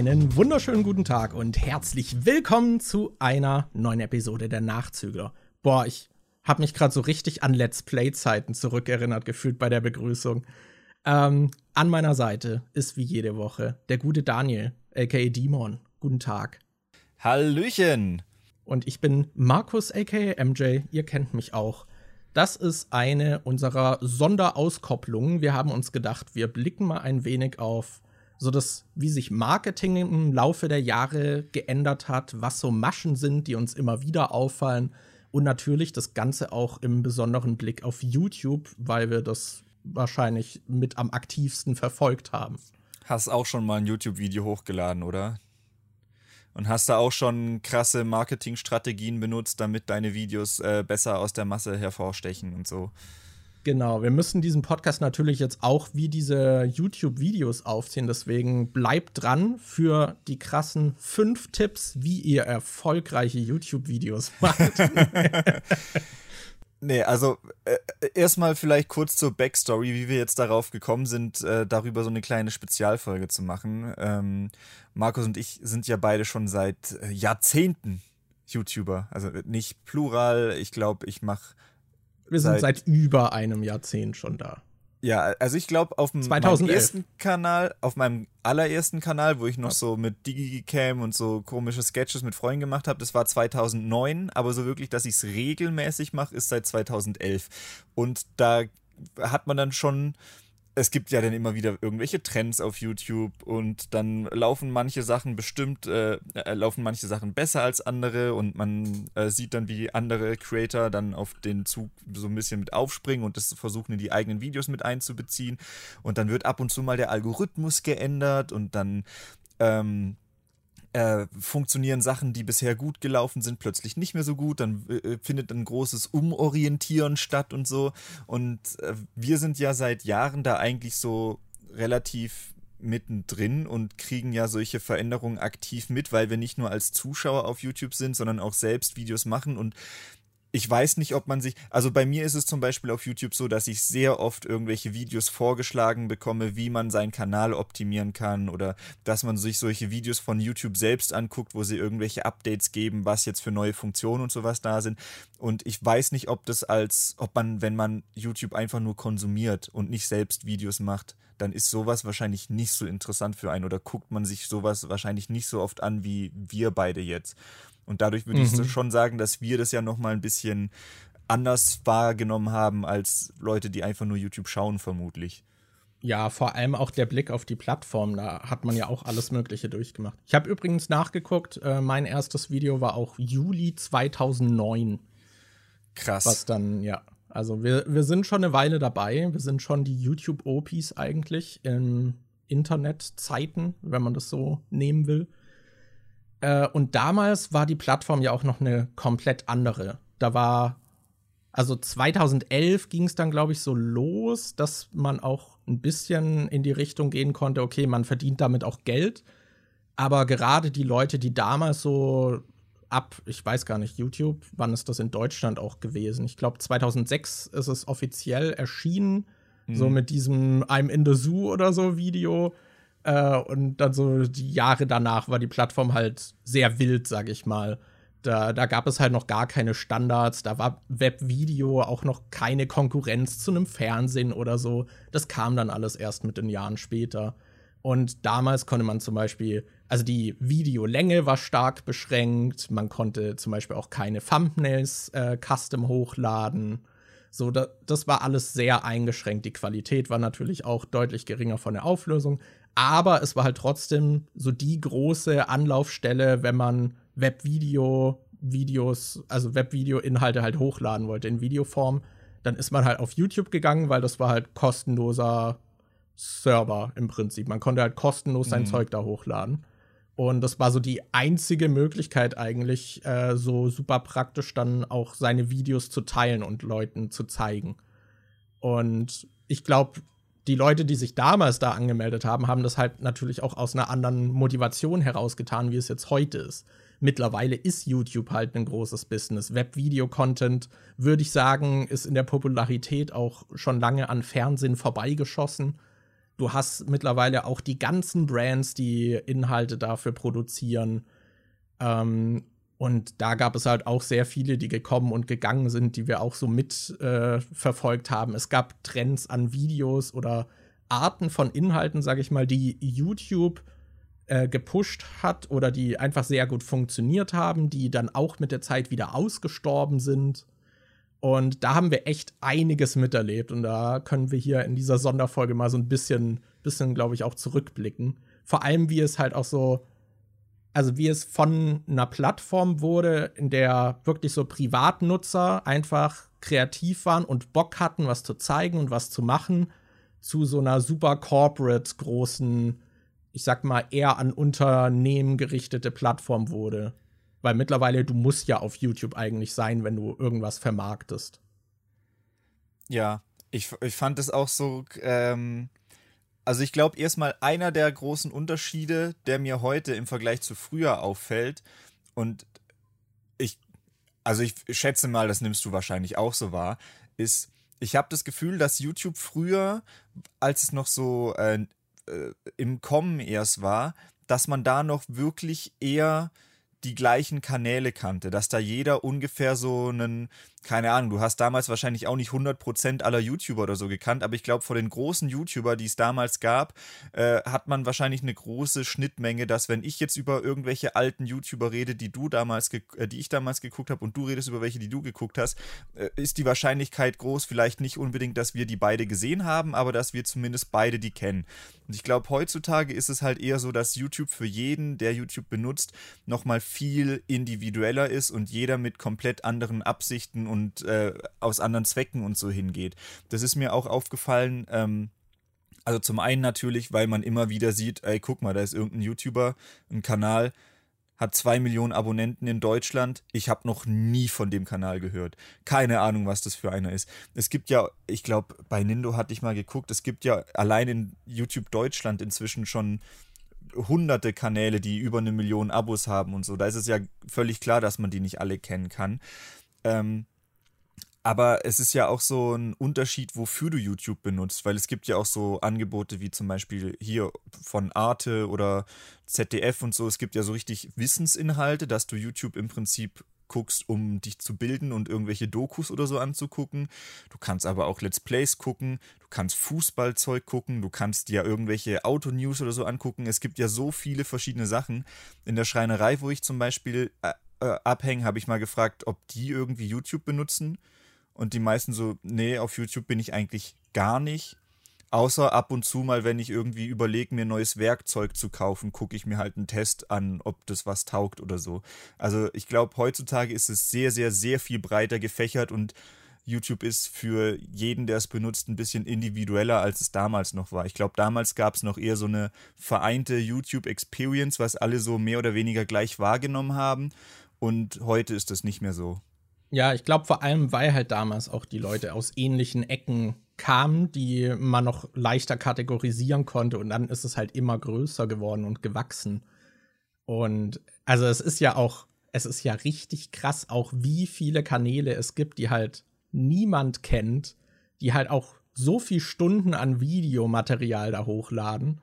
Einen wunderschönen guten Tag und herzlich willkommen zu einer neuen Episode der Nachzügler. Boah, ich habe mich gerade so richtig an Let's Play-Zeiten zurückerinnert, gefühlt bei der Begrüßung. Ähm, an meiner Seite ist wie jede Woche der gute Daniel, aka Demon. Guten Tag. Hallöchen. Und ich bin Markus, aka MJ. Ihr kennt mich auch. Das ist eine unserer Sonderauskopplungen. Wir haben uns gedacht, wir blicken mal ein wenig auf so das, wie sich Marketing im Laufe der Jahre geändert hat, was so Maschen sind, die uns immer wieder auffallen. Und natürlich das Ganze auch im besonderen Blick auf YouTube, weil wir das wahrscheinlich mit am aktivsten verfolgt haben. Hast auch schon mal ein YouTube-Video hochgeladen, oder? Und hast da auch schon krasse Marketingstrategien benutzt, damit deine Videos äh, besser aus der Masse hervorstechen und so. Genau, wir müssen diesen Podcast natürlich jetzt auch wie diese YouTube-Videos aufziehen. Deswegen bleibt dran für die krassen fünf Tipps, wie ihr erfolgreiche YouTube-Videos macht. Nee, also äh, erstmal vielleicht kurz zur Backstory, wie wir jetzt darauf gekommen sind, äh, darüber so eine kleine Spezialfolge zu machen. Ähm, Markus und ich sind ja beide schon seit äh, Jahrzehnten YouTuber. Also nicht plural, ich glaube, ich mache. Wir sind seit, seit über einem Jahrzehnt schon da. Ja, also ich glaube, auf dem, meinem ersten Kanal, auf meinem allerersten Kanal, wo ich noch so mit Digicam und so komische Sketches mit Freunden gemacht habe, das war 2009, aber so wirklich, dass ich es regelmäßig mache, ist seit 2011. Und da hat man dann schon es gibt ja dann immer wieder irgendwelche Trends auf YouTube und dann laufen manche Sachen bestimmt, äh, äh, laufen manche Sachen besser als andere und man äh, sieht dann, wie andere Creator dann auf den Zug so ein bisschen mit aufspringen und das versuchen in die eigenen Videos mit einzubeziehen. Und dann wird ab und zu mal der Algorithmus geändert und dann ähm, äh, funktionieren Sachen, die bisher gut gelaufen sind, plötzlich nicht mehr so gut. Dann äh, findet ein großes Umorientieren statt und so. Und äh, wir sind ja seit Jahren da eigentlich so relativ mittendrin und kriegen ja solche Veränderungen aktiv mit, weil wir nicht nur als Zuschauer auf YouTube sind, sondern auch selbst Videos machen und ich weiß nicht, ob man sich, also bei mir ist es zum Beispiel auf YouTube so, dass ich sehr oft irgendwelche Videos vorgeschlagen bekomme, wie man seinen Kanal optimieren kann oder dass man sich solche Videos von YouTube selbst anguckt, wo sie irgendwelche Updates geben, was jetzt für neue Funktionen und sowas da sind. Und ich weiß nicht, ob das als, ob man, wenn man YouTube einfach nur konsumiert und nicht selbst Videos macht, dann ist sowas wahrscheinlich nicht so interessant für einen oder guckt man sich sowas wahrscheinlich nicht so oft an wie wir beide jetzt. Und dadurch würde mhm. ich schon sagen, dass wir das ja nochmal ein bisschen anders wahrgenommen haben als Leute, die einfach nur YouTube schauen, vermutlich. Ja, vor allem auch der Blick auf die Plattform, da hat man ja auch alles Mögliche durchgemacht. Ich habe übrigens nachgeguckt, äh, mein erstes Video war auch Juli 2009. Krass. Was dann, ja, also wir, wir sind schon eine Weile dabei. Wir sind schon die YouTube-OPs eigentlich in Internetzeiten, wenn man das so nehmen will. Äh, und damals war die Plattform ja auch noch eine komplett andere. Da war, also 2011 ging es dann, glaube ich, so los, dass man auch ein bisschen in die Richtung gehen konnte, okay, man verdient damit auch Geld. Aber gerade die Leute, die damals so ab, ich weiß gar nicht, YouTube, wann ist das in Deutschland auch gewesen? Ich glaube, 2006 ist es offiziell erschienen, mhm. so mit diesem I'm in the Zoo oder so Video. Äh, und dann so die Jahre danach war die Plattform halt sehr wild, sag ich mal. Da, da gab es halt noch gar keine Standards, da war Webvideo auch noch keine Konkurrenz zu einem Fernsehen oder so. Das kam dann alles erst mit den Jahren später. Und damals konnte man zum Beispiel, also die Videolänge war stark beschränkt, man konnte zum Beispiel auch keine Thumbnails äh, custom hochladen. So, da, das war alles sehr eingeschränkt. Die Qualität war natürlich auch deutlich geringer von der Auflösung, aber es war halt trotzdem so die große Anlaufstelle, wenn man Webvideo, Videos, also Webvideo-Inhalte halt hochladen wollte in Videoform. Dann ist man halt auf YouTube gegangen, weil das war halt kostenloser Server im Prinzip. Man konnte halt kostenlos sein mhm. Zeug da hochladen. Und das war so die einzige Möglichkeit eigentlich, äh, so super praktisch dann auch seine Videos zu teilen und Leuten zu zeigen. Und ich glaube, die Leute, die sich damals da angemeldet haben, haben das halt natürlich auch aus einer anderen Motivation herausgetan, wie es jetzt heute ist. Mittlerweile ist YouTube halt ein großes Business. Web-Video-Content, würde ich sagen, ist in der Popularität auch schon lange an Fernsehen vorbeigeschossen. Du hast mittlerweile auch die ganzen Brands, die Inhalte dafür produzieren. Ähm, und da gab es halt auch sehr viele, die gekommen und gegangen sind, die wir auch so mitverfolgt äh, haben. Es gab Trends an Videos oder Arten von Inhalten, sage ich mal, die YouTube äh, gepusht hat oder die einfach sehr gut funktioniert haben, die dann auch mit der Zeit wieder ausgestorben sind. Und da haben wir echt einiges miterlebt und da können wir hier in dieser Sonderfolge mal so ein bisschen, bisschen glaube ich, auch zurückblicken. Vor allem, wie es halt auch so also wie es von einer Plattform wurde, in der wirklich so Privatnutzer einfach kreativ waren und Bock hatten, was zu zeigen und was zu machen, zu so einer super corporate großen, ich sag mal, eher an Unternehmen gerichtete Plattform wurde. Weil mittlerweile du musst ja auf YouTube eigentlich sein, wenn du irgendwas vermarktest. Ja, ich, ich fand es auch so, ähm, also ich glaube erstmal einer der großen Unterschiede, der mir heute im Vergleich zu früher auffällt. Und ich, also ich schätze mal, das nimmst du wahrscheinlich auch so wahr, ist, ich habe das Gefühl, dass YouTube früher, als es noch so äh, äh, im Kommen erst war, dass man da noch wirklich eher die gleichen Kanäle kannte, dass da jeder ungefähr so einen, keine Ahnung, du hast damals wahrscheinlich auch nicht 100% aller YouTuber oder so gekannt, aber ich glaube, vor den großen YouTuber, die es damals gab, äh, hat man wahrscheinlich eine große Schnittmenge, dass wenn ich jetzt über irgendwelche alten YouTuber rede, die du damals, äh, die ich damals geguckt habe und du redest über welche, die du geguckt hast, äh, ist die Wahrscheinlichkeit groß, vielleicht nicht unbedingt, dass wir die beide gesehen haben, aber dass wir zumindest beide die kennen. Und ich glaube, heutzutage ist es halt eher so, dass YouTube für jeden, der YouTube benutzt, nochmal viel individueller ist und jeder mit komplett anderen Absichten und äh, aus anderen Zwecken und so hingeht. Das ist mir auch aufgefallen. Ähm, also zum einen natürlich, weil man immer wieder sieht, ey, guck mal, da ist irgendein YouTuber, ein Kanal, hat zwei Millionen Abonnenten in Deutschland. Ich habe noch nie von dem Kanal gehört. Keine Ahnung, was das für einer ist. Es gibt ja, ich glaube, bei Nindo hatte ich mal geguckt, es gibt ja allein in YouTube Deutschland inzwischen schon hunderte Kanäle, die über eine Million Abos haben und so. Da ist es ja völlig klar, dass man die nicht alle kennen kann. Ähm, aber es ist ja auch so ein Unterschied, wofür du YouTube benutzt, weil es gibt ja auch so Angebote wie zum Beispiel hier von Arte oder ZDF und so. Es gibt ja so richtig Wissensinhalte, dass du YouTube im Prinzip guckst, um dich zu bilden und irgendwelche Dokus oder so anzugucken. Du kannst aber auch Let's Plays gucken, du kannst Fußballzeug gucken, du kannst dir irgendwelche Autonews oder so angucken. Es gibt ja so viele verschiedene Sachen. In der Schreinerei, wo ich zum Beispiel äh, äh abhänge, habe ich mal gefragt, ob die irgendwie YouTube benutzen. Und die meisten so, nee, auf YouTube bin ich eigentlich gar nicht. Außer ab und zu mal, wenn ich irgendwie überlege, mir neues Werkzeug zu kaufen, gucke ich mir halt einen Test an, ob das was taugt oder so. Also ich glaube, heutzutage ist es sehr, sehr, sehr viel breiter gefächert und YouTube ist für jeden, der es benutzt, ein bisschen individueller, als es damals noch war. Ich glaube, damals gab es noch eher so eine vereinte YouTube-Experience, was alle so mehr oder weniger gleich wahrgenommen haben. Und heute ist das nicht mehr so. Ja, ich glaube vor allem, weil halt damals auch die Leute aus ähnlichen Ecken kamen, die man noch leichter kategorisieren konnte und dann ist es halt immer größer geworden und gewachsen. Und also es ist ja auch, es ist ja richtig krass, auch wie viele Kanäle es gibt, die halt niemand kennt, die halt auch so viel Stunden an Videomaterial da hochladen.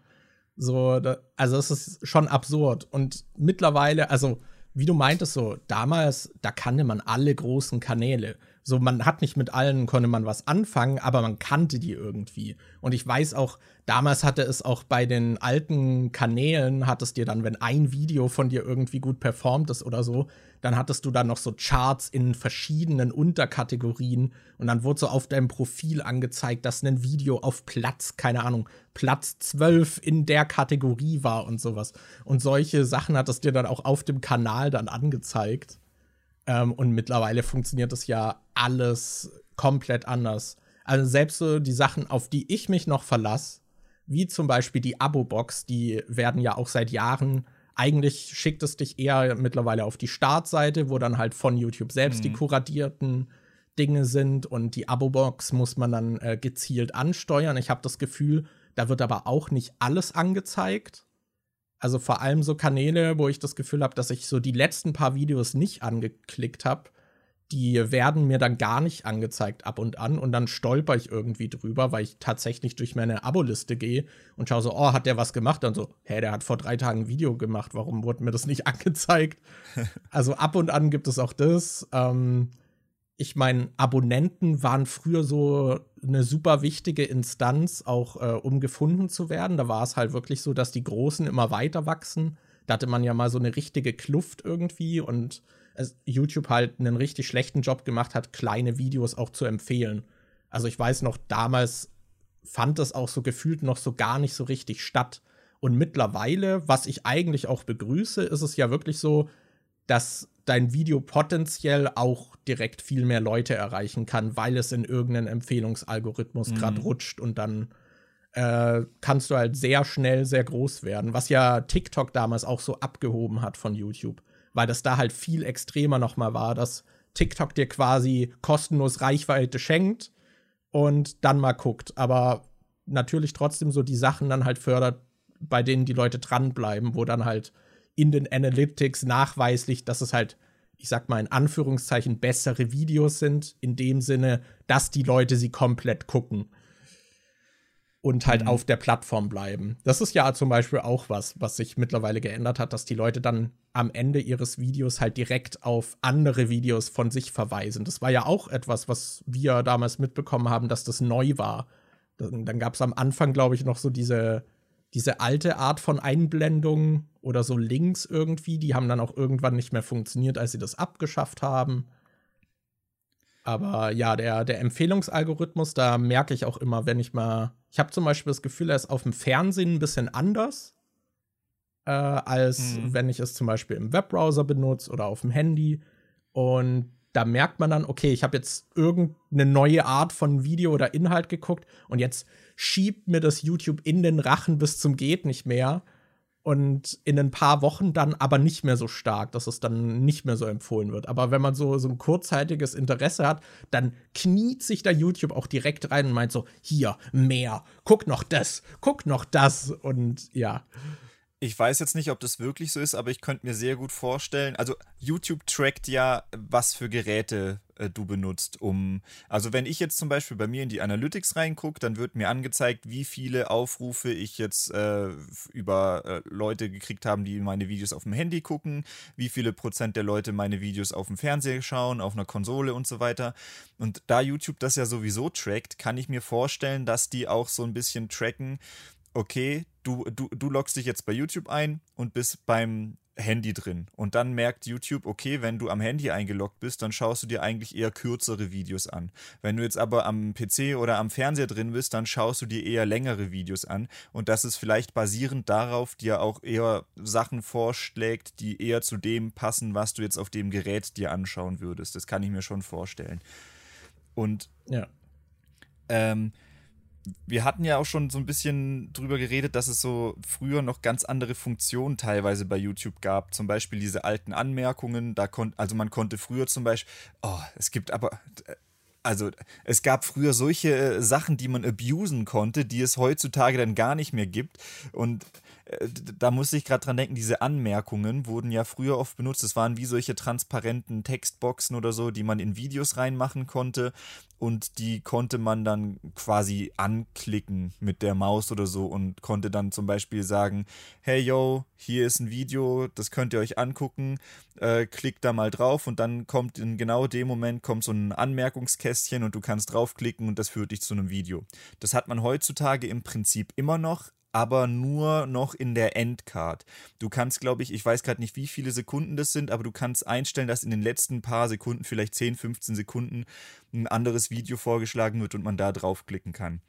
So, da, also es ist schon absurd. Und mittlerweile, also wie du meintest, so damals, da kannte man alle großen Kanäle. So, man hat nicht mit allen, konnte man was anfangen, aber man kannte die irgendwie. Und ich weiß auch, damals hatte es auch bei den alten Kanälen, hattest dir dann, wenn ein Video von dir irgendwie gut performt ist oder so, dann hattest du dann noch so Charts in verschiedenen Unterkategorien und dann wurde so auf deinem Profil angezeigt, dass ein Video auf Platz, keine Ahnung, Platz 12 in der Kategorie war und sowas. Und solche Sachen hat es dir dann auch auf dem Kanal dann angezeigt. Ähm, und mittlerweile funktioniert das ja alles komplett anders. Also selbst so die Sachen, auf die ich mich noch verlasse, wie zum Beispiel die Abo-Box, die werden ja auch seit Jahren, eigentlich schickt es dich eher mittlerweile auf die Startseite, wo dann halt von YouTube selbst mhm. die kuratierten Dinge sind und die Abo-Box muss man dann äh, gezielt ansteuern. Ich habe das Gefühl, da wird aber auch nicht alles angezeigt. Also vor allem so Kanäle, wo ich das Gefühl habe, dass ich so die letzten paar Videos nicht angeklickt habe, die werden mir dann gar nicht angezeigt ab und an und dann stolper ich irgendwie drüber, weil ich tatsächlich durch meine Aboliste gehe und schaue so, oh, hat der was gemacht? Und so, hä, der hat vor drei Tagen ein Video gemacht, warum wurde mir das nicht angezeigt? also ab und an gibt es auch das. Ähm, ich meine, Abonnenten waren früher so eine super wichtige Instanz, auch äh, um gefunden zu werden. Da war es halt wirklich so, dass die Großen immer weiter wachsen. Da hatte man ja mal so eine richtige Kluft irgendwie und YouTube halt einen richtig schlechten Job gemacht hat, kleine Videos auch zu empfehlen. Also ich weiß noch, damals fand das auch so gefühlt noch so gar nicht so richtig statt. Und mittlerweile, was ich eigentlich auch begrüße, ist es ja wirklich so, dass dein Video potenziell auch direkt viel mehr Leute erreichen kann, weil es in irgendeinen Empfehlungsalgorithmus mhm. gerade rutscht und dann äh, kannst du halt sehr schnell sehr groß werden, was ja TikTok damals auch so abgehoben hat von YouTube weil das da halt viel extremer nochmal war, dass TikTok dir quasi kostenlos Reichweite schenkt und dann mal guckt. Aber natürlich trotzdem so die Sachen dann halt fördert, bei denen die Leute dranbleiben, wo dann halt in den Analytics nachweislich, dass es halt, ich sag mal in Anführungszeichen, bessere Videos sind, in dem Sinne, dass die Leute sie komplett gucken und halt mhm. auf der Plattform bleiben. Das ist ja zum Beispiel auch was, was sich mittlerweile geändert hat, dass die Leute dann am Ende ihres Videos halt direkt auf andere Videos von sich verweisen. Das war ja auch etwas, was wir damals mitbekommen haben, dass das neu war. Dann, dann gab es am Anfang, glaube ich, noch so diese, diese alte Art von Einblendung oder so Links irgendwie. Die haben dann auch irgendwann nicht mehr funktioniert, als sie das abgeschafft haben. Aber ja, der, der Empfehlungsalgorithmus, da merke ich auch immer, wenn ich mal. Ich habe zum Beispiel das Gefühl, er ist auf dem Fernsehen ein bisschen anders, äh, als mhm. wenn ich es zum Beispiel im Webbrowser benutze oder auf dem Handy. Und da merkt man dann, okay, ich habe jetzt irgendeine neue Art von Video oder Inhalt geguckt und jetzt schiebt mir das YouTube in den Rachen bis zum geht nicht mehr und in ein paar Wochen dann aber nicht mehr so stark, dass es dann nicht mehr so empfohlen wird. Aber wenn man so, so ein kurzzeitiges Interesse hat, dann kniet sich da YouTube auch direkt rein und meint so, hier, mehr, guck noch das, guck noch das und ja. Ich weiß jetzt nicht, ob das wirklich so ist, aber ich könnte mir sehr gut vorstellen. Also YouTube trackt ja, was für Geräte äh, du benutzt, um. Also wenn ich jetzt zum Beispiel bei mir in die Analytics reingucke, dann wird mir angezeigt, wie viele Aufrufe ich jetzt äh, über äh, Leute gekriegt haben, die meine Videos auf dem Handy gucken, wie viele Prozent der Leute meine Videos auf dem Fernseher schauen, auf einer Konsole und so weiter. Und da YouTube das ja sowieso trackt, kann ich mir vorstellen, dass die auch so ein bisschen tracken, okay, du, du, du loggst dich jetzt bei YouTube ein und bist beim Handy drin. Und dann merkt YouTube, okay, wenn du am Handy eingeloggt bist, dann schaust du dir eigentlich eher kürzere Videos an. Wenn du jetzt aber am PC oder am Fernseher drin bist, dann schaust du dir eher längere Videos an. Und das ist vielleicht basierend darauf dir auch eher Sachen vorschlägt, die eher zu dem passen, was du jetzt auf dem Gerät dir anschauen würdest. Das kann ich mir schon vorstellen. Und ja. Ähm, wir hatten ja auch schon so ein bisschen drüber geredet, dass es so früher noch ganz andere Funktionen teilweise bei YouTube gab. Zum Beispiel diese alten Anmerkungen. Da konnte, also man konnte früher zum Beispiel, oh, es gibt aber, also es gab früher solche äh, Sachen, die man abusen konnte, die es heutzutage dann gar nicht mehr gibt. Und da muss ich gerade dran denken, diese Anmerkungen wurden ja früher oft benutzt. Das waren wie solche transparenten Textboxen oder so, die man in Videos reinmachen konnte und die konnte man dann quasi anklicken mit der Maus oder so und konnte dann zum Beispiel sagen, hey yo, hier ist ein Video, das könnt ihr euch angucken, äh, klickt da mal drauf und dann kommt in genau dem Moment kommt so ein Anmerkungskästchen und du kannst draufklicken und das führt dich zu einem Video. Das hat man heutzutage im Prinzip immer noch, aber nur noch in der Endcard. Du kannst, glaube ich, ich weiß gerade nicht, wie viele Sekunden das sind, aber du kannst einstellen, dass in den letzten paar Sekunden, vielleicht 10, 15 Sekunden, ein anderes Video vorgeschlagen wird und man da draufklicken kann.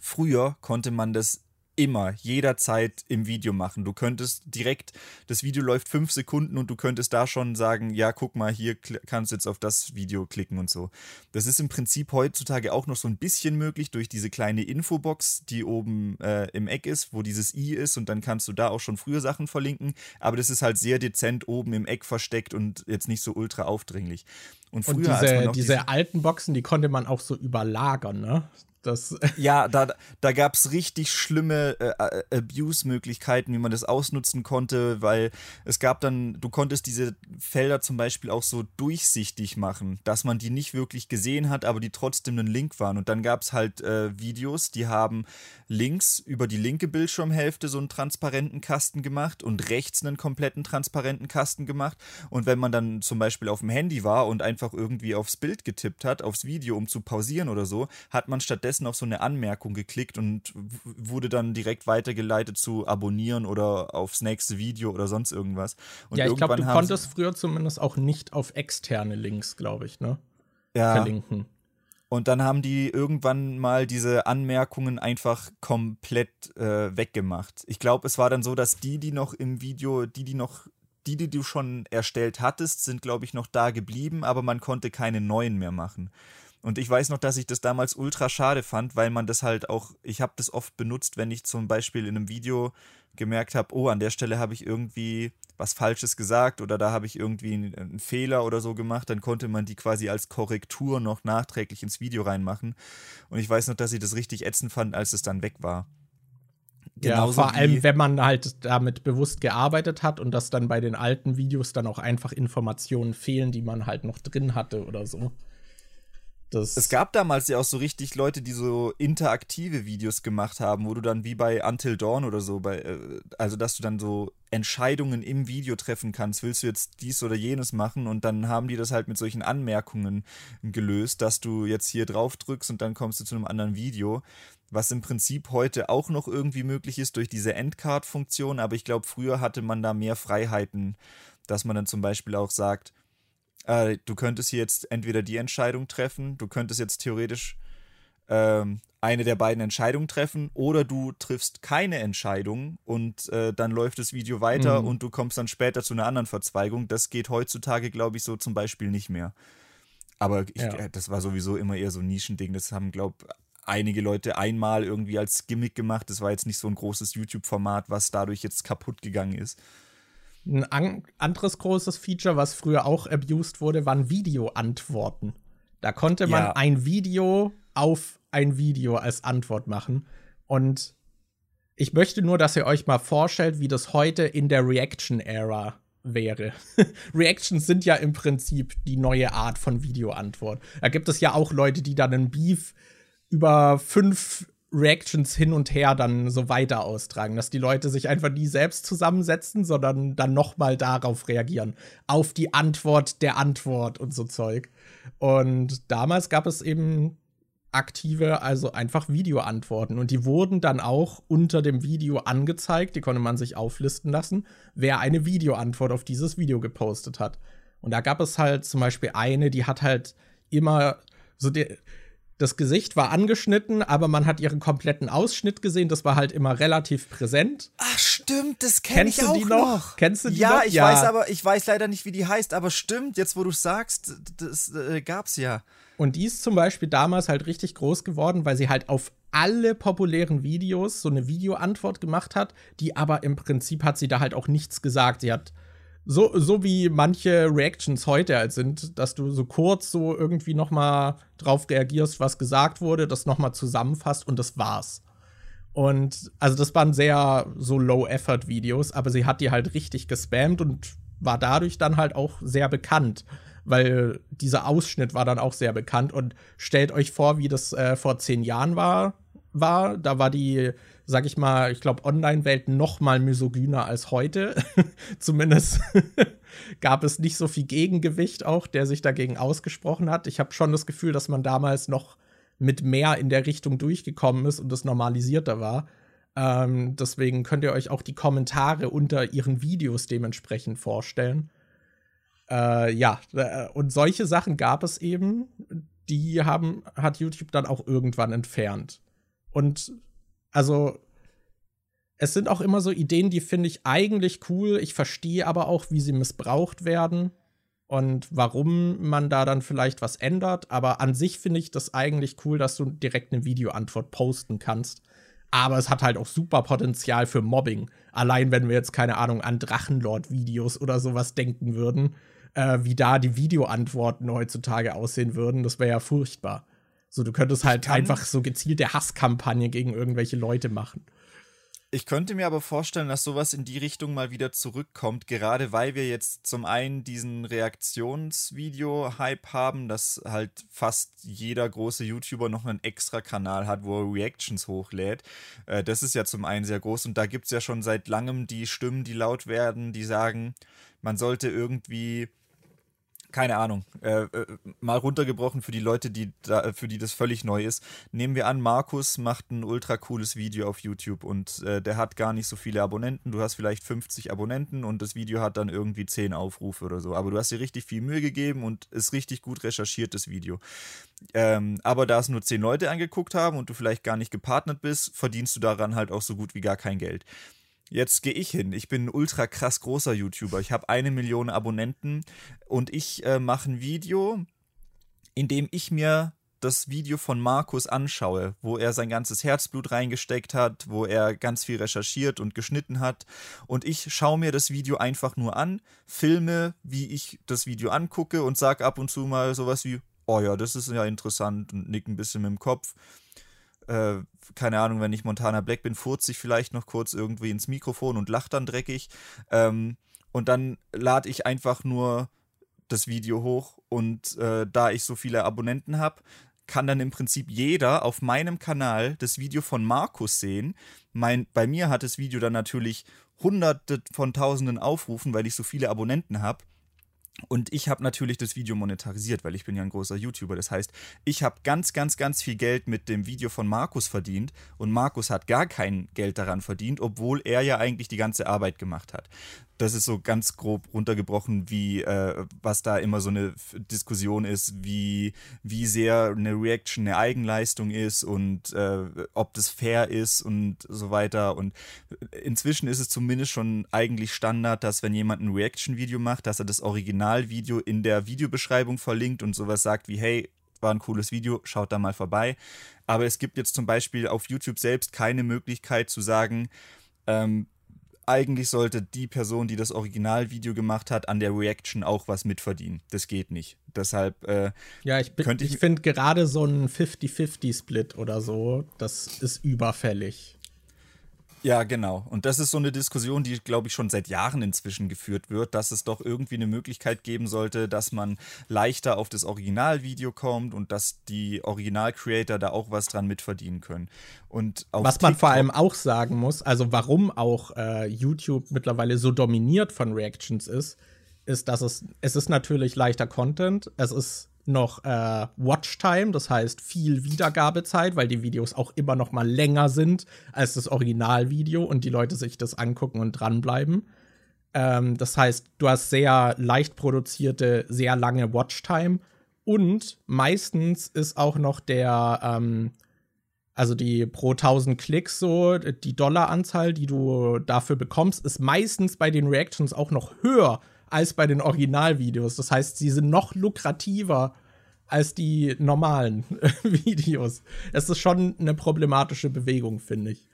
Früher konnte man das immer, jederzeit im Video machen. Du könntest direkt, das Video läuft fünf Sekunden und du könntest da schon sagen, ja, guck mal, hier kannst du jetzt auf das Video klicken und so. Das ist im Prinzip heutzutage auch noch so ein bisschen möglich durch diese kleine Infobox, die oben äh, im Eck ist, wo dieses i ist und dann kannst du da auch schon früher Sachen verlinken. Aber das ist halt sehr dezent oben im Eck versteckt und jetzt nicht so ultra aufdringlich. Und früher, und diese, diese alten Boxen, die konnte man auch so überlagern, ne? Das ja, da, da gab es richtig schlimme äh, äh, Abuse-Möglichkeiten, wie man das ausnutzen konnte, weil es gab dann, du konntest diese Felder zum Beispiel auch so durchsichtig machen, dass man die nicht wirklich gesehen hat, aber die trotzdem ein Link waren. Und dann gab es halt äh, Videos, die haben links über die linke Bildschirmhälfte so einen transparenten Kasten gemacht und rechts einen kompletten transparenten Kasten gemacht. Und wenn man dann zum Beispiel auf dem Handy war und einfach irgendwie aufs Bild getippt hat, aufs Video, um zu pausieren oder so, hat man stattdessen währenddessen auf so eine Anmerkung geklickt und wurde dann direkt weitergeleitet zu abonnieren oder aufs nächste Video oder sonst irgendwas. Und ja, ich glaube, du konntest früher zumindest auch nicht auf externe Links, glaube ich, ne? Ja. Verlinken. Und dann haben die irgendwann mal diese Anmerkungen einfach komplett äh, weggemacht. Ich glaube, es war dann so, dass die, die noch im Video, die, die noch, die, die du schon erstellt hattest, sind, glaube ich, noch da geblieben, aber man konnte keine neuen mehr machen. Und ich weiß noch, dass ich das damals ultra schade fand, weil man das halt auch, ich habe das oft benutzt, wenn ich zum Beispiel in einem Video gemerkt habe, oh, an der Stelle habe ich irgendwie was Falsches gesagt oder da habe ich irgendwie einen, Fehler oder so gemacht, dann konnte man die quasi als Korrektur noch nachträglich ins Video reinmachen. Und ich weiß noch, dass ich das richtig ätzend fand, als es dann weg war. Genauso ja, vor allem, wenn man halt damit bewusst gearbeitet hat und dass dann bei den alten Videos dann auch einfach Informationen fehlen, die man halt noch drin hatte oder so. Das es gab damals ja auch so richtig Leute, die so interaktive Videos gemacht haben, wo du dann wie bei Until Dawn oder so, bei, äh, also dass du dann so Entscheidungen im Video treffen kannst. Willst du jetzt dies oder jenes machen? Und dann haben die das halt mit solchen Anmerkungen gelöst, dass du jetzt hier drauf drückst und dann kommst du zu einem anderen Video. Was im Prinzip heute auch noch irgendwie möglich ist durch diese Endcard-Funktion, aber ich glaube, früher hatte man da mehr Freiheiten, dass man dann zum Beispiel auch sagt, äh, du könntest hier jetzt entweder die Entscheidung treffen, du könntest jetzt theoretisch ähm, eine der beiden Entscheidungen treffen oder du triffst keine Entscheidung und äh, dann läuft das Video weiter mhm. und du kommst dann später zu einer anderen Verzweigung. Das geht heutzutage, glaube ich, so zum Beispiel nicht mehr. Aber ich, ja. Äh, das war sowieso immer eher so ein Nischending. Das haben, glaube ich, einige Leute einmal irgendwie als Gimmick gemacht. Das war jetzt nicht so ein großes YouTube-Format, was dadurch jetzt kaputt gegangen ist. Ein an anderes großes Feature, was früher auch abused wurde, waren Videoantworten. Da konnte man ja. ein Video auf ein Video als Antwort machen. Und ich möchte nur, dass ihr euch mal vorstellt, wie das heute in der Reaction-Ära wäre. Reactions sind ja im Prinzip die neue Art von Videoantwort. Da gibt es ja auch Leute, die dann einen Beef über fünf Reactions hin und her dann so weiter austragen, dass die Leute sich einfach nie selbst zusammensetzen, sondern dann nochmal darauf reagieren. Auf die Antwort der Antwort und so Zeug. Und damals gab es eben aktive, also einfach Videoantworten. Und die wurden dann auch unter dem Video angezeigt. Die konnte man sich auflisten lassen, wer eine Videoantwort auf dieses Video gepostet hat. Und da gab es halt zum Beispiel eine, die hat halt immer so die, das Gesicht war angeschnitten, aber man hat ihren kompletten Ausschnitt gesehen. Das war halt immer relativ präsent. Ach stimmt, das kenn ich auch die noch? noch. Kennst du die ja, noch? Ich ja, ich weiß aber, ich weiß leider nicht, wie die heißt. Aber stimmt, jetzt wo du sagst, das äh, gab's ja. Und die ist zum Beispiel damals halt richtig groß geworden, weil sie halt auf alle populären Videos so eine Videoantwort gemacht hat, die aber im Prinzip hat sie da halt auch nichts gesagt. Sie hat so, so wie manche Reactions heute halt sind, dass du so kurz so irgendwie noch mal drauf reagierst, was gesagt wurde, das noch mal zusammenfasst und das war's. Und also das waren sehr so Low-Effort-Videos, aber sie hat die halt richtig gespammt und war dadurch dann halt auch sehr bekannt, weil dieser Ausschnitt war dann auch sehr bekannt. Und stellt euch vor, wie das äh, vor zehn Jahren war, war. Da war die sag ich mal, ich glaube, Online-Welt noch mal misogyner als heute. Zumindest gab es nicht so viel Gegengewicht auch, der sich dagegen ausgesprochen hat. Ich habe schon das Gefühl, dass man damals noch mit mehr in der Richtung durchgekommen ist und das normalisierter war. Ähm, deswegen könnt ihr euch auch die Kommentare unter ihren Videos dementsprechend vorstellen. Äh, ja, äh, und solche Sachen gab es eben, die haben, hat YouTube dann auch irgendwann entfernt. Und also, es sind auch immer so Ideen, die finde ich eigentlich cool. Ich verstehe aber auch, wie sie missbraucht werden und warum man da dann vielleicht was ändert. Aber an sich finde ich das eigentlich cool, dass du direkt eine Videoantwort posten kannst. Aber es hat halt auch super Potenzial für Mobbing. Allein wenn wir jetzt, keine Ahnung, an Drachenlord-Videos oder sowas denken würden, äh, wie da die Videoantworten heutzutage aussehen würden, das wäre ja furchtbar. So, du könntest halt einfach so gezielte Hasskampagne gegen irgendwelche Leute machen. Ich könnte mir aber vorstellen, dass sowas in die Richtung mal wieder zurückkommt, gerade weil wir jetzt zum einen diesen Reaktionsvideo-Hype haben, dass halt fast jeder große YouTuber noch einen extra Kanal hat, wo er Reactions hochlädt. Äh, das ist ja zum einen sehr groß und da gibt es ja schon seit langem die Stimmen, die laut werden, die sagen, man sollte irgendwie keine Ahnung, äh, äh, mal runtergebrochen für die Leute, die da, für die das völlig neu ist. Nehmen wir an, Markus macht ein ultra cooles Video auf YouTube und äh, der hat gar nicht so viele Abonnenten. Du hast vielleicht 50 Abonnenten und das Video hat dann irgendwie 10 Aufrufe oder so. Aber du hast dir richtig viel Mühe gegeben und ist richtig gut recherchiert, das Video. Ähm, aber da es nur 10 Leute angeguckt haben und du vielleicht gar nicht gepartnert bist, verdienst du daran halt auch so gut wie gar kein Geld. Jetzt gehe ich hin. Ich bin ein ultra krass großer YouTuber. Ich habe eine Million Abonnenten und ich äh, mache ein Video, in dem ich mir das Video von Markus anschaue, wo er sein ganzes Herzblut reingesteckt hat, wo er ganz viel recherchiert und geschnitten hat. Und ich schaue mir das Video einfach nur an, filme, wie ich das Video angucke und sage ab und zu mal sowas wie, oh ja, das ist ja interessant und nick ein bisschen mit dem Kopf äh, keine Ahnung, wenn ich Montana Black bin, furze ich vielleicht noch kurz irgendwie ins Mikrofon und lache dann dreckig. Ähm, und dann lade ich einfach nur das Video hoch und äh, da ich so viele Abonnenten habe, kann dann im Prinzip jeder auf meinem Kanal das Video von Markus sehen. Mein, bei mir hat das Video dann natürlich hunderte von tausenden Aufrufen, weil ich so viele Abonnenten habe. Und ich habe natürlich das Video monetarisiert, weil ich bin ja ein großer YouTuber. Das heißt, ich habe ganz, ganz, ganz viel Geld mit dem Video von Markus verdient und Markus hat gar kein Geld daran verdient, obwohl er ja eigentlich die ganze Arbeit gemacht hat das ist so ganz grob runtergebrochen, wie äh, was da immer so eine Diskussion ist, wie, wie sehr eine Reaction eine Eigenleistung ist und äh, ob das fair ist und so weiter. Und inzwischen ist es zumindest schon eigentlich Standard, dass wenn jemand ein Reaction-Video macht, dass er das Originalvideo in der Videobeschreibung verlinkt und sowas sagt wie, hey, war ein cooles Video, schaut da mal vorbei. Aber es gibt jetzt zum Beispiel auf YouTube selbst keine Möglichkeit zu sagen, ähm, eigentlich sollte die Person, die das Originalvideo gemacht hat, an der Reaction auch was mitverdienen. Das geht nicht. Deshalb äh, ja, ich, ich, ich finde gerade so ein 50-50-Split oder so, das ist überfällig. Ja, genau. Und das ist so eine Diskussion, die, glaube ich, schon seit Jahren inzwischen geführt wird, dass es doch irgendwie eine Möglichkeit geben sollte, dass man leichter auf das Originalvideo kommt und dass die Original-Creator da auch was dran mitverdienen können. Und was man vor allem auch sagen muss, also warum auch äh, YouTube mittlerweile so dominiert von Reactions ist, ist, dass es, es ist natürlich leichter Content, es ist noch äh, Watchtime, das heißt viel Wiedergabezeit, weil die Videos auch immer noch mal länger sind als das Originalvideo und die Leute sich das angucken und dranbleiben. Ähm, das heißt, du hast sehr leicht produzierte, sehr lange Watchtime und meistens ist auch noch der, ähm, also die pro 1000 Klicks so, die Dollaranzahl, die du dafür bekommst, ist meistens bei den Reactions auch noch höher als bei den Originalvideos. Das heißt, sie sind noch lukrativer als die normalen Videos. Das ist schon eine problematische Bewegung, finde ich.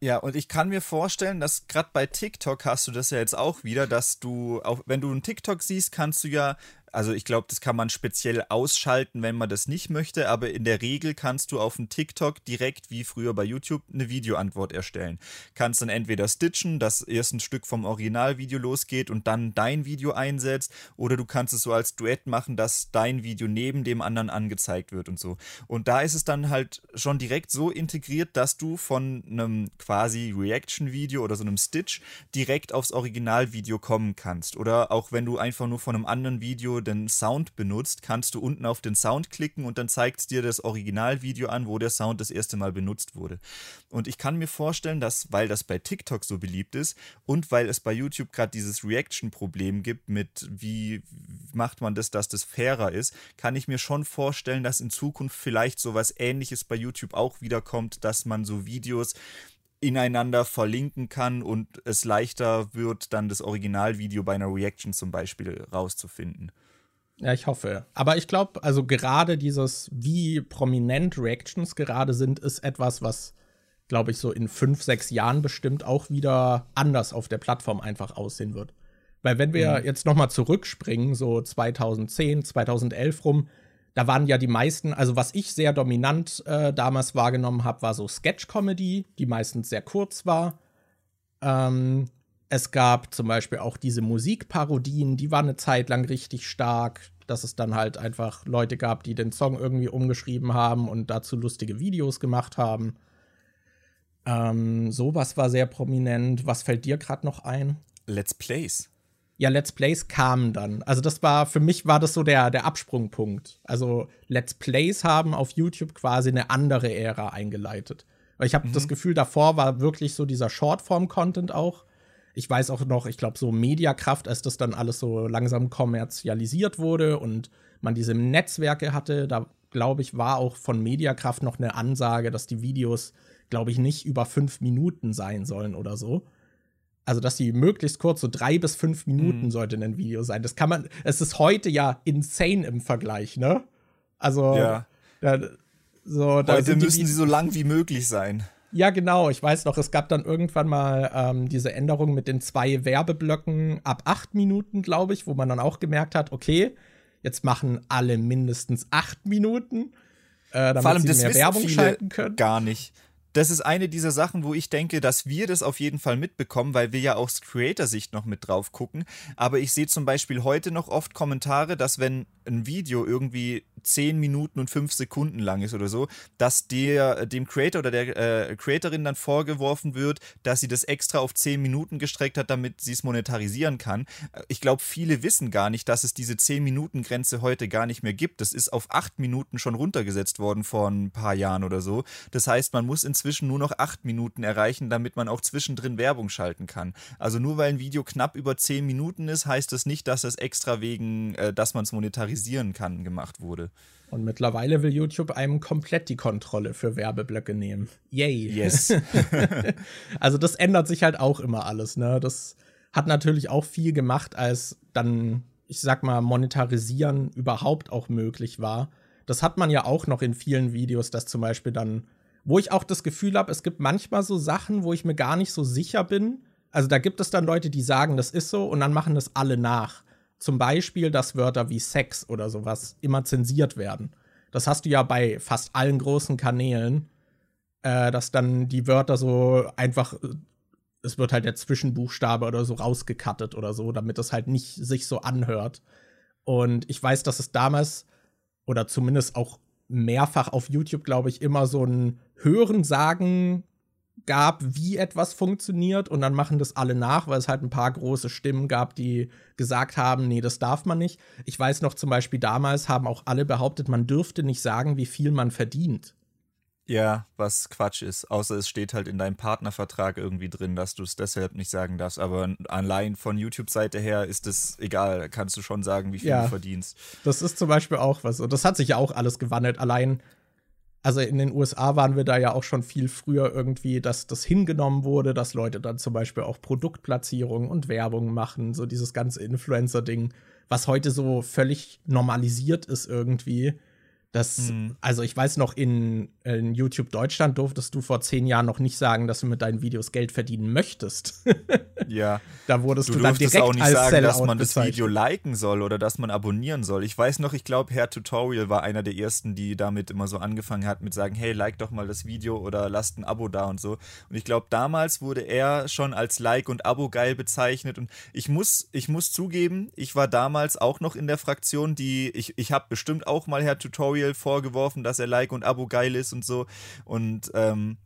Ja, und ich kann mir vorstellen, dass gerade bei TikTok hast du das ja jetzt auch wieder, dass du, auch wenn du einen TikTok siehst, kannst du ja also ich glaube, das kann man speziell ausschalten, wenn man das nicht möchte, aber in der Regel kannst du auf dem TikTok direkt wie früher bei YouTube eine Videoantwort erstellen. Kannst dann entweder stitchen, dass erst ein Stück vom Originalvideo losgeht und dann dein Video einsetzt, oder du kannst es so als Duett machen, dass dein Video neben dem anderen angezeigt wird und so. Und da ist es dann halt schon direkt so integriert, dass du von einem quasi Reaction-Video oder so einem Stitch direkt aufs Originalvideo kommen kannst. Oder auch wenn du einfach nur von einem anderen Video den Sound benutzt, kannst du unten auf den Sound klicken und dann zeigt es dir das Originalvideo an, wo der Sound das erste Mal benutzt wurde. Und ich kann mir vorstellen, dass, weil das bei TikTok so beliebt ist und weil es bei YouTube gerade dieses Reaction-Problem gibt mit, wie macht man das, dass das fairer ist, kann ich mir schon vorstellen, dass in Zukunft vielleicht sowas ähnliches bei YouTube auch wiederkommt, dass man so Videos ineinander verlinken kann und es leichter wird, dann das Originalvideo bei einer Reaction zum Beispiel rauszufinden. Ja, ich hoffe. Aber ich glaube, also gerade dieses, wie prominent Reactions gerade sind, ist etwas, was, glaube ich, so in fünf, sechs Jahren bestimmt auch wieder anders auf der Plattform einfach aussehen wird. Weil wenn wir mhm. jetzt noch mal zurückspringen, so 2010, 2011 rum, da waren ja die meisten, also was ich sehr dominant äh, damals wahrgenommen habe, war so Sketch-Comedy, die meistens sehr kurz war. Ähm, es gab zum Beispiel auch diese Musikparodien, die waren eine Zeit lang richtig stark, dass es dann halt einfach Leute gab, die den Song irgendwie umgeschrieben haben und dazu lustige Videos gemacht haben. Ähm, sowas war sehr prominent. Was fällt dir gerade noch ein? Let's Plays ja, Let's Plays kamen dann. Also das war, für mich war das so der, der Absprungpunkt. Also Let's Plays haben auf YouTube quasi eine andere Ära eingeleitet. Weil ich habe mhm. das Gefühl, davor war wirklich so dieser Shortform-Content auch. Ich weiß auch noch, ich glaube, so Mediakraft, als das dann alles so langsam kommerzialisiert wurde und man diese Netzwerke hatte, da glaube ich, war auch von Mediakraft noch eine Ansage, dass die Videos, glaube ich, nicht über fünf Minuten sein sollen oder so. Also, dass die möglichst kurz, so drei bis fünf Minuten mhm. sollte ein Video sein. Das kann man, es ist heute ja insane im Vergleich, ne? Also, ja. Da, so, da heute müssen die, sie so lang wie möglich sein. Ja, genau. Ich weiß noch, es gab dann irgendwann mal ähm, diese Änderung mit den zwei Werbeblöcken ab acht Minuten, glaube ich, wo man dann auch gemerkt hat, okay, jetzt machen alle mindestens acht Minuten, äh, damit Vor allem, sie mehr Werbung schalten können. Gar nicht das ist eine dieser Sachen, wo ich denke, dass wir das auf jeden Fall mitbekommen, weil wir ja aus Creator-Sicht noch mit drauf gucken. Aber ich sehe zum Beispiel heute noch oft Kommentare, dass wenn ein Video irgendwie 10 Minuten und 5 Sekunden lang ist oder so, dass der, dem Creator oder der äh, Creatorin dann vorgeworfen wird, dass sie das extra auf 10 Minuten gestreckt hat, damit sie es monetarisieren kann. Ich glaube, viele wissen gar nicht, dass es diese 10-Minuten-Grenze heute gar nicht mehr gibt. Das ist auf 8 Minuten schon runtergesetzt worden vor ein paar Jahren oder so. Das heißt, man muss inzwischen nur noch 8 Minuten erreichen, damit man auch zwischendrin Werbung schalten kann. Also nur weil ein Video knapp über 10 Minuten ist, heißt das nicht, dass es extra wegen, äh, dass man es monetarisieren kann, gemacht wurde. Und mittlerweile will YouTube einem komplett die Kontrolle für Werbeblöcke nehmen. Yay. Yes. also das ändert sich halt auch immer alles, ne? Das hat natürlich auch viel gemacht, als dann, ich sag mal, monetarisieren überhaupt auch möglich war. Das hat man ja auch noch in vielen Videos, dass zum Beispiel dann, wo ich auch das Gefühl habe, es gibt manchmal so Sachen, wo ich mir gar nicht so sicher bin. Also da gibt es dann Leute, die sagen, das ist so und dann machen das alle nach. Zum Beispiel, dass Wörter wie Sex oder sowas immer zensiert werden. Das hast du ja bei fast allen großen Kanälen, äh, dass dann die Wörter so einfach, es wird halt der Zwischenbuchstabe oder so rausgekattet oder so, damit es halt nicht sich so anhört. Und ich weiß, dass es damals oder zumindest auch mehrfach auf YouTube, glaube ich, immer so ein Hörensagen gab, wie etwas funktioniert und dann machen das alle nach, weil es halt ein paar große Stimmen gab, die gesagt haben, nee, das darf man nicht. Ich weiß noch zum Beispiel damals haben auch alle behauptet, man dürfte nicht sagen, wie viel man verdient. Ja, was Quatsch ist. Außer es steht halt in deinem Partnervertrag irgendwie drin, dass du es deshalb nicht sagen darfst. Aber allein von YouTube-Seite her ist es egal. Kannst du schon sagen, wie viel ja, du verdienst. Das ist zum Beispiel auch was. Und das hat sich ja auch alles gewandelt. Allein also in den USA waren wir da ja auch schon viel früher irgendwie, dass das hingenommen wurde, dass Leute dann zum Beispiel auch Produktplatzierungen und Werbung machen, so dieses ganze Influencer-Ding, was heute so völlig normalisiert ist irgendwie. Das, mhm. Also ich weiß noch, in, in, YouTube Deutschland durftest du vor zehn Jahren noch nicht sagen, dass du mit deinen Videos Geld verdienen möchtest. ja. Da wurdest du, du dann direkt auch nicht als sagen, dass man das Video liken soll oder dass man abonnieren soll. Ich weiß noch, ich glaube, Herr Tutorial war einer der ersten, die damit immer so angefangen hat, mit sagen, hey, like doch mal das Video oder lasst ein Abo da und so. Und ich glaube, damals wurde er schon als Like und Abo geil bezeichnet. Und ich muss, ich muss zugeben, ich war damals auch noch in der Fraktion, die, ich, ich habe bestimmt auch mal Herr Tutorial vorgeworfen, dass er Like und Abo geil ist und so. Und ähm,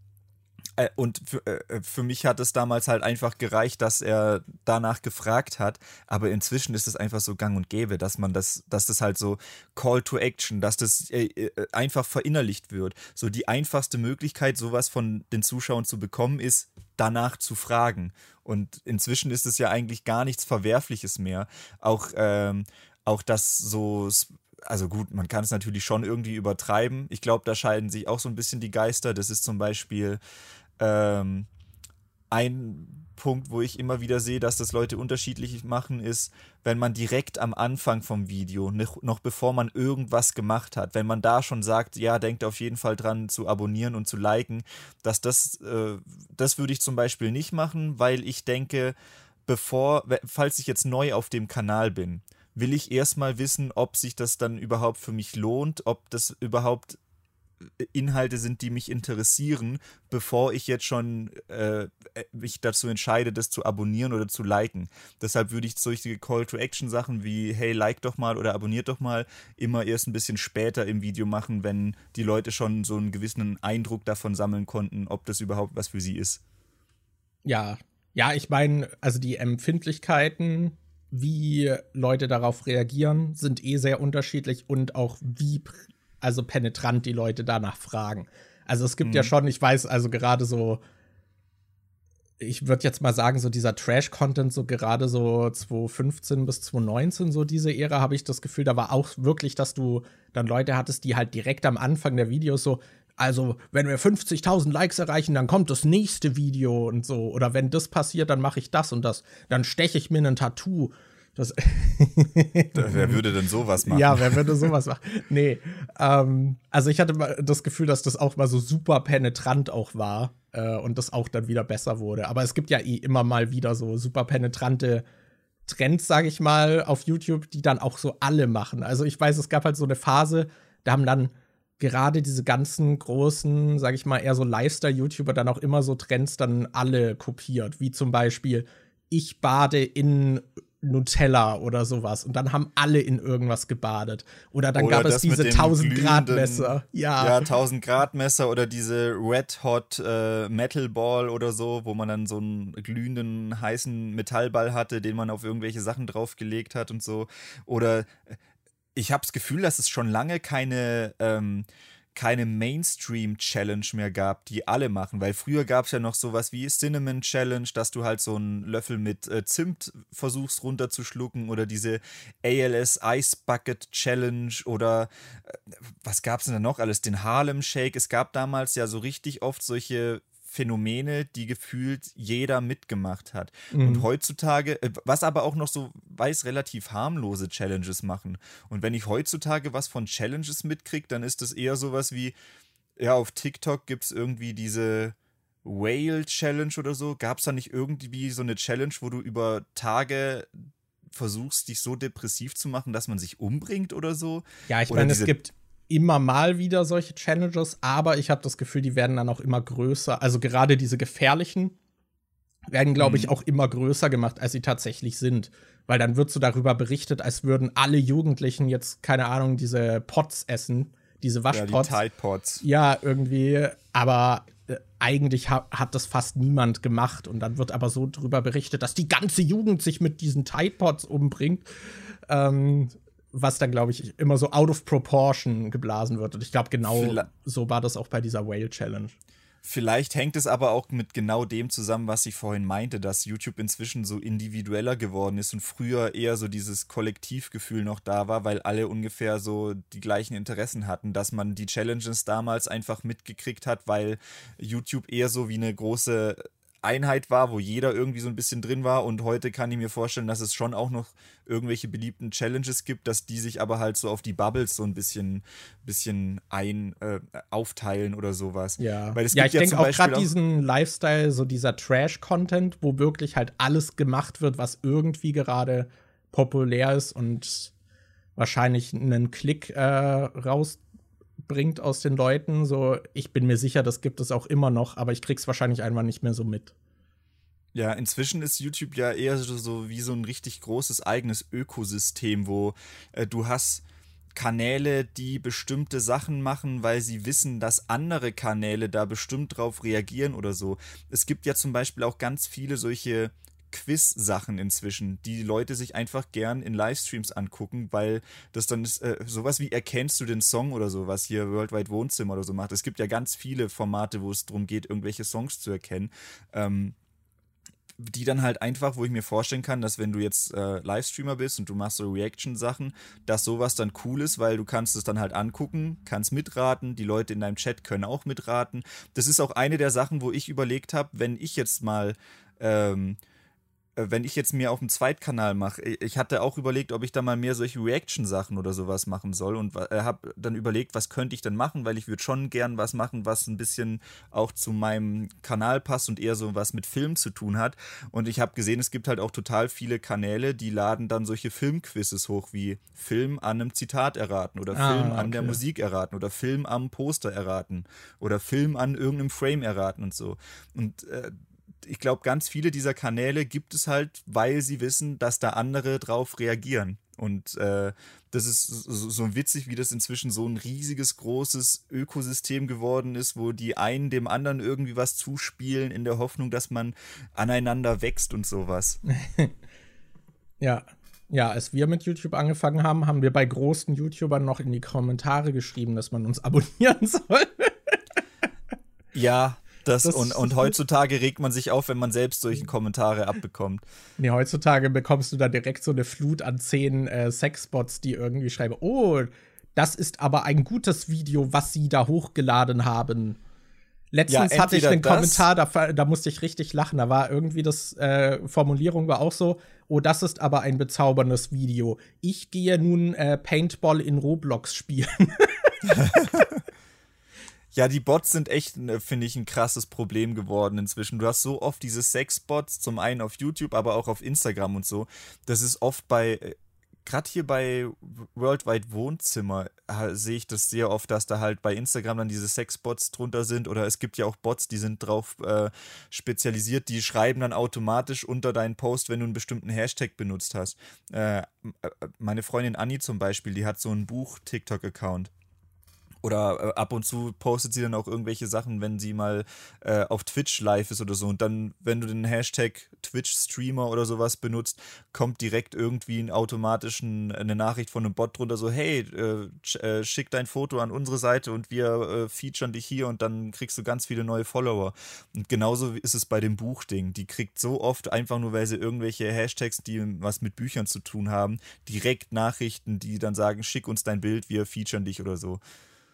äh, und für, äh, für, mich hat es damals halt einfach gereicht, dass er danach gefragt hat. Aber inzwischen ist es einfach so gang und gäbe, dass man das, dass das halt so Call to Action, dass das äh, äh, einfach verinnerlicht wird. So die einfachste Möglichkeit, sowas von den Zuschauern zu bekommen, ist danach zu fragen. Und inzwischen ist es ja eigentlich gar nichts Verwerfliches mehr. Auch, ähm, auch das so also gut, man kann es natürlich schon irgendwie übertreiben. Ich glaube, da scheiden sich auch so ein bisschen die Geister. Das ist zum Beispiel ähm, ein Punkt, wo ich immer wieder sehe, dass das Leute unterschiedlich machen, ist, wenn man direkt am Anfang vom Video, noch bevor man irgendwas gemacht hat, wenn man da schon sagt, ja, denkt auf jeden Fall dran zu abonnieren und zu liken, dass das, äh, das würde ich zum Beispiel nicht machen, weil ich denke, bevor, falls ich jetzt neu auf dem Kanal bin, will ich erstmal wissen, ob sich das dann überhaupt für mich lohnt, ob das überhaupt Inhalte sind, die mich interessieren, bevor ich jetzt schon äh, mich dazu entscheide, das zu abonnieren oder zu liken. Deshalb würde ich solche Call-to-Action-Sachen wie, hey, like doch mal oder abonniert doch mal, immer erst ein bisschen später im Video machen, wenn die Leute schon so einen gewissen Eindruck davon sammeln konnten, ob das überhaupt was für sie ist. Ja, ja, ich meine, also die Empfindlichkeiten, wie Leute darauf reagieren, sind eh sehr unterschiedlich und auch wie also penetrant die Leute danach fragen. Also es gibt mhm. ja schon, ich weiß, also gerade so, ich würde jetzt mal sagen, so dieser Trash-Content, so gerade so 2015 bis 2019, so diese Ära, habe ich das Gefühl, da war auch wirklich, dass du dann Leute hattest, die halt direkt am Anfang der Videos so, also wenn wir 50.000 Likes erreichen, dann kommt das nächste Video und so. Oder wenn das passiert, dann mache ich das und das. Dann steche ich mir ein Tattoo. Das wer würde denn sowas machen? Ja, wer würde sowas machen? Nee. Ähm, also ich hatte mal das Gefühl, dass das auch mal so super penetrant auch war äh, und das auch dann wieder besser wurde. Aber es gibt ja eh immer mal wieder so super penetrante Trends, sage ich mal, auf YouTube, die dann auch so alle machen. Also ich weiß, es gab halt so eine Phase, da haben dann gerade diese ganzen großen, sage ich mal, eher so Lifestyle-YouTuber dann auch immer so Trends dann alle kopiert, wie zum Beispiel ich bade in Nutella oder sowas. Und dann haben alle in irgendwas gebadet. Oder dann oder gab es diese 1000 Grad Messer. Ja. ja, 1000 Grad Messer oder diese Red Hot äh, Metal Ball oder so, wo man dann so einen glühenden heißen Metallball hatte, den man auf irgendwelche Sachen draufgelegt hat und so. Oder äh, ich habe das Gefühl, dass es schon lange keine ähm, keine Mainstream-Challenge mehr gab, die alle machen, weil früher gab es ja noch sowas wie Cinnamon Challenge, dass du halt so einen Löffel mit äh, Zimt versuchst runterzuschlucken oder diese ALS Ice Bucket Challenge oder äh, was gab es denn da noch alles? Den Harlem Shake. Es gab damals ja so richtig oft solche Phänomene, die gefühlt jeder mitgemacht hat. Mhm. Und heutzutage, äh, was aber auch noch so weiß, relativ harmlose Challenges machen. Und wenn ich heutzutage was von Challenges mitkriege, dann ist das eher sowas wie, ja, auf TikTok gibt es irgendwie diese Whale Challenge oder so. Gab es da nicht irgendwie so eine Challenge, wo du über Tage versuchst, dich so depressiv zu machen, dass man sich umbringt oder so? Ja, ich meine, es gibt immer mal wieder solche Challenges, aber ich habe das Gefühl, die werden dann auch immer größer. Also gerade diese gefährlichen werden, glaube ich, mhm. auch immer größer gemacht, als sie tatsächlich sind. Weil dann wird so darüber berichtet, als würden alle Jugendlichen jetzt, keine Ahnung, diese Pots essen, diese Waschpots. Ja, die Tide Pots. Ja, irgendwie. Aber äh, eigentlich ha hat das fast niemand gemacht. Und dann wird aber so darüber berichtet, dass die ganze Jugend sich mit diesen Tide Pots umbringt. Ähm, was dann, glaube ich, immer so out of proportion geblasen wird. Und ich glaube, genau Vielleicht so war das auch bei dieser Whale Challenge. Vielleicht hängt es aber auch mit genau dem zusammen, was ich vorhin meinte, dass YouTube inzwischen so individueller geworden ist und früher eher so dieses Kollektivgefühl noch da war, weil alle ungefähr so die gleichen Interessen hatten, dass man die Challenges damals einfach mitgekriegt hat, weil YouTube eher so wie eine große Einheit war, wo jeder irgendwie so ein bisschen drin war. Und heute kann ich mir vorstellen, dass es schon auch noch irgendwelche beliebten Challenges gibt, dass die sich aber halt so auf die Bubbles so ein bisschen, bisschen ein, äh, aufteilen oder sowas. Ja, Weil es ja ich ja denke auch gerade diesen Lifestyle, so dieser Trash-Content, wo wirklich halt alles gemacht wird, was irgendwie gerade populär ist und wahrscheinlich einen Klick äh, raus bringt aus den Leuten. So, ich bin mir sicher, das gibt es auch immer noch, aber ich krieg's wahrscheinlich einmal nicht mehr so mit. Ja, inzwischen ist YouTube ja eher so wie so ein richtig großes eigenes Ökosystem, wo äh, du hast Kanäle, die bestimmte Sachen machen, weil sie wissen, dass andere Kanäle da bestimmt drauf reagieren oder so. Es gibt ja zum Beispiel auch ganz viele solche Quiz-Sachen inzwischen, die Leute sich einfach gern in Livestreams angucken, weil das dann ist, äh, sowas wie erkennst du den Song oder so, was hier Worldwide Wohnzimmer oder so macht. Es gibt ja ganz viele Formate, wo es darum geht, irgendwelche Songs zu erkennen. Ähm, die dann halt einfach, wo ich mir vorstellen kann, dass wenn du jetzt äh, Livestreamer bist und du machst so Reaction-Sachen, dass sowas dann cool ist, weil du kannst es dann halt angucken, kannst mitraten, die Leute in deinem Chat können auch mitraten. Das ist auch eine der Sachen, wo ich überlegt habe, wenn ich jetzt mal ähm, äh, wenn ich jetzt mir auf dem Zweitkanal mache, ich hatte auch überlegt, ob ich da mal mehr solche Reaction-Sachen oder sowas machen soll und äh, habe dann überlegt, was könnte ich denn machen, weil ich würde schon gern was machen, was ein bisschen auch zu meinem Kanal passt und eher so was mit Film zu tun hat. Und ich habe gesehen, es gibt halt auch total viele Kanäle, die laden dann solche Filmquizzes hoch, wie Film an einem Zitat erraten oder ah, Film an der Musik erraten oder Film am Poster erraten oder Film an irgendeinem Frame erraten und so. Und äh, ich glaube, ganz viele dieser Kanäle gibt es halt, weil sie wissen, dass da andere drauf reagieren. Und äh, das ist so, so, witzig, wie das inzwischen so ein riesiges, großes Ökosystem geworden ist, wo die einen dem anderen irgendwie was zuspielen, in der Hoffnung, dass man aneinander wächst und sowas. ja. Ja, als wir mit YouTube angefangen haben, haben wir bei großen YouTubern noch in die Kommentare geschrieben, dass man uns abonnieren soll. ja, das, das und, und heutzutage regt man sich auf, wenn man selbst solche Kommentare abbekommt. Nee, heutzutage bekommst du da direkt so eine Flut an zehn äh, Sexbots, die irgendwie schreiben, oh, das ist aber ein gutes Video, was sie da hochgeladen haben. Letztens ja, hatte ich einen Kommentar, da, da, musste ich richtig lachen. Da war irgendwie das äh, Formulierung war auch so: Oh, das ist aber ein bezauberndes Video. Ich gehe nun äh, Paintball in Roblox spielen. Ja, die Bots sind echt, ne, finde ich, ein krasses Problem geworden inzwischen. Du hast so oft diese Sex-Bots, zum einen auf YouTube, aber auch auf Instagram und so. Das ist oft bei, äh, gerade hier bei Worldwide Wohnzimmer sehe ich das sehr oft, dass da halt bei Instagram dann diese Sex-Bots drunter sind oder es gibt ja auch Bots, die sind drauf äh, spezialisiert, die schreiben dann automatisch unter deinen Post, wenn du einen bestimmten Hashtag benutzt hast. Äh, äh meine Freundin Anni zum Beispiel, die hat so einen Buch-TikTok-Account oder äh, ab und zu postet sie dann auch irgendwelche Sachen, wenn sie mal äh, auf Twitch live ist oder so. Und dann, wenn du den Hashtag Twitch-Streamer oder sowas benutzt, kommt direkt irgendwie ein automatischen, eine Nachricht von einem Bot drunter, so, hey, äh, äh, schick dein Foto an unsere Seite und wir äh, featuren dich hier und dann kriegst du ganz viele neue Follower. Und genauso ist es bei dem Buchding. Die kriegt so oft einfach nur, weil sie irgendwelche Hashtags, die was mit Büchern zu tun haben, direkt Nachrichten, die dann sagen, schick uns dein Bild, wir featuren dich oder so.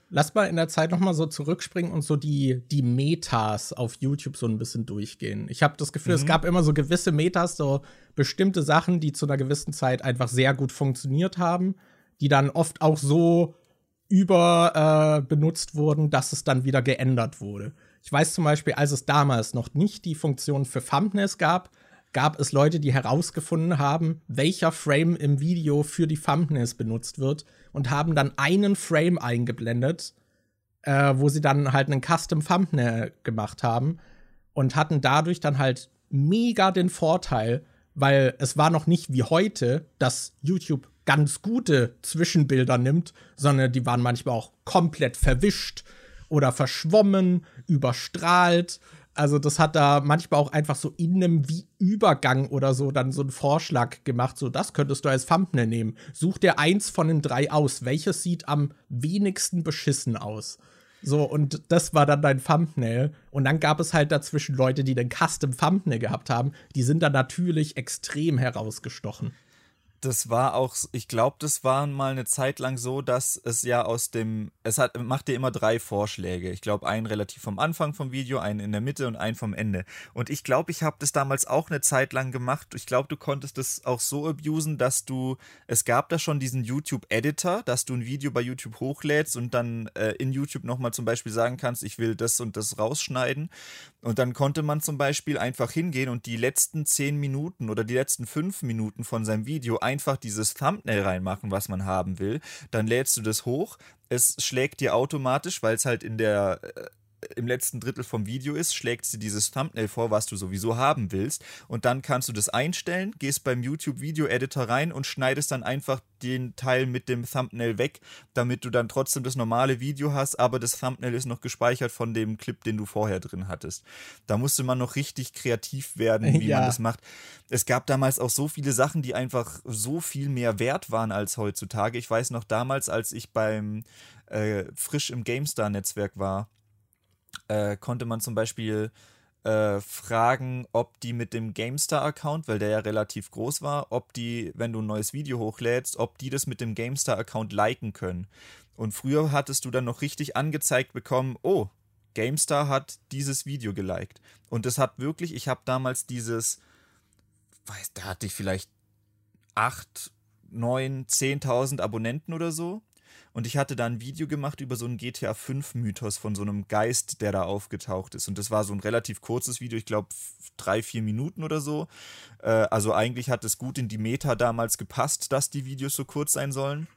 Lass mal in der Zeit noch mal so zurückspringen und so die, die Metas auf YouTube so ein bisschen durchgehen. Ich habe das Gefühl, mhm. es gab immer so gewisse Metas, so bestimmte Sachen, die zu einer gewissen Zeit einfach sehr gut funktioniert haben, die dann oft auch so über äh, benutzt wurden, dass es dann wieder geändert wurde. Ich weiß zum Beispiel, als es damals noch nicht die Funktion für Thumbnails gab, gab es Leute, die herausgefunden haben, welcher Frame im Video für die Thumbnails benutzt wird und haben dann einen Frame eingeblendet, äh, wo sie dann halt einen Custom Thumbnail gemacht haben und hatten dadurch dann halt mega den Vorteil, weil es war noch nicht wie heute, dass YouTube ganz gute Zwischenbilder nimmt, sondern die waren manchmal auch komplett verwischt oder verschwommen, überstrahlt also das hat da manchmal auch einfach so in einem wie Übergang oder so dann so einen Vorschlag gemacht, so das könntest du als Thumbnail nehmen. Such dir eins von den drei aus. Welches sieht am wenigsten beschissen aus? So, und das war dann dein Thumbnail. Und dann gab es halt dazwischen Leute, die den Custom Thumbnail gehabt haben. Die sind dann natürlich extrem herausgestochen das war auch, ich glaube, das war mal eine Zeit lang so, dass es ja aus dem, es hat, macht dir immer drei Vorschläge. Ich glaube, einen relativ vom Anfang vom Video, einen in der Mitte und einen vom Ende. Und ich glaube, ich habe das damals auch eine Zeit lang gemacht. Ich glaube, du konntest das auch so abusen, dass du, es gab da schon diesen YouTube-Editor, dass du ein Video bei YouTube hochlädst und dann äh, in YouTube nochmal zum Beispiel sagen kannst, ich will das und das rausschneiden. Und dann konnte man zum Beispiel einfach hingehen und die letzten zehn Minuten oder die letzten fünf Minuten von seinem Video einfach dieses Thumbnail reinmachen, was man haben will. Dann lädst du das hoch. Es schlägt dir automatisch, weil es halt in der äh, im letzten Drittel vom Video ist, schlägt sie dieses Thumbnail vor, was du sowieso haben willst. Und dann kannst du das einstellen, gehst beim YouTube Video Editor rein und schneidest dann einfach den Teil mit dem Thumbnail weg, damit du dann trotzdem das normale Video hast, aber das Thumbnail ist noch gespeichert von dem Clip, den du vorher drin hattest. Da musste man noch richtig kreativ werden, wie ja. man das macht. Es gab damals auch so viele Sachen, die einfach so viel mehr wert waren als heutzutage. Ich weiß noch damals, als ich beim äh, frisch im GameStar-Netzwerk war, äh, konnte man zum Beispiel äh, fragen, ob die mit dem GameStar-Account, weil der ja relativ groß war, ob die, wenn du ein neues Video hochlädst, ob die das mit dem GameStar-Account liken können. Und früher hattest du dann noch richtig angezeigt bekommen, oh, GameStar hat dieses Video geliked. Und das hat wirklich, ich habe damals dieses weiß, da hatte ich vielleicht acht, neun, zehntausend Abonnenten oder so. Und ich hatte da ein Video gemacht über so einen GTA 5 Mythos von so einem Geist, der da aufgetaucht ist. Und das war so ein relativ kurzes Video, ich glaube drei, vier Minuten oder so. Äh, also eigentlich hat es gut in die Meta damals gepasst, dass die Videos so kurz sein sollen.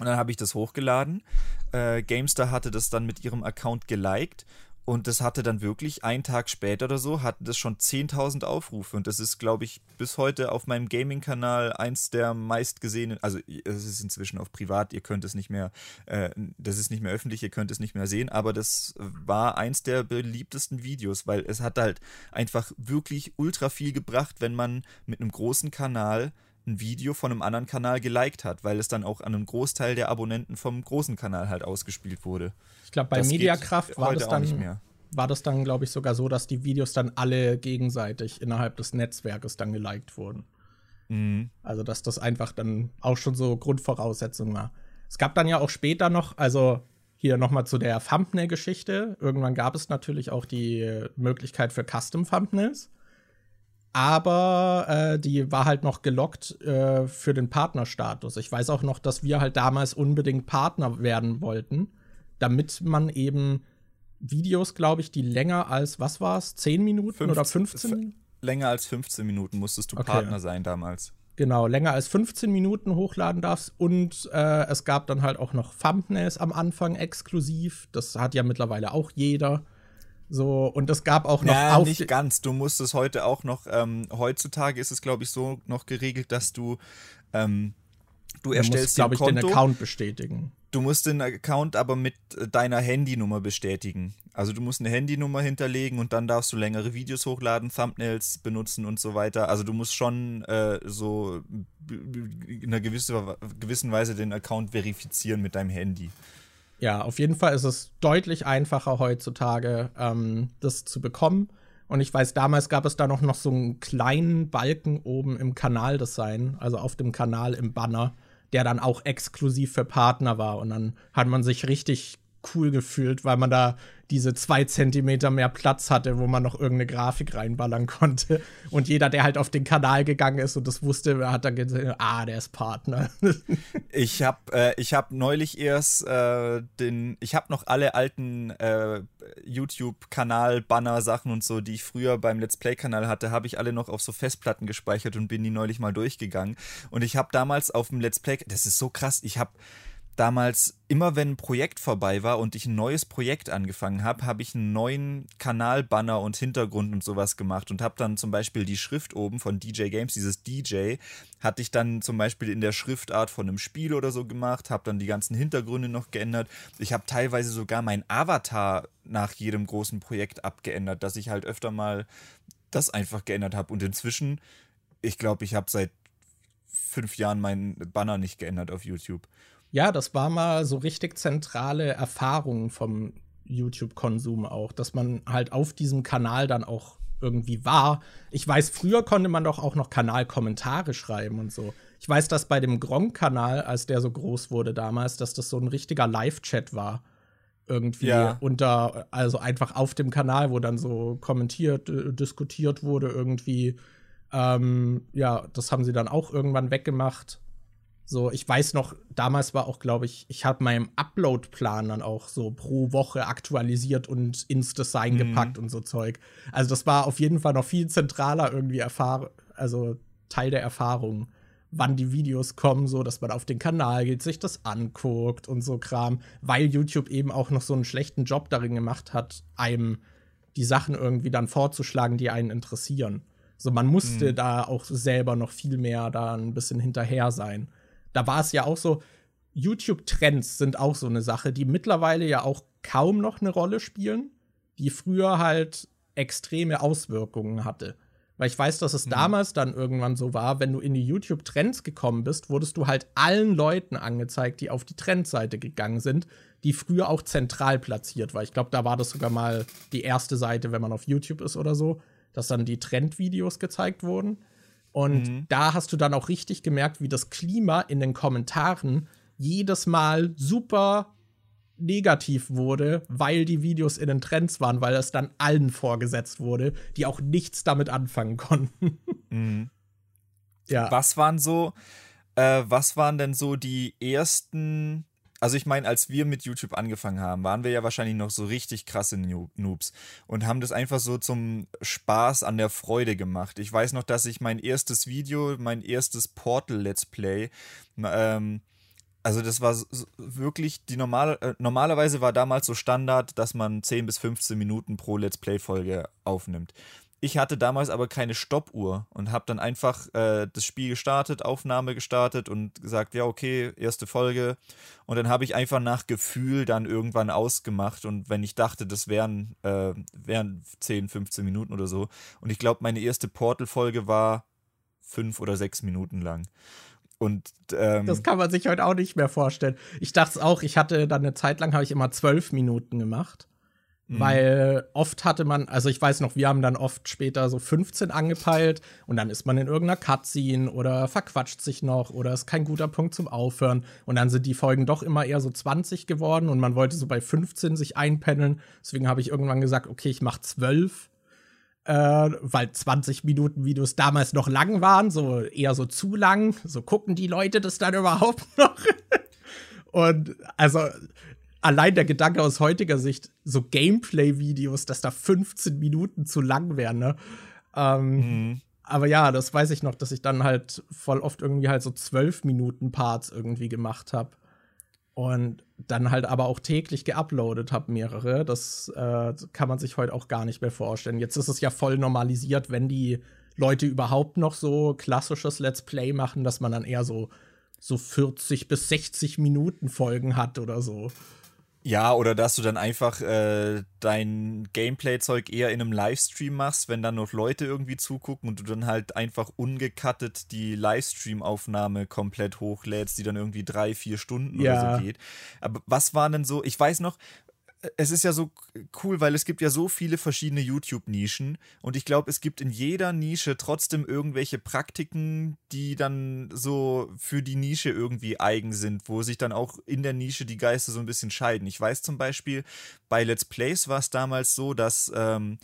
Und dann habe ich das hochgeladen. Äh, Gamestar hatte das dann mit ihrem Account geliked und das hatte dann wirklich einen Tag später oder so, hatten das schon 10.000 Aufrufe. Und das ist, glaube ich, bis heute auf meinem Gaming-Kanal eins der meistgesehenen. Also, es ist inzwischen auf privat, ihr könnt es nicht mehr, äh, das ist nicht mehr öffentlich, ihr könnt es nicht mehr sehen. Aber das war eins der beliebtesten Videos, weil es hat halt einfach wirklich ultra viel gebracht, wenn man mit einem großen Kanal ein Video von einem anderen Kanal geliked hat, weil es dann auch an einem Großteil der Abonnenten vom großen Kanal halt ausgespielt wurde. Ich glaube, bei das Mediakraft war das dann war das dann, glaube ich, sogar so, dass die Videos dann alle gegenseitig innerhalb des Netzwerkes dann geliked wurden. Mhm. Also, dass das einfach dann auch schon so Grundvoraussetzung war. Es gab dann ja auch später noch, also hier nochmal zu der Thumbnail-Geschichte. Irgendwann gab es natürlich auch die Möglichkeit für Custom-Thumbnails aber äh, die war halt noch gelockt äh, für den Partnerstatus. Ich weiß auch noch, dass wir halt damals unbedingt Partner werden wollten, damit man eben Videos, glaube ich, die länger als, was war es, 10 Minuten 15, oder 15? Länger als 15 Minuten musstest du okay. Partner sein damals. Genau, länger als 15 Minuten hochladen darfst. Und äh, es gab dann halt auch noch Thumbnails am Anfang exklusiv. Das hat ja mittlerweile auch jeder. So, und es gab auch noch. Ja, nicht ganz. Du musst es heute auch noch, ähm, heutzutage ist es, glaube ich, so noch geregelt, dass du, ähm, du erstellst, glaube ich, den Account bestätigen. Du musst den Account aber mit deiner Handynummer bestätigen. Also du musst eine Handynummer hinterlegen und dann darfst du längere Videos hochladen, Thumbnails benutzen und so weiter. Also du musst schon äh, so in einer gewissen, gewissen Weise den Account verifizieren mit deinem Handy. Ja, auf jeden Fall ist es deutlich einfacher heutzutage, ähm, das zu bekommen. Und ich weiß, damals gab es da noch, noch so einen kleinen Balken oben im Kanaldesign, also auf dem Kanal im Banner, der dann auch exklusiv für Partner war. Und dann hat man sich richtig cool gefühlt, weil man da diese zwei Zentimeter mehr Platz hatte, wo man noch irgendeine Grafik reinballern konnte. Und jeder, der halt auf den Kanal gegangen ist und das wusste, hat dann gesagt, ah, der ist Partner. ich habe äh, hab neulich erst äh, den, ich habe noch alle alten äh, YouTube-Kanal-Banner-Sachen und so, die ich früher beim Let's Play-Kanal hatte, habe ich alle noch auf so Festplatten gespeichert und bin die neulich mal durchgegangen. Und ich habe damals auf dem Let's Play, das ist so krass, ich habe damals, immer wenn ein Projekt vorbei war und ich ein neues Projekt angefangen habe, habe ich einen neuen Kanalbanner und Hintergrund und sowas gemacht und habe dann zum Beispiel die Schrift oben von DJ Games, dieses DJ, hatte ich dann zum Beispiel in der Schriftart von einem Spiel oder so gemacht, habe dann die ganzen Hintergründe noch geändert. Ich habe teilweise sogar mein Avatar nach jedem großen Projekt abgeändert, dass ich halt öfter mal das einfach geändert habe. Und inzwischen, ich glaube, ich habe seit fünf Jahren meinen Banner nicht geändert auf YouTube. Ja, das war mal so richtig zentrale Erfahrung vom YouTube-Konsum auch, dass man halt auf diesem Kanal dann auch irgendwie war. Ich weiß, früher konnte man doch auch noch Kanalkommentare schreiben und so. Ich weiß, dass bei dem Gronk-Kanal, als der so groß wurde damals, dass das so ein richtiger Live-Chat war. Irgendwie ja. unter, also einfach auf dem Kanal, wo dann so kommentiert, äh, diskutiert wurde, irgendwie. Ähm, ja, das haben sie dann auch irgendwann weggemacht. So, ich weiß noch, damals war auch, glaube ich, ich habe meinen Upload-Plan dann auch so pro Woche aktualisiert und ins Design mhm. gepackt und so Zeug. Also, das war auf jeden Fall noch viel zentraler irgendwie Erfahrung, also Teil der Erfahrung, wann die Videos kommen, so dass man auf den Kanal geht, sich das anguckt und so Kram, weil YouTube eben auch noch so einen schlechten Job darin gemacht hat, einem die Sachen irgendwie dann vorzuschlagen, die einen interessieren. So, man musste mhm. da auch selber noch viel mehr da ein bisschen hinterher sein da war es ja auch so, YouTube-Trends sind auch so eine Sache, die mittlerweile ja auch kaum noch eine Rolle spielen, die früher halt extreme Auswirkungen hatte. Weil ich weiß, dass es mhm. damals dann irgendwann so war, wenn du in die YouTube-Trends gekommen bist, wurdest du halt allen Leuten angezeigt, die auf die Trendseite gegangen sind, die früher auch zentral platziert war. Ich glaube, da war das sogar mal die erste Seite, wenn man auf YouTube ist oder so, dass dann die Trendvideos gezeigt wurden. Und mhm. da hast du dann auch richtig gemerkt, wie das Klima in den Kommentaren jedes Mal super negativ wurde, weil die Videos in den Trends waren, weil es dann allen vorgesetzt wurde, die auch nichts damit anfangen konnten. Mhm. Ja. Was waren so, äh, was waren denn so die ersten also ich meine, als wir mit YouTube angefangen haben, waren wir ja wahrscheinlich noch so richtig krasse Noobs und haben das einfach so zum Spaß an der Freude gemacht. Ich weiß noch, dass ich mein erstes Video, mein erstes Portal Let's Play, ähm, also das war wirklich die normale, äh, normalerweise war damals so Standard, dass man 10 bis 15 Minuten pro Let's Play Folge aufnimmt. Ich hatte damals aber keine Stoppuhr und habe dann einfach äh, das Spiel gestartet, Aufnahme gestartet und gesagt, ja, okay, erste Folge. Und dann habe ich einfach nach Gefühl dann irgendwann ausgemacht. Und wenn ich dachte, das wären, äh, wären 10, 15 Minuten oder so. Und ich glaube, meine erste Portal-Folge war fünf oder sechs Minuten lang. Und ähm, das kann man sich heute auch nicht mehr vorstellen. Ich dachte es auch, ich hatte dann eine Zeit lang, habe ich immer zwölf Minuten gemacht. Mhm. Weil oft hatte man, also ich weiß noch, wir haben dann oft später so 15 angepeilt und dann ist man in irgendeiner Cutscene oder verquatscht sich noch oder ist kein guter Punkt zum Aufhören. Und dann sind die Folgen doch immer eher so 20 geworden und man wollte so bei 15 sich einpendeln. Deswegen habe ich irgendwann gesagt, okay, ich mache 12. Äh, weil 20 Minuten Videos damals noch lang waren, so eher so zu lang. So gucken die Leute das dann überhaupt noch. und also allein der Gedanke aus heutiger Sicht, so Gameplay-Videos, dass da 15 Minuten zu lang wären, ne? Ähm, mhm. Aber ja, das weiß ich noch, dass ich dann halt voll oft irgendwie halt so 12 Minuten Parts irgendwie gemacht habe. Und dann halt aber auch täglich geuploadet habe, mehrere. Das äh, kann man sich heute auch gar nicht mehr vorstellen. Jetzt ist es ja voll normalisiert, wenn die Leute überhaupt noch so klassisches Let's Play machen, dass man dann eher so, so 40 bis 60 Minuten Folgen hat oder so. Ja, oder dass du dann einfach äh, dein Gameplay-Zeug eher in einem Livestream machst, wenn dann noch Leute irgendwie zugucken und du dann halt einfach ungecuttet die Livestream-Aufnahme komplett hochlädst, die dann irgendwie drei, vier Stunden ja. oder so geht. Aber was war denn so, ich weiß noch, es ist ja so cool, weil es gibt ja so viele verschiedene YouTube-Nischen und ich glaube, es gibt in jeder Nische trotzdem irgendwelche Praktiken, die dann so für die Nische irgendwie eigen sind, wo sich dann auch in der Nische die Geister so ein bisschen scheiden. Ich weiß zum Beispiel, bei Let's Plays war es damals so, dass ähm,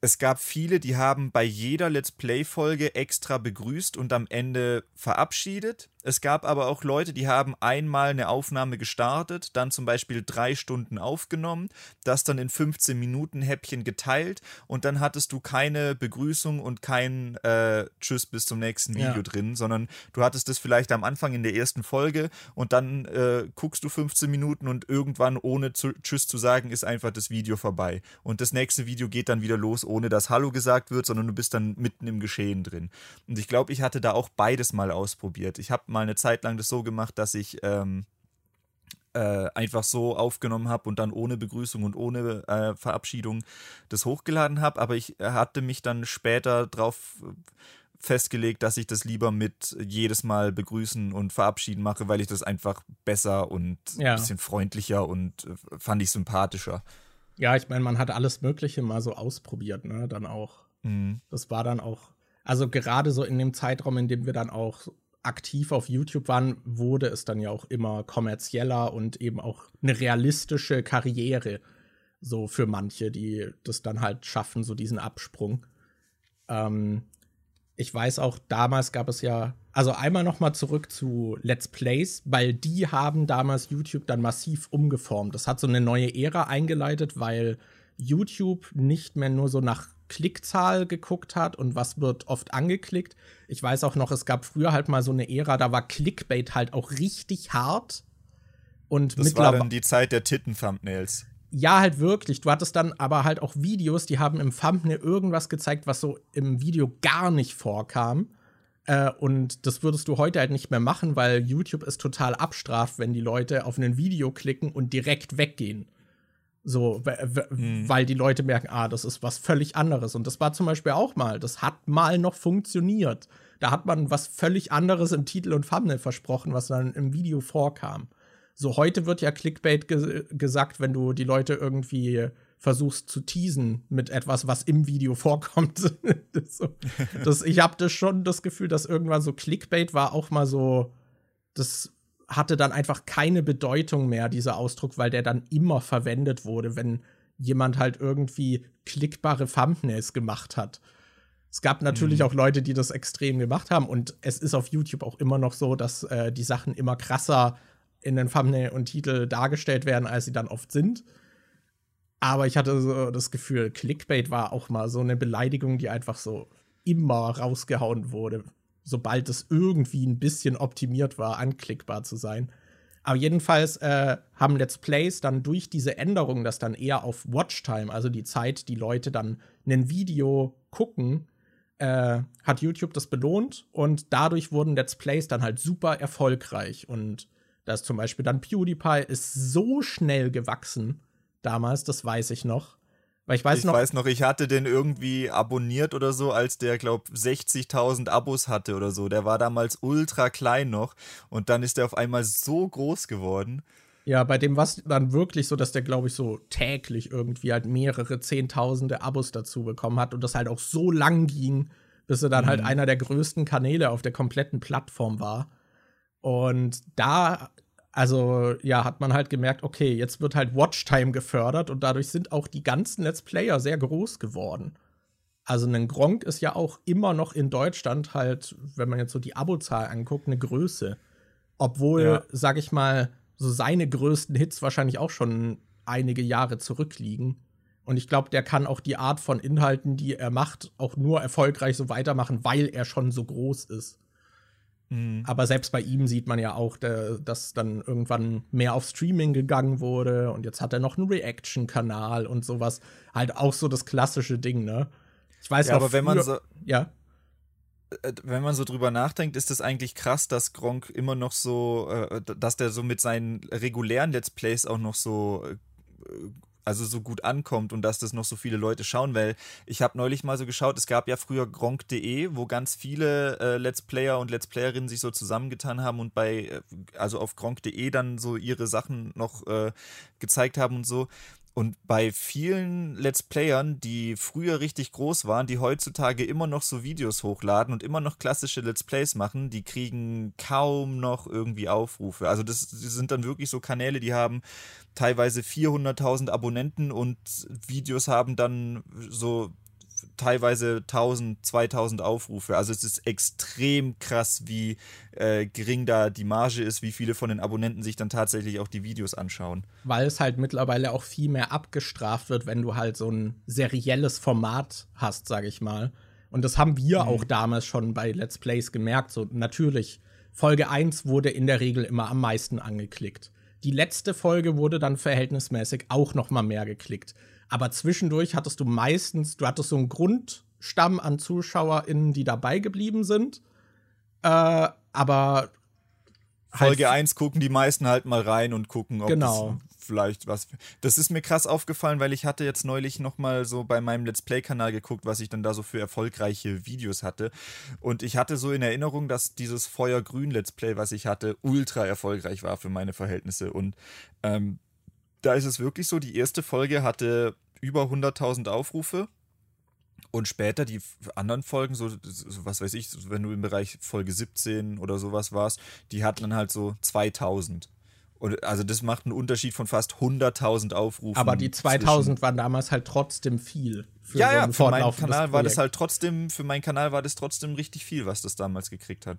es gab viele, die haben bei jeder Let's Play-Folge extra begrüßt und am Ende verabschiedet. Es gab aber auch Leute, die haben einmal eine Aufnahme gestartet, dann zum Beispiel drei Stunden aufgenommen, das dann in 15 Minuten Häppchen geteilt und dann hattest du keine Begrüßung und kein äh, Tschüss bis zum nächsten Video ja. drin, sondern du hattest es vielleicht am Anfang in der ersten Folge und dann äh, guckst du 15 Minuten und irgendwann ohne zu, Tschüss zu sagen ist einfach das Video vorbei. Und das nächste Video geht dann wieder los, ohne dass Hallo gesagt wird, sondern du bist dann mitten im Geschehen drin. Und ich glaube, ich hatte da auch beides mal ausprobiert. Ich habe mal eine Zeit lang das so gemacht, dass ich ähm, äh, einfach so aufgenommen habe und dann ohne Begrüßung und ohne äh, Verabschiedung das hochgeladen habe. Aber ich hatte mich dann später darauf festgelegt, dass ich das lieber mit jedes Mal begrüßen und verabschieden mache, weil ich das einfach besser und ja. ein bisschen freundlicher und äh, fand ich sympathischer. Ja, ich meine, man hat alles Mögliche mal so ausprobiert, ne? Dann auch. Mhm. Das war dann auch, also gerade so in dem Zeitraum, in dem wir dann auch aktiv auf YouTube waren, wurde es dann ja auch immer kommerzieller und eben auch eine realistische Karriere. So für manche, die das dann halt schaffen, so diesen Absprung. Ähm, ich weiß auch, damals gab es ja, also einmal noch mal zurück zu Let's Plays, weil die haben damals YouTube dann massiv umgeformt. Das hat so eine neue Ära eingeleitet, weil YouTube nicht mehr nur so nach Klickzahl geguckt hat und was wird oft angeklickt. Ich weiß auch noch, es gab früher halt mal so eine Ära, da war Clickbait halt auch richtig hart. Und das war dann die Zeit der Titten-Thumbnails. Ja, halt wirklich. Du hattest dann aber halt auch Videos, die haben im Thumbnail irgendwas gezeigt, was so im Video gar nicht vorkam. Äh, und das würdest du heute halt nicht mehr machen, weil YouTube es total abstraft, wenn die Leute auf ein Video klicken und direkt weggehen. So, mhm. weil die Leute merken, ah, das ist was völlig anderes. Und das war zum Beispiel auch mal, das hat mal noch funktioniert. Da hat man was völlig anderes im Titel und Thumbnail versprochen, was dann im Video vorkam. So, heute wird ja Clickbait ge gesagt, wenn du die Leute irgendwie versuchst zu teasen mit etwas, was im Video vorkommt. das so, das, ich habe das schon das Gefühl, dass irgendwann so Clickbait war auch mal so das hatte dann einfach keine Bedeutung mehr, dieser Ausdruck, weil der dann immer verwendet wurde, wenn jemand halt irgendwie klickbare Thumbnails gemacht hat. Es gab natürlich mhm. auch Leute, die das extrem gemacht haben und es ist auf YouTube auch immer noch so, dass äh, die Sachen immer krasser in den Thumbnail und Titel dargestellt werden, als sie dann oft sind. Aber ich hatte so das Gefühl, Clickbait war auch mal so eine Beleidigung, die einfach so immer rausgehauen wurde, sobald es irgendwie ein bisschen optimiert war, anklickbar zu sein. Aber jedenfalls äh, haben Let's Plays dann durch diese Änderung, dass dann eher auf Watchtime, also die Zeit, die Leute dann ein Video gucken, äh, hat YouTube das belohnt und dadurch wurden Let's Plays dann halt super erfolgreich. Und da ist zum Beispiel dann PewDiePie ist so schnell gewachsen damals, das weiß ich noch. Weil ich weiß ich noch. Ich weiß noch, ich hatte den irgendwie abonniert oder so, als der, glaub, 60.000 Abos hatte oder so. Der war damals ultra klein noch und dann ist der auf einmal so groß geworden. Ja, bei dem war es dann wirklich so, dass der, glaube ich, so täglich irgendwie halt mehrere Zehntausende Abos dazu bekommen hat und das halt auch so lang ging, bis er dann halt mhm. halt einer der größten Kanäle auf der kompletten Plattform war. Und da, also ja, hat man halt gemerkt, okay, jetzt wird halt Watchtime gefördert und dadurch sind auch die ganzen Let's Player sehr groß geworden. Also ein Gronk ist ja auch immer noch in Deutschland halt, wenn man jetzt so die Abozahl anguckt, eine Größe. Obwohl, ja. sag ich mal, so seine größten Hits wahrscheinlich auch schon einige Jahre zurückliegen. Und ich glaube, der kann auch die Art von Inhalten, die er macht, auch nur erfolgreich so weitermachen, weil er schon so groß ist. Mhm. Aber selbst bei ihm sieht man ja auch, der, dass dann irgendwann mehr auf Streaming gegangen wurde und jetzt hat er noch einen Reaction-Kanal und sowas. Halt auch so das klassische Ding, ne? Ich weiß ja, noch, aber wenn man so. Ja äh, wenn man so drüber nachdenkt, ist es eigentlich krass, dass Gronk immer noch so, äh, dass der so mit seinen regulären Let's Plays auch noch so äh, also so gut ankommt und dass das noch so viele Leute schauen, weil ich habe neulich mal so geschaut, es gab ja früher gronk.de, wo ganz viele äh, Let's Player und Let's Playerinnen sich so zusammengetan haben und bei, also auf gronk.de dann so ihre Sachen noch äh, gezeigt haben und so. Und bei vielen Let's Playern, die früher richtig groß waren, die heutzutage immer noch so Videos hochladen und immer noch klassische Let's Plays machen, die kriegen kaum noch irgendwie Aufrufe. Also das, sind dann wirklich so Kanäle, die haben teilweise 400.000 Abonnenten und Videos haben dann so teilweise 1000, 2000 Aufrufe. Also es ist extrem krass, wie äh, gering da die Marge ist, wie viele von den Abonnenten sich dann tatsächlich auch die Videos anschauen. Weil es halt mittlerweile auch viel mehr abgestraft wird, wenn du halt so ein serielles Format hast, sag ich mal. Und das haben wir mhm. auch damals schon bei Let's Plays gemerkt. So natürlich, Folge 1 wurde in der Regel immer am meisten angeklickt. Die letzte Folge wurde dann verhältnismäßig auch noch mal mehr geklickt. Aber zwischendurch hattest du meistens, du hattest so einen Grundstamm an ZuschauerInnen, die dabei geblieben sind. Äh, aber halt Folge 1 gucken die meisten halt mal rein und gucken, ob genau. vielleicht was. Das ist mir krass aufgefallen, weil ich hatte jetzt neulich noch mal so bei meinem Let's Play Kanal geguckt, was ich dann da so für erfolgreiche Videos hatte und ich hatte so in Erinnerung, dass dieses Feuergrün Let's Play, was ich hatte, ultra erfolgreich war für meine Verhältnisse und ähm, da ist es wirklich so, die erste Folge hatte über 100.000 Aufrufe und später die anderen Folgen, so, so, was weiß ich, wenn du im Bereich Folge 17 oder sowas warst, die hatten dann halt so 2000. Und also das macht einen Unterschied von fast 100.000 Aufrufen. Aber die 2000 waren damals halt trotzdem viel. Für ja, so ja, für meinen Kanal Projekt. war das halt trotzdem, für meinen Kanal war das trotzdem richtig viel, was das damals gekriegt hat.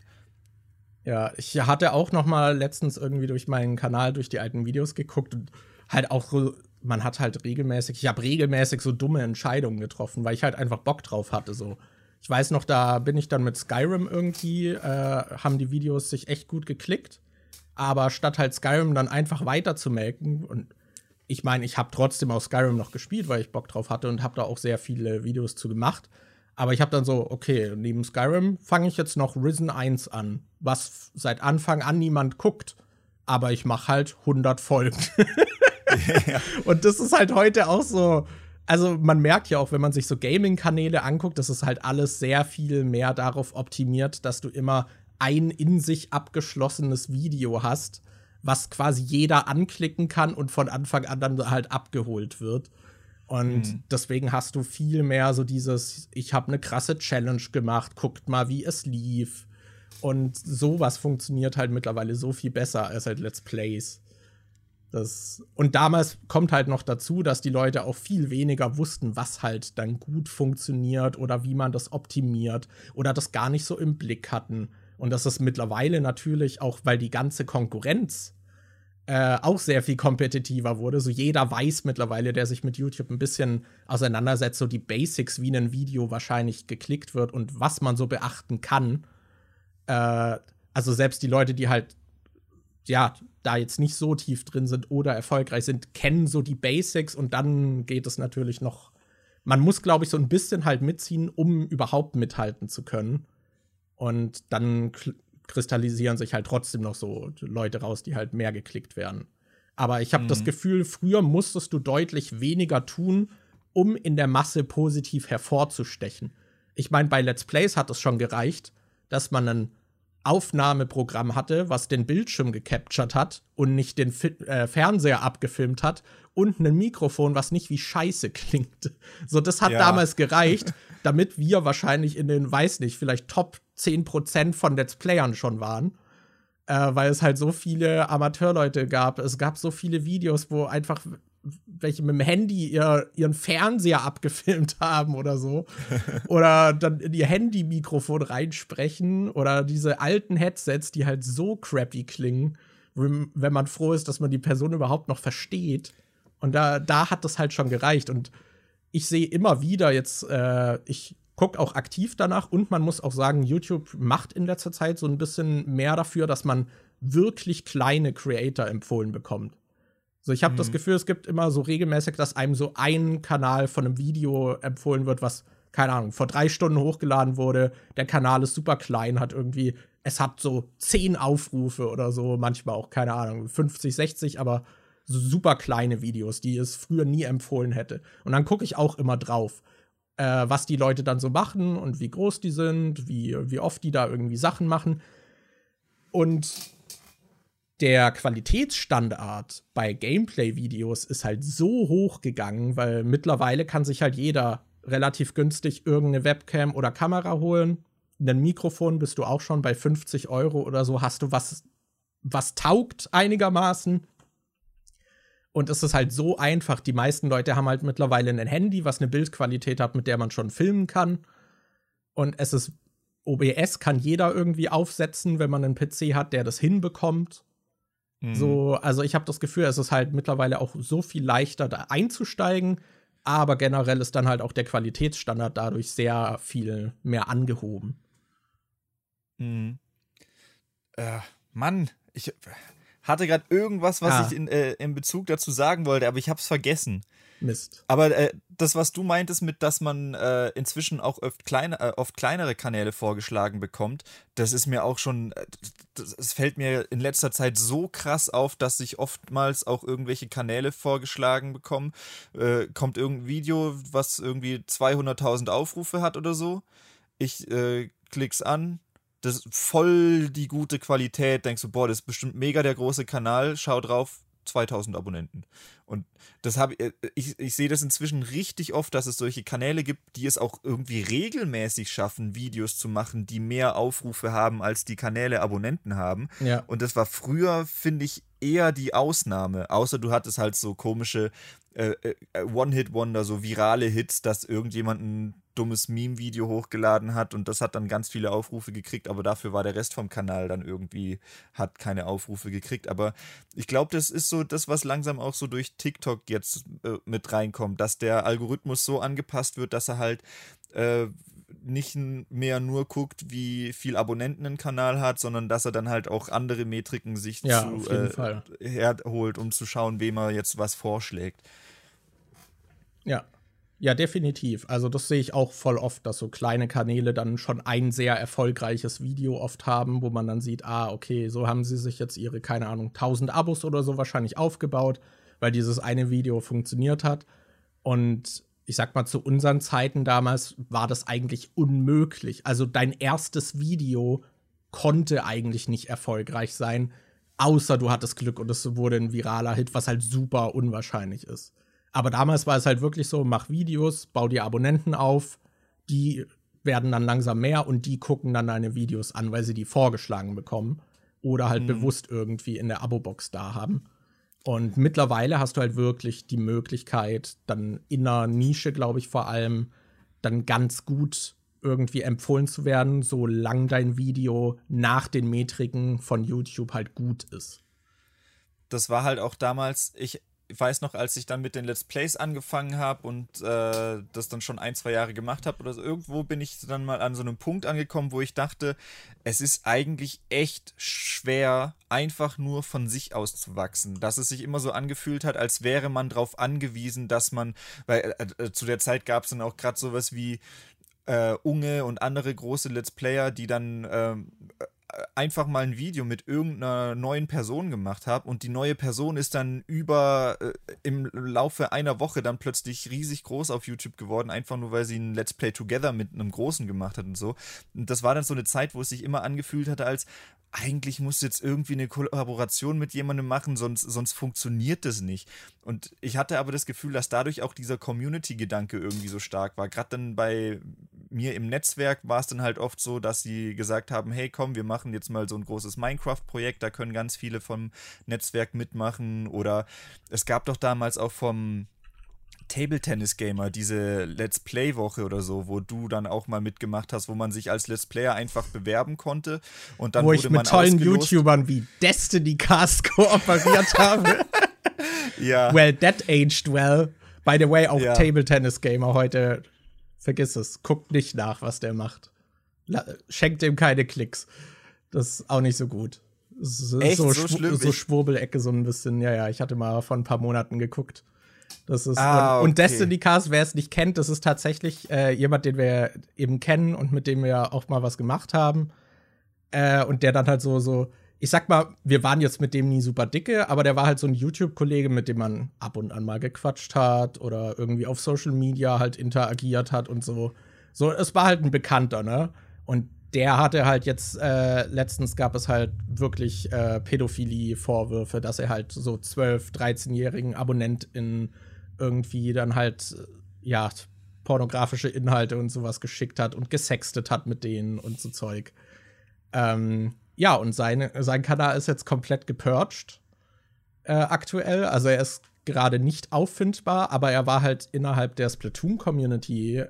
Ja, ich hatte auch noch mal letztens irgendwie durch meinen Kanal durch die alten Videos geguckt und halt auch so, man hat halt regelmäßig, ich habe regelmäßig so dumme Entscheidungen getroffen, weil ich halt einfach Bock drauf hatte. So. Ich weiß noch, da bin ich dann mit Skyrim irgendwie, äh, haben die Videos sich echt gut geklickt. Aber statt halt Skyrim dann einfach weiter zu melken und ich meine, ich habe trotzdem auch Skyrim noch gespielt, weil ich Bock drauf hatte und habe da auch sehr viele Videos zu gemacht. Aber ich habe dann so, okay, neben Skyrim fange ich jetzt noch Risen 1 an, was seit Anfang an niemand guckt. Aber ich mache halt 100 Folgen. Und das ist halt heute auch so. Also man merkt ja auch, wenn man sich so Gaming-Kanäle anguckt, dass es halt alles sehr viel mehr darauf optimiert, dass du immer ein in sich abgeschlossenes Video hast, was quasi jeder anklicken kann und von Anfang an dann halt abgeholt wird. Und mhm. deswegen hast du viel mehr so dieses, ich habe eine krasse Challenge gemacht, guckt mal, wie es lief. Und sowas funktioniert halt mittlerweile so viel besser als halt Let's Plays. Das, und damals kommt halt noch dazu, dass die Leute auch viel weniger wussten, was halt dann gut funktioniert oder wie man das optimiert oder das gar nicht so im Blick hatten. Und das ist mittlerweile natürlich auch, weil die ganze Konkurrenz äh, auch sehr viel kompetitiver wurde. So jeder weiß mittlerweile, der sich mit YouTube ein bisschen auseinandersetzt, so die Basics, wie ein Video wahrscheinlich geklickt wird und was man so beachten kann. Äh, also selbst die Leute, die halt ja, da jetzt nicht so tief drin sind oder erfolgreich sind, kennen so die Basics und dann geht es natürlich noch. Man muss, glaube ich, so ein bisschen halt mitziehen, um überhaupt mithalten zu können. Und dann kristallisieren sich halt trotzdem noch so Leute raus, die halt mehr geklickt werden. Aber ich habe mhm. das Gefühl, früher musstest du deutlich weniger tun, um in der Masse positiv hervorzustechen. Ich meine, bei Let's Plays hat es schon gereicht, dass man einen Aufnahmeprogramm hatte, was den Bildschirm gecaptured hat und nicht den Fi äh, Fernseher abgefilmt hat und ein Mikrofon, was nicht wie Scheiße klingt. So, das hat ja. damals gereicht, damit wir wahrscheinlich in den, weiß nicht, vielleicht Top 10% von Let's Playern schon waren. Äh, weil es halt so viele Amateurleute gab. Es gab so viele Videos, wo einfach welche mit dem Handy ihr, ihren Fernseher abgefilmt haben oder so. oder dann in ihr Handy-Mikrofon reinsprechen oder diese alten Headsets, die halt so crappy klingen, wenn man froh ist, dass man die Person überhaupt noch versteht. Und da, da hat das halt schon gereicht. Und ich sehe immer wieder jetzt, äh, ich gucke auch aktiv danach und man muss auch sagen, YouTube macht in letzter Zeit so ein bisschen mehr dafür, dass man wirklich kleine Creator empfohlen bekommt. So, ich habe mhm. das Gefühl, es gibt immer so regelmäßig, dass einem so ein Kanal von einem Video empfohlen wird, was, keine Ahnung, vor drei Stunden hochgeladen wurde. Der Kanal ist super klein, hat irgendwie, es hat so zehn Aufrufe oder so, manchmal auch, keine Ahnung, 50, 60, aber so super kleine Videos, die es früher nie empfohlen hätte. Und dann gucke ich auch immer drauf, äh, was die Leute dann so machen und wie groß die sind, wie, wie oft die da irgendwie Sachen machen. Und der Qualitätsstandard bei Gameplay-Videos ist halt so hoch gegangen, weil mittlerweile kann sich halt jeder relativ günstig irgendeine Webcam oder Kamera holen. Ein Mikrofon bist du auch schon bei 50 Euro oder so, hast du was, was taugt einigermaßen. Und es ist halt so einfach. Die meisten Leute haben halt mittlerweile ein Handy, was eine Bildqualität hat, mit der man schon filmen kann. Und es ist OBS kann jeder irgendwie aufsetzen, wenn man einen PC hat, der das hinbekommt. So, mhm. also ich habe das Gefühl, es ist halt mittlerweile auch so viel leichter, da einzusteigen, aber generell ist dann halt auch der Qualitätsstandard dadurch sehr viel mehr angehoben. Mhm. Äh, Mann, ich hatte gerade irgendwas, was ah. ich in, äh, in Bezug dazu sagen wollte, aber ich habe es vergessen. Mist. Aber äh, das, was du meintest mit, dass man äh, inzwischen auch oft, kleine, äh, oft kleinere Kanäle vorgeschlagen bekommt, das ist mir auch schon, es fällt mir in letzter Zeit so krass auf, dass ich oftmals auch irgendwelche Kanäle vorgeschlagen bekomme. Äh, kommt irgendein Video, was irgendwie 200.000 Aufrufe hat oder so. Ich äh, klick's an, das ist voll die gute Qualität. Denkst du, boah, das ist bestimmt mega der große Kanal. Schau drauf, 2000 Abonnenten. Und das habe äh, ich, ich sehe das inzwischen richtig oft, dass es solche Kanäle gibt, die es auch irgendwie regelmäßig schaffen, Videos zu machen, die mehr Aufrufe haben, als die Kanäle Abonnenten haben. Ja. Und das war früher, finde ich, eher die Ausnahme. Außer du hattest halt so komische äh, äh, One-Hit-Wonder, so virale Hits, dass irgendjemand ein dummes Meme-Video hochgeladen hat und das hat dann ganz viele Aufrufe gekriegt, aber dafür war der Rest vom Kanal dann irgendwie, hat keine Aufrufe gekriegt. Aber ich glaube, das ist so das, was langsam auch so durch TikTok jetzt äh, mit reinkommt, dass der Algorithmus so angepasst wird, dass er halt äh, nicht mehr nur guckt, wie viel Abonnenten ein Kanal hat, sondern dass er dann halt auch andere Metriken sich ja, zu, äh, herholt, um zu schauen, wem er jetzt was vorschlägt. Ja. Ja, definitiv. Also das sehe ich auch voll oft, dass so kleine Kanäle dann schon ein sehr erfolgreiches Video oft haben, wo man dann sieht, ah, okay, so haben sie sich jetzt ihre, keine Ahnung, 1000 Abos oder so wahrscheinlich aufgebaut, weil dieses eine Video funktioniert hat. Und ich sag mal, zu unseren Zeiten damals war das eigentlich unmöglich. Also dein erstes Video konnte eigentlich nicht erfolgreich sein, außer du hattest Glück und es wurde ein viraler Hit, was halt super unwahrscheinlich ist. Aber damals war es halt wirklich so, mach Videos, bau dir Abonnenten auf, die werden dann langsam mehr und die gucken dann deine Videos an, weil sie die vorgeschlagen bekommen oder halt mhm. bewusst irgendwie in der Abo-Box da haben. Und mittlerweile hast du halt wirklich die Möglichkeit, dann in einer Nische, glaube ich, vor allem, dann ganz gut irgendwie empfohlen zu werden, solange dein Video nach den Metriken von YouTube halt gut ist. Das war halt auch damals, ich weiß noch, als ich dann mit den Let's Plays angefangen habe und äh, das dann schon ein, zwei Jahre gemacht habe oder so, irgendwo bin ich dann mal an so einem Punkt angekommen, wo ich dachte, es ist eigentlich echt schwer, einfach nur von sich aus zu wachsen. Dass es sich immer so angefühlt hat, als wäre man darauf angewiesen, dass man, weil äh, äh, zu der Zeit gab es dann auch gerade sowas wie äh, Unge und andere große Let's Player, die dann ähm, einfach mal ein Video mit irgendeiner neuen Person gemacht habe und die neue Person ist dann über äh, im Laufe einer Woche dann plötzlich riesig groß auf YouTube geworden, einfach nur weil sie ein Let's Play Together mit einem Großen gemacht hat und so. Und das war dann so eine Zeit, wo es sich immer angefühlt hatte, als eigentlich musst du jetzt irgendwie eine Kollaboration mit jemandem machen, sonst, sonst funktioniert das nicht. Und ich hatte aber das Gefühl, dass dadurch auch dieser Community-Gedanke irgendwie so stark war. Gerade dann bei mir im Netzwerk war es dann halt oft so, dass sie gesagt haben, hey komm, wir machen jetzt mal so ein großes Minecraft-Projekt, da können ganz viele vom Netzwerk mitmachen. Oder es gab doch damals auch vom Table Tennis Gamer, diese Let's Play Woche oder so, wo du dann auch mal mitgemacht hast, wo man sich als Let's Player einfach bewerben konnte und dann wo wurde ich mit tollen ausgelost. YouTubern wie Destiny Cast kooperiert habe. ja. Well, that aged well. By the way, auch ja. Table Tennis Gamer heute vergiss es, guckt nicht nach, was der macht. Schenkt ihm keine Klicks. Das ist auch nicht so gut. So, Echt? so, so, schlimm, so Schwurbelecke so ein bisschen. Ja, ja, ich hatte mal vor ein paar Monaten geguckt. Das ist ah, und, und, Destiny Cast, wer es nicht kennt, das ist tatsächlich äh, jemand, den wir eben kennen und mit dem wir auch mal was gemacht haben. Äh, und der dann halt so, so, ich sag mal, wir waren jetzt mit dem nie super dicke, aber der war halt so ein YouTube-Kollege, mit dem man ab und an mal gequatscht hat oder irgendwie auf Social Media halt interagiert hat und so. So, es war halt ein Bekannter, ne? Und der hatte halt jetzt, äh, letztens gab es halt wirklich äh, Pädophilie-Vorwürfe, dass er halt so 12-, 13-jährigen AbonnentInnen irgendwie dann halt, ja, pornografische Inhalte und sowas geschickt hat und gesextet hat mit denen und so Zeug. Ähm, ja, und seine, sein Kanal ist jetzt komplett gepurcht äh, aktuell. Also er ist gerade nicht auffindbar, aber er war halt innerhalb der Splatoon-Community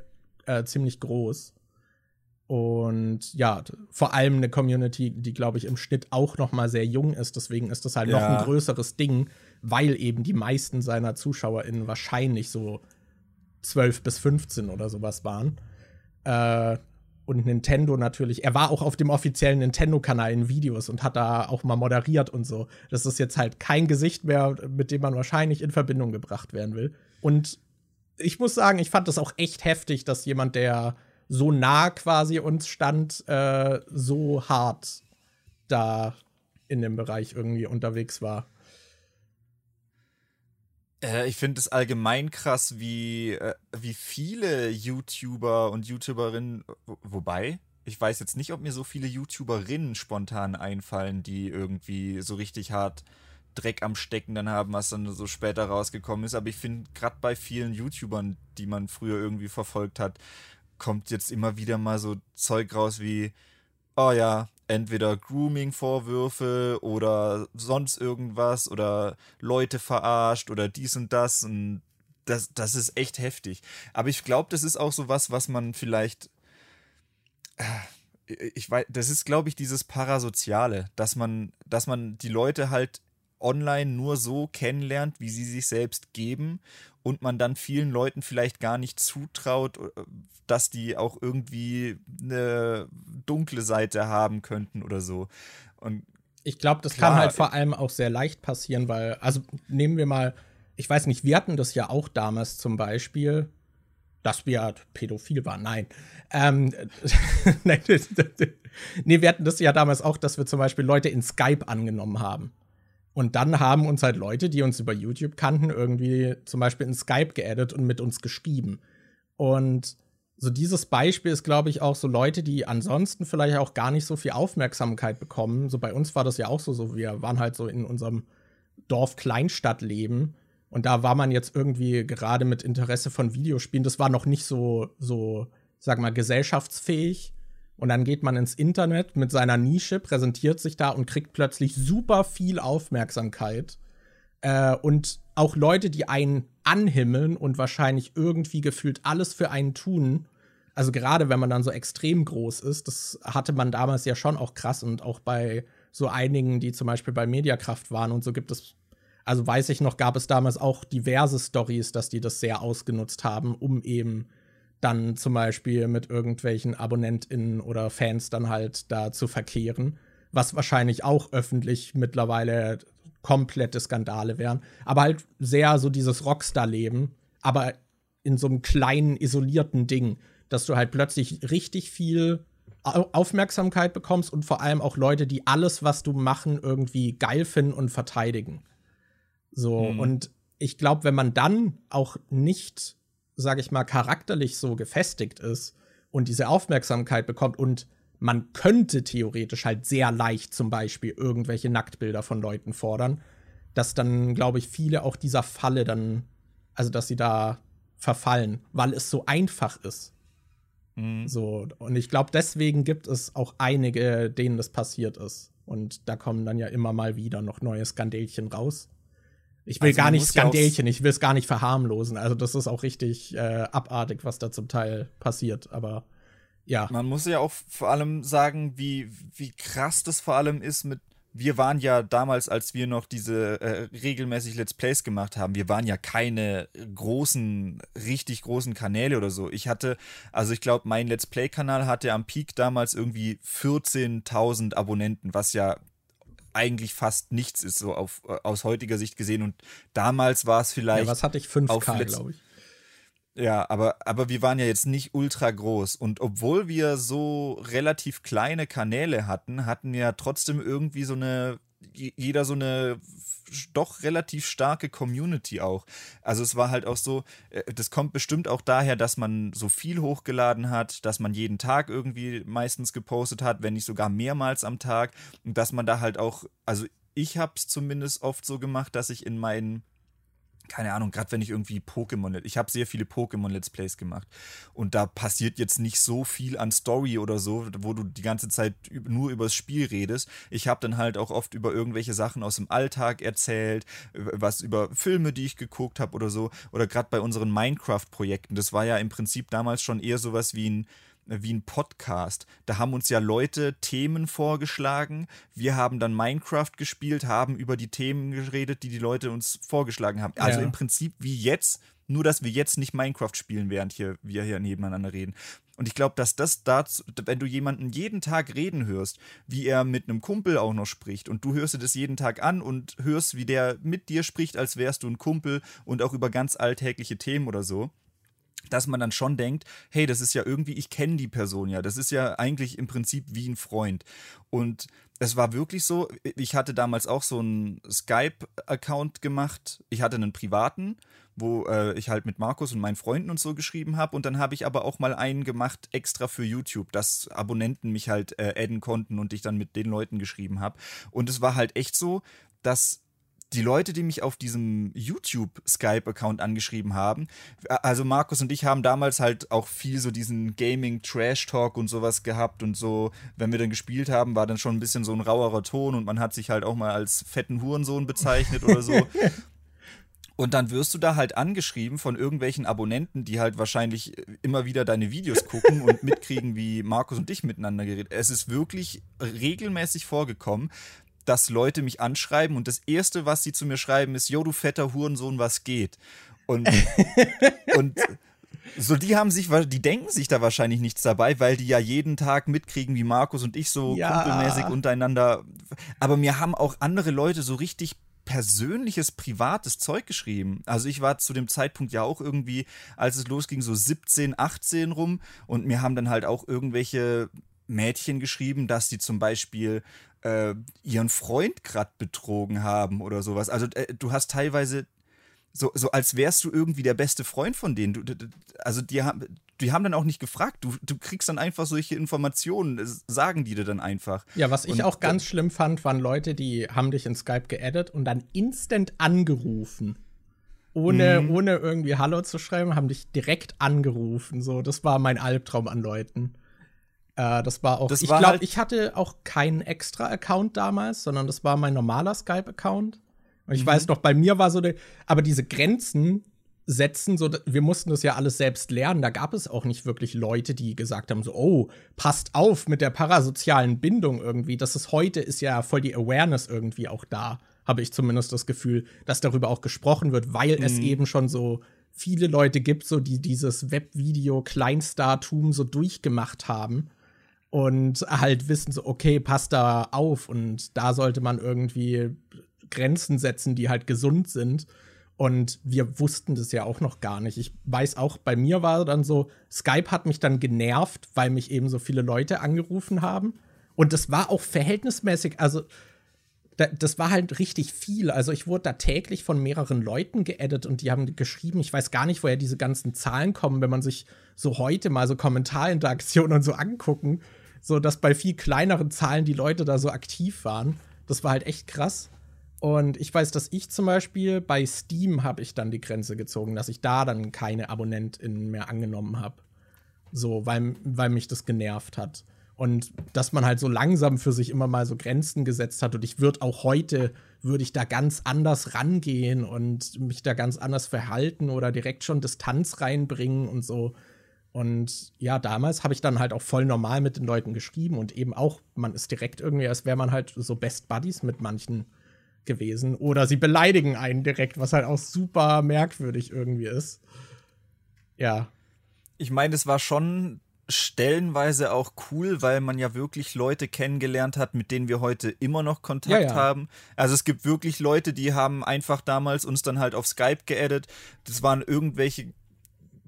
äh, ziemlich groß. Und ja, vor allem eine Community, die, glaube ich, im Schnitt auch noch mal sehr jung ist. Deswegen ist das halt ja. noch ein größeres Ding, weil eben die meisten seiner ZuschauerInnen wahrscheinlich so 12 bis 15 oder sowas waren. Äh, und Nintendo natürlich. Er war auch auf dem offiziellen Nintendo-Kanal in Videos und hat da auch mal moderiert und so. Das ist jetzt halt kein Gesicht mehr, mit dem man wahrscheinlich in Verbindung gebracht werden will. Und ich muss sagen, ich fand das auch echt heftig, dass jemand, der so nah quasi uns stand, äh, so hart da in dem Bereich irgendwie unterwegs war. Äh, ich finde es allgemein krass, wie, äh, wie viele YouTuber und YouTuberinnen, wobei, ich weiß jetzt nicht, ob mir so viele YouTuberinnen spontan einfallen, die irgendwie so richtig hart Dreck am Stecken dann haben, was dann so später rausgekommen ist. Aber ich finde, gerade bei vielen YouTubern, die man früher irgendwie verfolgt hat, kommt jetzt immer wieder mal so Zeug raus wie, oh ja, entweder Grooming-Vorwürfe oder sonst irgendwas oder Leute verarscht oder dies und das und das, das ist echt heftig. Aber ich glaube, das ist auch so was, was man vielleicht. Äh, ich weiß, das ist, glaube ich, dieses Parasoziale, dass man, dass man die Leute halt online nur so kennenlernt, wie sie sich selbst geben und man dann vielen Leuten vielleicht gar nicht zutraut, äh, dass die auch irgendwie eine dunkle Seite haben könnten oder so. Und ich glaube, das klar, kann halt vor allem auch sehr leicht passieren, weil, also nehmen wir mal, ich weiß nicht, wir hatten das ja auch damals zum Beispiel, dass wir halt pädophil waren. Nein. Ähm, nee, wir hatten das ja damals auch, dass wir zum Beispiel Leute in Skype angenommen haben. Und dann haben uns halt Leute, die uns über YouTube kannten, irgendwie zum Beispiel in Skype geaddet und mit uns geschrieben. Und so dieses Beispiel ist, glaube ich, auch so Leute, die ansonsten vielleicht auch gar nicht so viel Aufmerksamkeit bekommen. So bei uns war das ja auch so, so wir waren halt so in unserem Dorf-Kleinstadt-Leben. Und da war man jetzt irgendwie gerade mit Interesse von Videospielen, das war noch nicht so, so, sag mal, gesellschaftsfähig. Und dann geht man ins Internet mit seiner Nische, präsentiert sich da und kriegt plötzlich super viel Aufmerksamkeit. Äh, und auch Leute, die einen anhimmeln und wahrscheinlich irgendwie gefühlt alles für einen tun. Also gerade wenn man dann so extrem groß ist, das hatte man damals ja schon auch krass und auch bei so einigen, die zum Beispiel bei Mediakraft waren und so gibt es, also weiß ich noch, gab es damals auch diverse Stories, dass die das sehr ausgenutzt haben, um eben dann zum Beispiel mit irgendwelchen AbonnentInnen oder Fans dann halt da zu verkehren, was wahrscheinlich auch öffentlich mittlerweile komplette Skandale wären. Aber halt sehr so dieses Rockstar-Leben, aber in so einem kleinen, isolierten Ding, dass du halt plötzlich richtig viel Aufmerksamkeit bekommst und vor allem auch Leute, die alles, was du machen, irgendwie geil finden und verteidigen. So, mhm. und ich glaube, wenn man dann auch nicht, sag ich mal, charakterlich so gefestigt ist und diese Aufmerksamkeit bekommt und man könnte theoretisch halt sehr leicht zum Beispiel irgendwelche Nacktbilder von Leuten fordern, dass dann, glaube ich, viele auch dieser Falle dann, also dass sie da verfallen, weil es so einfach ist. Mhm. So, und ich glaube, deswegen gibt es auch einige, denen das passiert ist. Und da kommen dann ja immer mal wieder noch neue Skandelchen raus. Ich will also gar nicht Skandelchen, ich will es gar nicht verharmlosen. Also, das ist auch richtig äh, abartig, was da zum Teil passiert. Aber ja. Man muss ja auch vor allem sagen, wie, wie krass das vor allem ist mit. Wir waren ja damals, als wir noch diese äh, regelmäßig Let's Plays gemacht haben, wir waren ja keine großen, richtig großen Kanäle oder so. Ich hatte, also ich glaube, mein Let's Play-Kanal hatte am Peak damals irgendwie 14.000 Abonnenten, was ja eigentlich fast nichts ist, so auf, äh, aus heutiger Sicht gesehen. Und damals war es vielleicht. Ja, was hatte ich? 5K, glaube ich. Ja, aber, aber wir waren ja jetzt nicht ultra groß. Und obwohl wir so relativ kleine Kanäle hatten, hatten wir trotzdem irgendwie so eine, jeder so eine doch relativ starke Community auch. Also es war halt auch so, äh, das kommt bestimmt auch daher, dass man so viel hochgeladen hat, dass man jeden Tag irgendwie meistens gepostet hat, wenn nicht sogar mehrmals am Tag. Und dass man da halt auch, also ich habe es zumindest oft so gemacht, dass ich in meinen keine Ahnung, gerade wenn ich irgendwie Pokémon, ich habe sehr viele Pokémon Let's Plays gemacht und da passiert jetzt nicht so viel an Story oder so, wo du die ganze Zeit nur über das Spiel redest. Ich habe dann halt auch oft über irgendwelche Sachen aus dem Alltag erzählt, was über Filme, die ich geguckt habe oder so, oder gerade bei unseren Minecraft Projekten. Das war ja im Prinzip damals schon eher sowas wie ein wie ein Podcast. Da haben uns ja Leute Themen vorgeschlagen. Wir haben dann Minecraft gespielt, haben über die Themen geredet, die die Leute uns vorgeschlagen haben. Also ja. im Prinzip wie jetzt, nur dass wir jetzt nicht Minecraft spielen, während hier, wir hier nebeneinander reden. Und ich glaube, dass das dazu, wenn du jemanden jeden Tag reden hörst, wie er mit einem Kumpel auch noch spricht, und du hörst dir das jeden Tag an und hörst, wie der mit dir spricht, als wärst du ein Kumpel und auch über ganz alltägliche Themen oder so, dass man dann schon denkt, hey, das ist ja irgendwie, ich kenne die Person ja, das ist ja eigentlich im Prinzip wie ein Freund. Und es war wirklich so, ich hatte damals auch so einen Skype-Account gemacht, ich hatte einen privaten, wo äh, ich halt mit Markus und meinen Freunden und so geschrieben habe. Und dann habe ich aber auch mal einen gemacht extra für YouTube, dass Abonnenten mich halt äh, adden konnten und ich dann mit den Leuten geschrieben habe. Und es war halt echt so, dass die Leute, die mich auf diesem YouTube-Skype-Account angeschrieben haben, also Markus und ich haben damals halt auch viel so diesen Gaming-Trash-Talk und sowas gehabt und so, wenn wir dann gespielt haben, war dann schon ein bisschen so ein rauerer Ton und man hat sich halt auch mal als fetten Hurensohn bezeichnet oder so. Und dann wirst du da halt angeschrieben von irgendwelchen Abonnenten, die halt wahrscheinlich immer wieder deine Videos gucken und mitkriegen, wie Markus und ich miteinander geredet. Es ist wirklich regelmäßig vorgekommen, dass Leute mich anschreiben und das Erste, was sie zu mir schreiben, ist, Jo, du fetter Hurensohn, was geht? Und, und so, die haben sich, die denken sich da wahrscheinlich nichts dabei, weil die ja jeden Tag mitkriegen, wie Markus und ich so ja. kumpelmäßig untereinander. Aber mir haben auch andere Leute so richtig persönliches, privates Zeug geschrieben. Also ich war zu dem Zeitpunkt ja auch irgendwie, als es losging, so 17, 18 rum und mir haben dann halt auch irgendwelche Mädchen geschrieben, dass die zum Beispiel äh, ihren Freund gerade betrogen haben oder sowas. Also äh, du hast teilweise so, so als wärst du irgendwie der beste Freund von denen. Du, also die haben, die haben dann auch nicht gefragt. Du, du kriegst dann einfach solche Informationen, sagen die dir dann einfach. Ja, was ich und, auch ganz schlimm fand, waren Leute, die haben dich in Skype geaddet und dann instant angerufen. Ohne, mhm. ohne irgendwie Hallo zu schreiben, haben dich direkt angerufen. So, das war mein Albtraum an Leuten. Äh, das war auch. Das ich glaube, halt ich hatte auch keinen extra Account damals, sondern das war mein normaler Skype-Account. Und ich mhm. weiß noch, bei mir war so, de, aber diese Grenzen setzen, so, wir mussten das ja alles selbst lernen. Da gab es auch nicht wirklich Leute, die gesagt haben, so, oh, passt auf mit der parasozialen Bindung irgendwie. Das ist heute, ist ja voll die Awareness irgendwie auch da, habe ich zumindest das Gefühl, dass darüber auch gesprochen wird, weil mhm. es eben schon so viele Leute gibt, so die dieses Webvideo-Kleinstartum so durchgemacht haben und halt wissen so, okay, passt da auf und da sollte man irgendwie Grenzen setzen, die halt gesund sind. Und wir wussten das ja auch noch gar nicht. Ich weiß auch, bei mir war dann so, Skype hat mich dann genervt, weil mich eben so viele Leute angerufen haben. Und das war auch verhältnismäßig, also das war halt richtig viel. Also ich wurde da täglich von mehreren Leuten geedit und die haben geschrieben, ich weiß gar nicht, woher diese ganzen Zahlen kommen, wenn man sich so heute mal so Kommentarinteraktionen und so angucken, so dass bei viel kleineren Zahlen die Leute da so aktiv waren. Das war halt echt krass. Und ich weiß, dass ich zum Beispiel bei Steam habe ich dann die Grenze gezogen, dass ich da dann keine AbonnentInnen mehr angenommen habe. So, weil, weil mich das genervt hat. Und dass man halt so langsam für sich immer mal so Grenzen gesetzt hat. Und ich würde auch heute, würde ich da ganz anders rangehen und mich da ganz anders verhalten oder direkt schon Distanz reinbringen und so. Und ja, damals habe ich dann halt auch voll normal mit den Leuten geschrieben und eben auch, man ist direkt irgendwie, als wäre man halt so Best Buddies mit manchen gewesen. Oder sie beleidigen einen direkt, was halt auch super merkwürdig irgendwie ist. Ja. Ich meine, es war schon stellenweise auch cool, weil man ja wirklich Leute kennengelernt hat, mit denen wir heute immer noch Kontakt ja, ja. haben. Also es gibt wirklich Leute, die haben einfach damals uns dann halt auf Skype geaddet. Das waren irgendwelche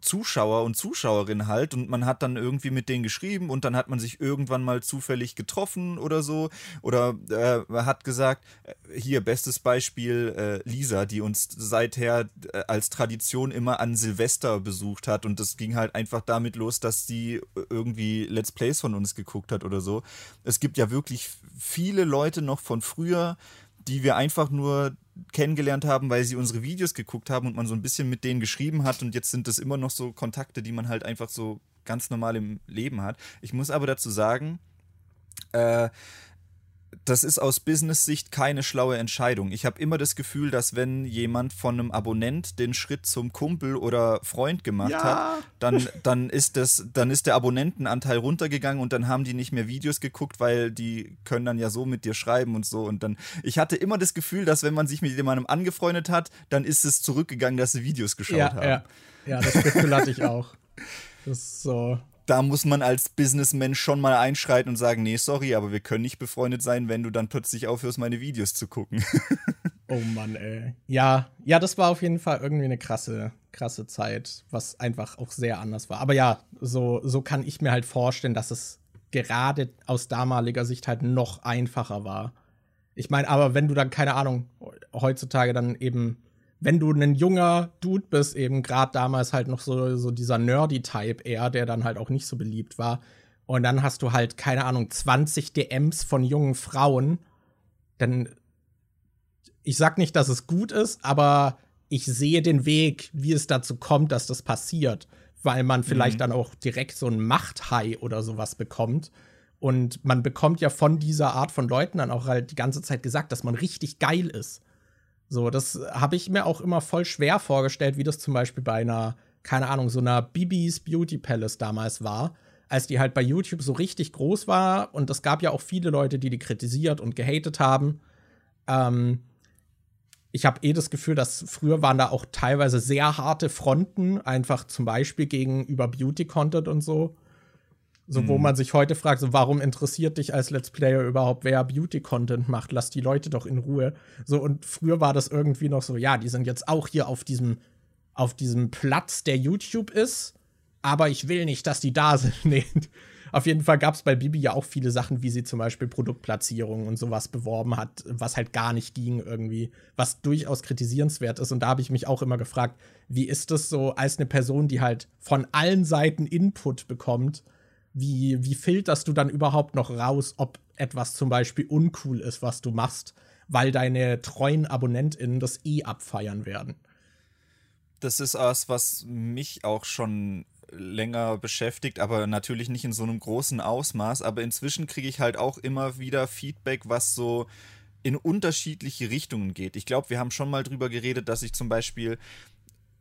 Zuschauer und Zuschauerinnen halt und man hat dann irgendwie mit denen geschrieben und dann hat man sich irgendwann mal zufällig getroffen oder so oder äh, hat gesagt, äh, hier bestes Beispiel äh, Lisa, die uns seither äh, als Tradition immer an Silvester besucht hat und das ging halt einfach damit los, dass sie irgendwie Let's Plays von uns geguckt hat oder so. Es gibt ja wirklich viele Leute noch von früher, die wir einfach nur kennengelernt haben, weil sie unsere Videos geguckt haben und man so ein bisschen mit denen geschrieben hat und jetzt sind das immer noch so Kontakte, die man halt einfach so ganz normal im Leben hat. Ich muss aber dazu sagen, äh, das ist aus Business-Sicht keine schlaue Entscheidung. Ich habe immer das Gefühl, dass wenn jemand von einem Abonnent den Schritt zum Kumpel oder Freund gemacht ja. hat, dann, dann, ist das, dann ist der Abonnentenanteil runtergegangen und dann haben die nicht mehr Videos geguckt, weil die können dann ja so mit dir schreiben und so. Und dann, ich hatte immer das Gefühl, dass wenn man sich mit jemandem angefreundet hat, dann ist es zurückgegangen, dass sie Videos geschaut ja, haben. Ja, ja das Gefühl hatte ich auch. Das ist so da muss man als Businessman schon mal einschreiten und sagen, nee, sorry, aber wir können nicht befreundet sein, wenn du dann plötzlich aufhörst, meine Videos zu gucken. oh Mann, ey. Ja, ja, das war auf jeden Fall irgendwie eine krasse, krasse Zeit, was einfach auch sehr anders war. Aber ja, so, so kann ich mir halt vorstellen, dass es gerade aus damaliger Sicht halt noch einfacher war. Ich meine, aber wenn du dann, keine Ahnung, heutzutage dann eben wenn du ein junger Dude bist, eben gerade damals halt noch so, so dieser Nerdy-Type eher, der dann halt auch nicht so beliebt war. Und dann hast du halt, keine Ahnung, 20 DMs von jungen Frauen. Dann, ich sag nicht, dass es gut ist, aber ich sehe den Weg, wie es dazu kommt, dass das passiert. Weil man vielleicht mhm. dann auch direkt so ein Machthai oder sowas bekommt. Und man bekommt ja von dieser Art von Leuten dann auch halt die ganze Zeit gesagt, dass man richtig geil ist. So, das habe ich mir auch immer voll schwer vorgestellt, wie das zum Beispiel bei einer, keine Ahnung, so einer Bibis Beauty Palace damals war, als die halt bei YouTube so richtig groß war. Und es gab ja auch viele Leute, die die kritisiert und gehatet haben. Ähm, ich habe eh das Gefühl, dass früher waren da auch teilweise sehr harte Fronten, einfach zum Beispiel gegenüber Beauty-Content und so. So, wo mhm. man sich heute fragt, so, warum interessiert dich als Let's Player überhaupt, wer Beauty-Content macht? Lass die Leute doch in Ruhe. So, und früher war das irgendwie noch so, ja, die sind jetzt auch hier auf diesem, auf diesem Platz, der YouTube ist, aber ich will nicht, dass die da sind. nee. Auf jeden Fall gab es bei Bibi ja auch viele Sachen, wie sie zum Beispiel Produktplatzierungen und sowas beworben hat, was halt gar nicht ging irgendwie, was durchaus kritisierenswert ist. Und da habe ich mich auch immer gefragt, wie ist das so als eine Person, die halt von allen Seiten Input bekommt wie, wie filterst du dann überhaupt noch raus, ob etwas zum Beispiel uncool ist, was du machst, weil deine treuen AbonnentInnen das eh abfeiern werden? Das ist was, was mich auch schon länger beschäftigt, aber natürlich nicht in so einem großen Ausmaß. Aber inzwischen kriege ich halt auch immer wieder Feedback, was so in unterschiedliche Richtungen geht. Ich glaube, wir haben schon mal drüber geredet, dass ich zum Beispiel,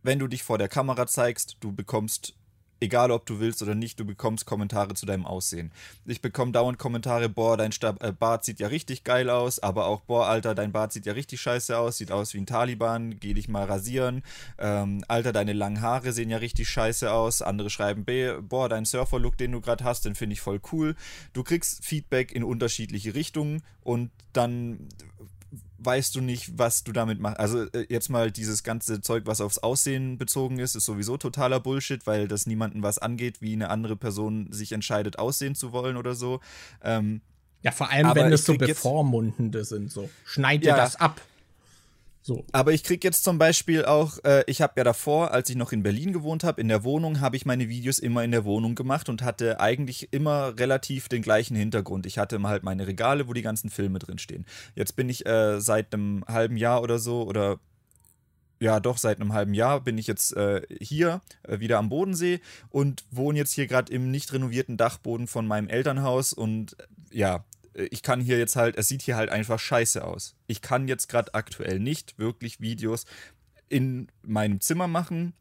wenn du dich vor der Kamera zeigst, du bekommst egal ob du willst oder nicht, du bekommst Kommentare zu deinem Aussehen. Ich bekomme dauernd Kommentare, boah, dein Stab äh, Bart sieht ja richtig geil aus, aber auch, boah, Alter, dein Bart sieht ja richtig scheiße aus, sieht aus wie ein Taliban, geh dich mal rasieren. Ähm, Alter, deine langen Haare sehen ja richtig scheiße aus. Andere schreiben, boah, dein Surfer-Look, den du gerade hast, den finde ich voll cool. Du kriegst Feedback in unterschiedliche Richtungen und dann weißt du nicht, was du damit machst. Also äh, jetzt mal dieses ganze Zeug, was aufs Aussehen bezogen ist, ist sowieso totaler Bullshit, weil das niemandem was angeht, wie eine andere Person sich entscheidet, aussehen zu wollen oder so. Ähm, ja, vor allem, wenn es so bevormundende sind, so. Schneid dir ja, das ab. So. Aber ich kriege jetzt zum Beispiel auch, äh, ich habe ja davor, als ich noch in Berlin gewohnt habe, in der Wohnung, habe ich meine Videos immer in der Wohnung gemacht und hatte eigentlich immer relativ den gleichen Hintergrund. Ich hatte immer halt meine Regale, wo die ganzen Filme drinstehen. Jetzt bin ich äh, seit einem halben Jahr oder so oder ja, doch, seit einem halben Jahr bin ich jetzt äh, hier äh, wieder am Bodensee und wohne jetzt hier gerade im nicht renovierten Dachboden von meinem Elternhaus und äh, ja, ich kann hier jetzt halt, es sieht hier halt einfach scheiße aus. Ich kann jetzt gerade aktuell nicht wirklich Videos in meinem Zimmer machen,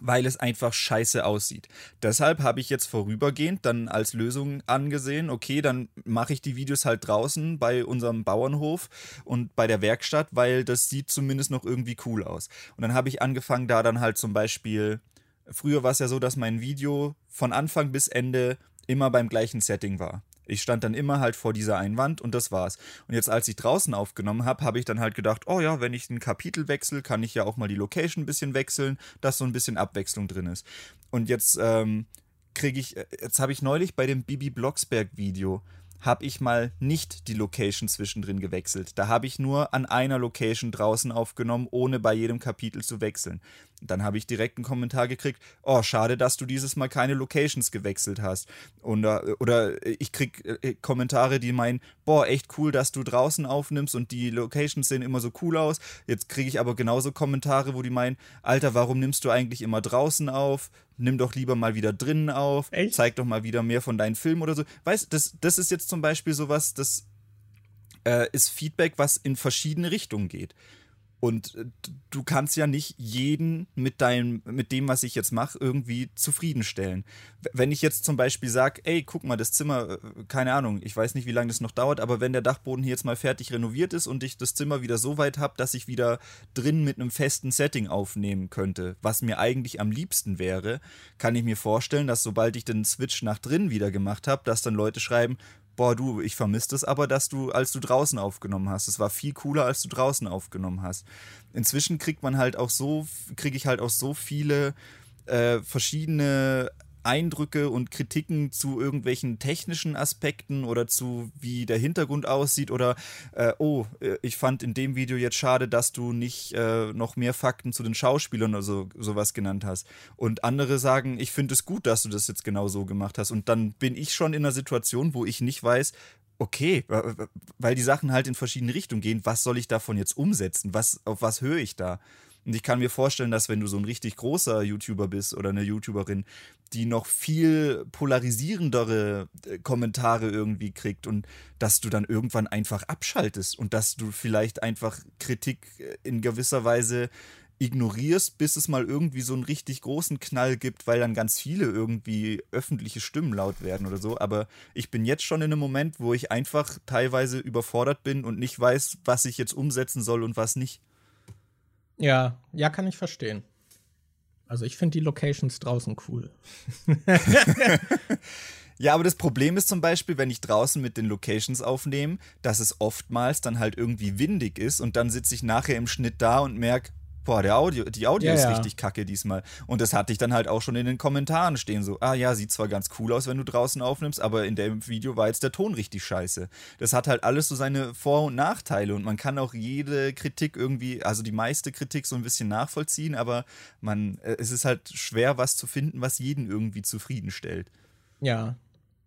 weil es einfach scheiße aussieht. Deshalb habe ich jetzt vorübergehend dann als Lösung angesehen, okay, dann mache ich die Videos halt draußen bei unserem Bauernhof und bei der Werkstatt, weil das sieht zumindest noch irgendwie cool aus. Und dann habe ich angefangen, da dann halt zum Beispiel, früher war es ja so, dass mein Video von Anfang bis Ende immer beim gleichen Setting war. Ich stand dann immer halt vor dieser einen Wand und das war's. Und jetzt, als ich draußen aufgenommen habe, habe ich dann halt gedacht, oh ja, wenn ich ein Kapitel wechsle, kann ich ja auch mal die Location ein bisschen wechseln, dass so ein bisschen Abwechslung drin ist. Und jetzt ähm, kriege ich, äh, jetzt habe ich neulich bei dem Bibi Blocksberg Video, habe ich mal nicht die Location zwischendrin gewechselt. Da habe ich nur an einer Location draußen aufgenommen, ohne bei jedem Kapitel zu wechseln. Dann habe ich direkt einen Kommentar gekriegt, oh, schade, dass du dieses Mal keine Locations gewechselt hast. Und, äh, oder ich kriege äh, Kommentare, die meinen, boah, echt cool, dass du draußen aufnimmst und die Locations sehen immer so cool aus. Jetzt kriege ich aber genauso Kommentare, wo die meinen, Alter, warum nimmst du eigentlich immer draußen auf? Nimm doch lieber mal wieder drinnen auf. Echt? Zeig doch mal wieder mehr von deinen Filmen oder so. Weißt du, das, das ist jetzt zum Beispiel sowas, das äh, ist Feedback, was in verschiedene Richtungen geht. Und äh, du kannst ja nicht jeden mit deinem, mit dem, was ich jetzt mache, irgendwie zufriedenstellen. Wenn ich jetzt zum Beispiel sage, ey, guck mal, das Zimmer, äh, keine Ahnung, ich weiß nicht, wie lange das noch dauert, aber wenn der Dachboden hier jetzt mal fertig renoviert ist und ich das Zimmer wieder so weit habe, dass ich wieder drin mit einem festen Setting aufnehmen könnte, was mir eigentlich am liebsten wäre, kann ich mir vorstellen, dass sobald ich den Switch nach drin wieder gemacht habe, dass dann Leute schreiben, boah, du, ich vermisse es aber, dass du, als du draußen aufgenommen hast. Es war viel cooler, als du draußen aufgenommen hast. Inzwischen kriegt man halt auch so, kriege ich halt auch so viele äh, verschiedene Eindrücke und Kritiken zu irgendwelchen technischen Aspekten oder zu wie der Hintergrund aussieht oder äh, oh, äh, ich fand in dem Video jetzt schade, dass du nicht äh, noch mehr Fakten zu den Schauspielern oder so, sowas genannt hast. Und andere sagen, ich finde es gut, dass du das jetzt genau so gemacht hast. Und dann bin ich schon in einer Situation, wo ich nicht weiß, okay, weil die Sachen halt in verschiedene Richtungen gehen, was soll ich davon jetzt umsetzen? Was, auf was höre ich da? Und ich kann mir vorstellen, dass wenn du so ein richtig großer YouTuber bist oder eine YouTuberin, die noch viel polarisierendere äh, Kommentare irgendwie kriegt und dass du dann irgendwann einfach abschaltest und dass du vielleicht einfach Kritik äh, in gewisser Weise ignorierst, bis es mal irgendwie so einen richtig großen Knall gibt, weil dann ganz viele irgendwie öffentliche Stimmen laut werden oder so. Aber ich bin jetzt schon in einem Moment, wo ich einfach teilweise überfordert bin und nicht weiß, was ich jetzt umsetzen soll und was nicht. Ja, ja, kann ich verstehen. Also ich finde die Locations draußen cool. ja, aber das Problem ist zum Beispiel, wenn ich draußen mit den Locations aufnehme, dass es oftmals dann halt irgendwie windig ist und dann sitze ich nachher im Schnitt da und merke, boah, der Audio, die Audio ja, ist ja. richtig kacke diesmal. Und das hatte ich dann halt auch schon in den Kommentaren stehen, so, ah ja, sieht zwar ganz cool aus, wenn du draußen aufnimmst, aber in dem Video war jetzt der Ton richtig scheiße. Das hat halt alles so seine Vor- und Nachteile und man kann auch jede Kritik irgendwie, also die meiste Kritik so ein bisschen nachvollziehen, aber man, äh, es ist halt schwer, was zu finden, was jeden irgendwie zufriedenstellt. Ja.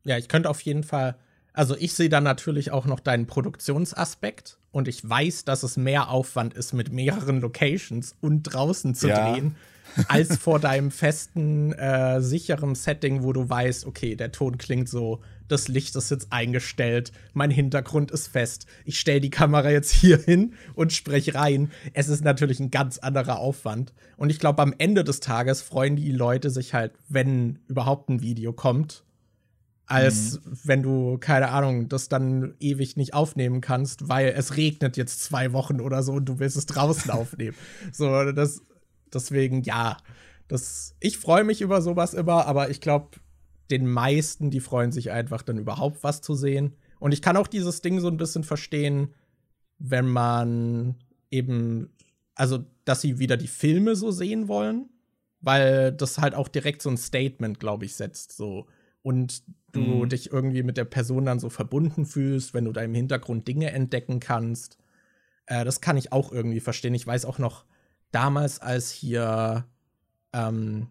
Ja, ich könnte auf jeden Fall also ich sehe dann natürlich auch noch deinen Produktionsaspekt und ich weiß, dass es mehr Aufwand ist, mit mehreren Locations und draußen zu ja. drehen, als vor deinem festen, äh, sicheren Setting, wo du weißt, okay, der Ton klingt so, das Licht ist jetzt eingestellt, mein Hintergrund ist fest, ich stelle die Kamera jetzt hier hin und spreche rein. Es ist natürlich ein ganz anderer Aufwand. Und ich glaube, am Ende des Tages freuen die Leute sich halt, wenn überhaupt ein Video kommt, als mhm. wenn du, keine Ahnung, das dann ewig nicht aufnehmen kannst, weil es regnet jetzt zwei Wochen oder so und du willst es draußen aufnehmen. So, das, deswegen, ja, das, ich freue mich über sowas immer, aber ich glaube, den meisten, die freuen sich einfach dann überhaupt was zu sehen. Und ich kann auch dieses Ding so ein bisschen verstehen, wenn man eben, also, dass sie wieder die Filme so sehen wollen, weil das halt auch direkt so ein Statement, glaube ich, setzt, so. Und du mhm. dich irgendwie mit der Person dann so verbunden fühlst, wenn du da im Hintergrund Dinge entdecken kannst. Äh, das kann ich auch irgendwie verstehen. Ich weiß auch noch, damals, als hier ähm,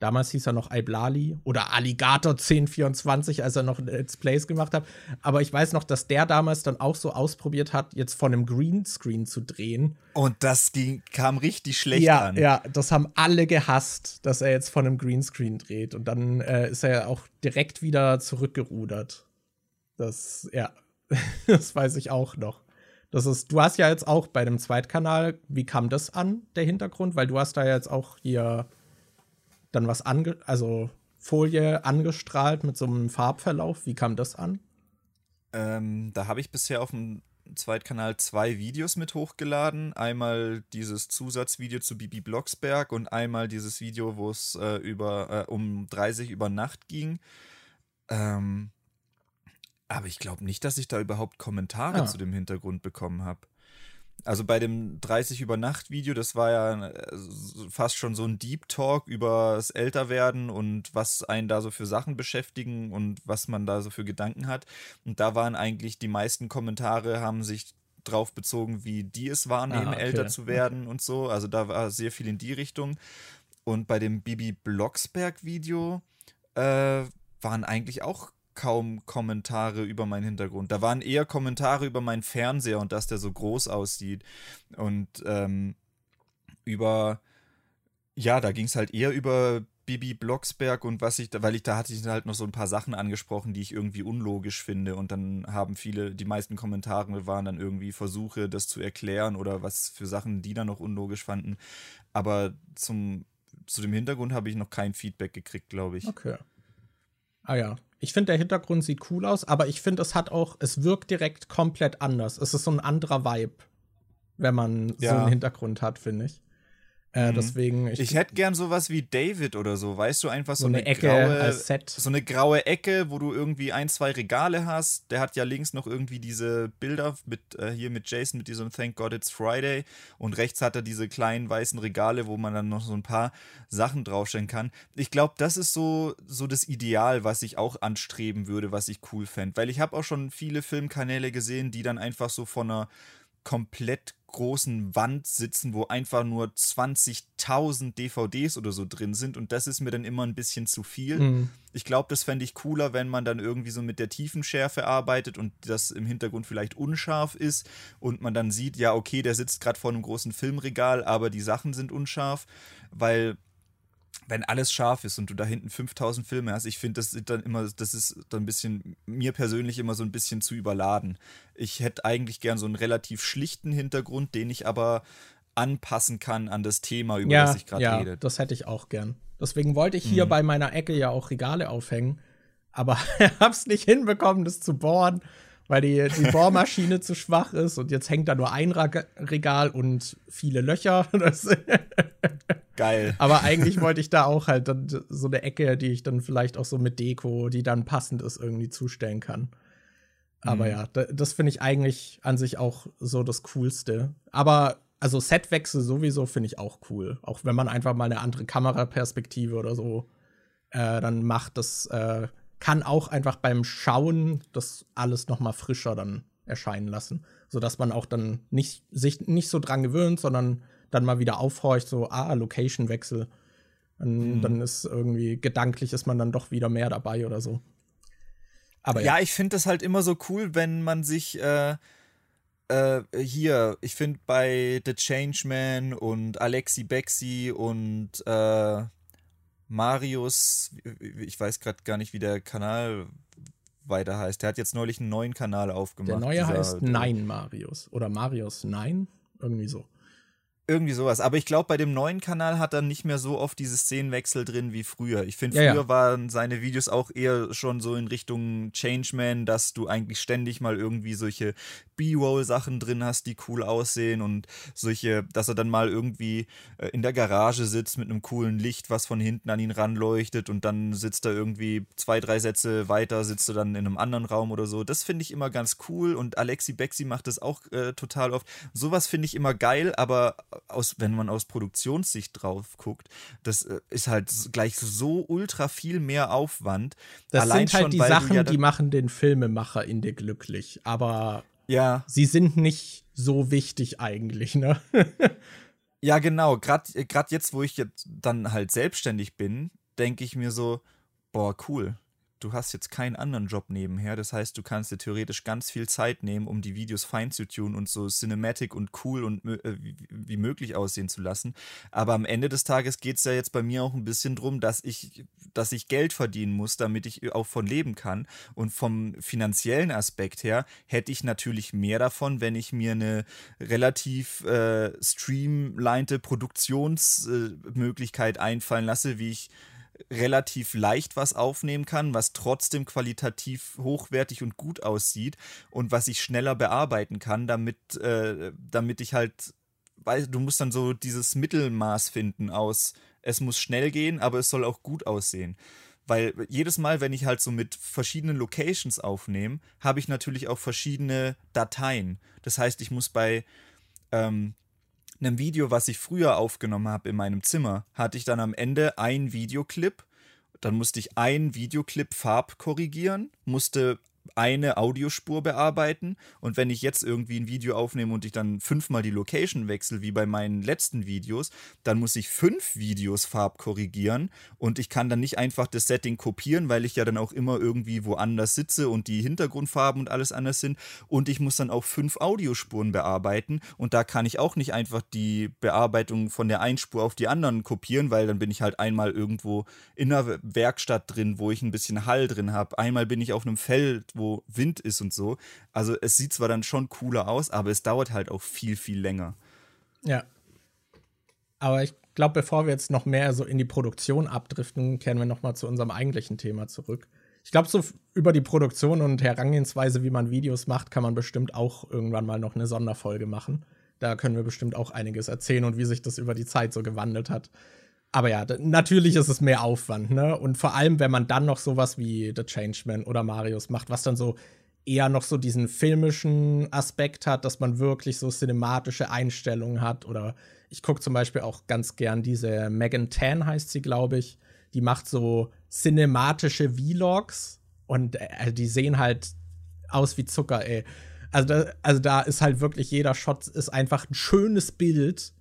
Damals hieß er noch Iblali oder Alligator 1024, als er noch Let's Plays gemacht hat. Aber ich weiß noch, dass der damals dann auch so ausprobiert hat, jetzt von einem Greenscreen zu drehen. Und das ging, kam richtig schlecht ja, an. Ja, das haben alle gehasst, dass er jetzt von einem Greenscreen dreht. Und dann äh, ist er auch direkt wieder zurückgerudert. Das, ja, das weiß ich auch noch. Das ist, du hast ja jetzt auch bei dem Zweitkanal, wie kam das an, der Hintergrund? Weil du hast da jetzt auch hier dann was ange also Folie angestrahlt mit so einem Farbverlauf. Wie kam das an? Ähm, da habe ich bisher auf dem Zweitkanal zwei Videos mit hochgeladen. Einmal dieses Zusatzvideo zu Bibi Blocksberg und einmal dieses Video, wo es äh, über äh, um 30 über Nacht ging. Ähm, aber ich glaube nicht, dass ich da überhaupt Kommentare ah. zu dem Hintergrund bekommen habe. Also bei dem 30 über Nacht Video, das war ja äh, fast schon so ein Deep Talk über das Älterwerden und was einen da so für Sachen beschäftigen und was man da so für Gedanken hat. Und da waren eigentlich die meisten Kommentare haben sich drauf bezogen, wie die es wahrnehmen, ah, okay. älter zu werden und so. Also da war sehr viel in die Richtung. Und bei dem Bibi Blocksberg Video äh, waren eigentlich auch kaum Kommentare über meinen Hintergrund. Da waren eher Kommentare über meinen Fernseher und dass der so groß aussieht. Und ähm, über, ja, da ging es halt eher über Bibi Blocksberg und was ich, weil ich da hatte ich halt noch so ein paar Sachen angesprochen, die ich irgendwie unlogisch finde. Und dann haben viele, die meisten Kommentare waren dann irgendwie Versuche, das zu erklären oder was für Sachen die dann noch unlogisch fanden. Aber zum, zu dem Hintergrund habe ich noch kein Feedback gekriegt, glaube ich. Okay. Ah ja, ich finde, der Hintergrund sieht cool aus, aber ich finde, es hat auch, es wirkt direkt komplett anders. Es ist so ein anderer Vibe, wenn man ja. so einen Hintergrund hat, finde ich. Äh, mhm. Deswegen. Ich, ich hätte gern sowas wie David oder so, weißt du, einfach so, so eine, eine, Ecke graue, als Set. So eine graue Ecke, wo du irgendwie ein, zwei Regale hast. Der hat ja links noch irgendwie diese Bilder mit äh, hier mit Jason mit diesem Thank God It's Friday und rechts hat er diese kleinen weißen Regale, wo man dann noch so ein paar Sachen draufstellen kann. Ich glaube, das ist so so das Ideal, was ich auch anstreben würde, was ich cool fände, weil ich habe auch schon viele Filmkanäle gesehen, die dann einfach so von einer komplett großen Wand sitzen, wo einfach nur 20.000 DVDs oder so drin sind und das ist mir dann immer ein bisschen zu viel. Mhm. Ich glaube, das fände ich cooler, wenn man dann irgendwie so mit der Tiefenschärfe arbeitet und das im Hintergrund vielleicht unscharf ist und man dann sieht, ja, okay, der sitzt gerade vor einem großen Filmregal, aber die Sachen sind unscharf, weil wenn alles scharf ist und du da hinten 5000 Filme hast, ich finde, das ist dann immer, das ist dann ein bisschen, mir persönlich immer so ein bisschen zu überladen. Ich hätte eigentlich gern so einen relativ schlichten Hintergrund, den ich aber anpassen kann an das Thema, über ja, das ich gerade ja, rede. Das hätte ich auch gern. Deswegen wollte ich hier mhm. bei meiner Ecke ja auch Regale aufhängen, aber hab's nicht hinbekommen, das zu bohren weil die, die Bohrmaschine zu schwach ist und jetzt hängt da nur ein Regal und viele Löcher. Geil. Aber eigentlich wollte ich da auch halt dann so eine Ecke, die ich dann vielleicht auch so mit Deko, die dann passend ist, irgendwie zustellen kann. Aber mhm. ja, das finde ich eigentlich an sich auch so das Coolste. Aber also Setwechsel sowieso finde ich auch cool. Auch wenn man einfach mal eine andere Kameraperspektive oder so äh, dann macht, das äh, kann auch einfach beim Schauen das alles noch mal frischer dann erscheinen lassen, sodass man auch dann nicht sich nicht so dran gewöhnt, sondern dann mal wieder aufhorcht, so ah Location-Wechsel. Dann, mhm. dann ist irgendwie gedanklich ist man dann doch wieder mehr dabei oder so. Aber ja, ja ich finde das halt immer so cool, wenn man sich äh äh, hier, ich finde bei The Changeman und Alexi Bexi und äh, Marius, ich weiß gerade gar nicht, wie der Kanal weiter heißt. Der hat jetzt neulich einen neuen Kanal aufgemacht. Der neue heißt Nein Marius oder Marius Nein, irgendwie so. Irgendwie sowas. Aber ich glaube, bei dem neuen Kanal hat er nicht mehr so oft diese Szenenwechsel drin wie früher. Ich finde, früher ja. waren seine Videos auch eher schon so in Richtung Changeman, dass du eigentlich ständig mal irgendwie solche B-Roll-Sachen drin hast, die cool aussehen und solche, dass er dann mal irgendwie äh, in der Garage sitzt mit einem coolen Licht, was von hinten an ihn ranleuchtet und dann sitzt er irgendwie zwei, drei Sätze weiter, sitzt er dann in einem anderen Raum oder so. Das finde ich immer ganz cool und Alexi Bexi macht das auch äh, total oft. Sowas finde ich immer geil, aber aus, wenn man aus Produktionssicht drauf guckt, das äh, ist halt gleich so ultra viel mehr Aufwand. Das Allein sind halt schon, die Sachen, ja die machen den Filmemacher in dir glücklich, aber ja. sie sind nicht so wichtig eigentlich, ne? ja, genau. Gerade jetzt, wo ich jetzt dann halt selbstständig bin, denke ich mir so, boah, cool du hast jetzt keinen anderen Job nebenher. Das heißt, du kannst dir theoretisch ganz viel Zeit nehmen, um die Videos fein zu tun und so cinematic und cool und äh, wie, möglich aussehen zu lassen. Aber am Ende des Tages geht es ja jetzt bei mir auch ein bisschen drum, dass ich, dass ich Geld verdienen muss, damit ich auch von leben kann. Und vom finanziellen Aspekt her hätte ich natürlich mehr davon, wenn ich mir eine relativ äh, streamlinete Produktionsmöglichkeit äh, einfallen lasse, wie ich relativ leicht was aufnehmen kann, was trotzdem qualitativ hochwertig und gut aussieht und was ich schneller bearbeiten kann, damit, äh, damit ich halt, weil du musst dann so dieses Mittelmaß finden aus, es muss schnell gehen, aber es soll auch gut aussehen. Weil jedes Mal, wenn ich halt so mit verschiedenen Locations aufnehme, habe ich natürlich auch verschiedene Dateien. Das heißt, ich muss bei ähm, einem Video, was ich früher aufgenommen habe in meinem Zimmer, hatte ich dann am Ende einen Videoclip. Dann musste ich einen Videoclip Farb korrigieren, musste eine Audiospur bearbeiten. Und wenn ich jetzt irgendwie ein Video aufnehme und ich dann fünfmal die Location wechsle, wie bei meinen letzten Videos, dann muss ich fünf Videos farbkorrigieren. Und ich kann dann nicht einfach das Setting kopieren, weil ich ja dann auch immer irgendwie woanders sitze und die Hintergrundfarben und alles anders sind. Und ich muss dann auch fünf Audiospuren bearbeiten. Und da kann ich auch nicht einfach die Bearbeitung von der einen Spur auf die anderen kopieren, weil dann bin ich halt einmal irgendwo in einer Werkstatt drin, wo ich ein bisschen Hall drin habe, einmal bin ich auf einem Feld, wo Wind ist und so. Also es sieht zwar dann schon cooler aus, aber es dauert halt auch viel, viel länger. Ja. Aber ich glaube, bevor wir jetzt noch mehr so in die Produktion abdriften, kehren wir noch mal zu unserem eigentlichen Thema zurück. Ich glaube, so über die Produktion und Herangehensweise, wie man Videos macht, kann man bestimmt auch irgendwann mal noch eine Sonderfolge machen. Da können wir bestimmt auch einiges erzählen und wie sich das über die Zeit so gewandelt hat. Aber ja, natürlich ist es mehr Aufwand, ne? Und vor allem, wenn man dann noch sowas wie The Changeman oder Marius macht, was dann so eher noch so diesen filmischen Aspekt hat, dass man wirklich so cinematische Einstellungen hat. Oder ich gucke zum Beispiel auch ganz gern diese Megan Tan heißt sie, glaube ich. Die macht so cinematische Vlogs und äh, die sehen halt aus wie Zucker, ey. Also da, also da ist halt wirklich jeder Shot ist einfach ein schönes Bild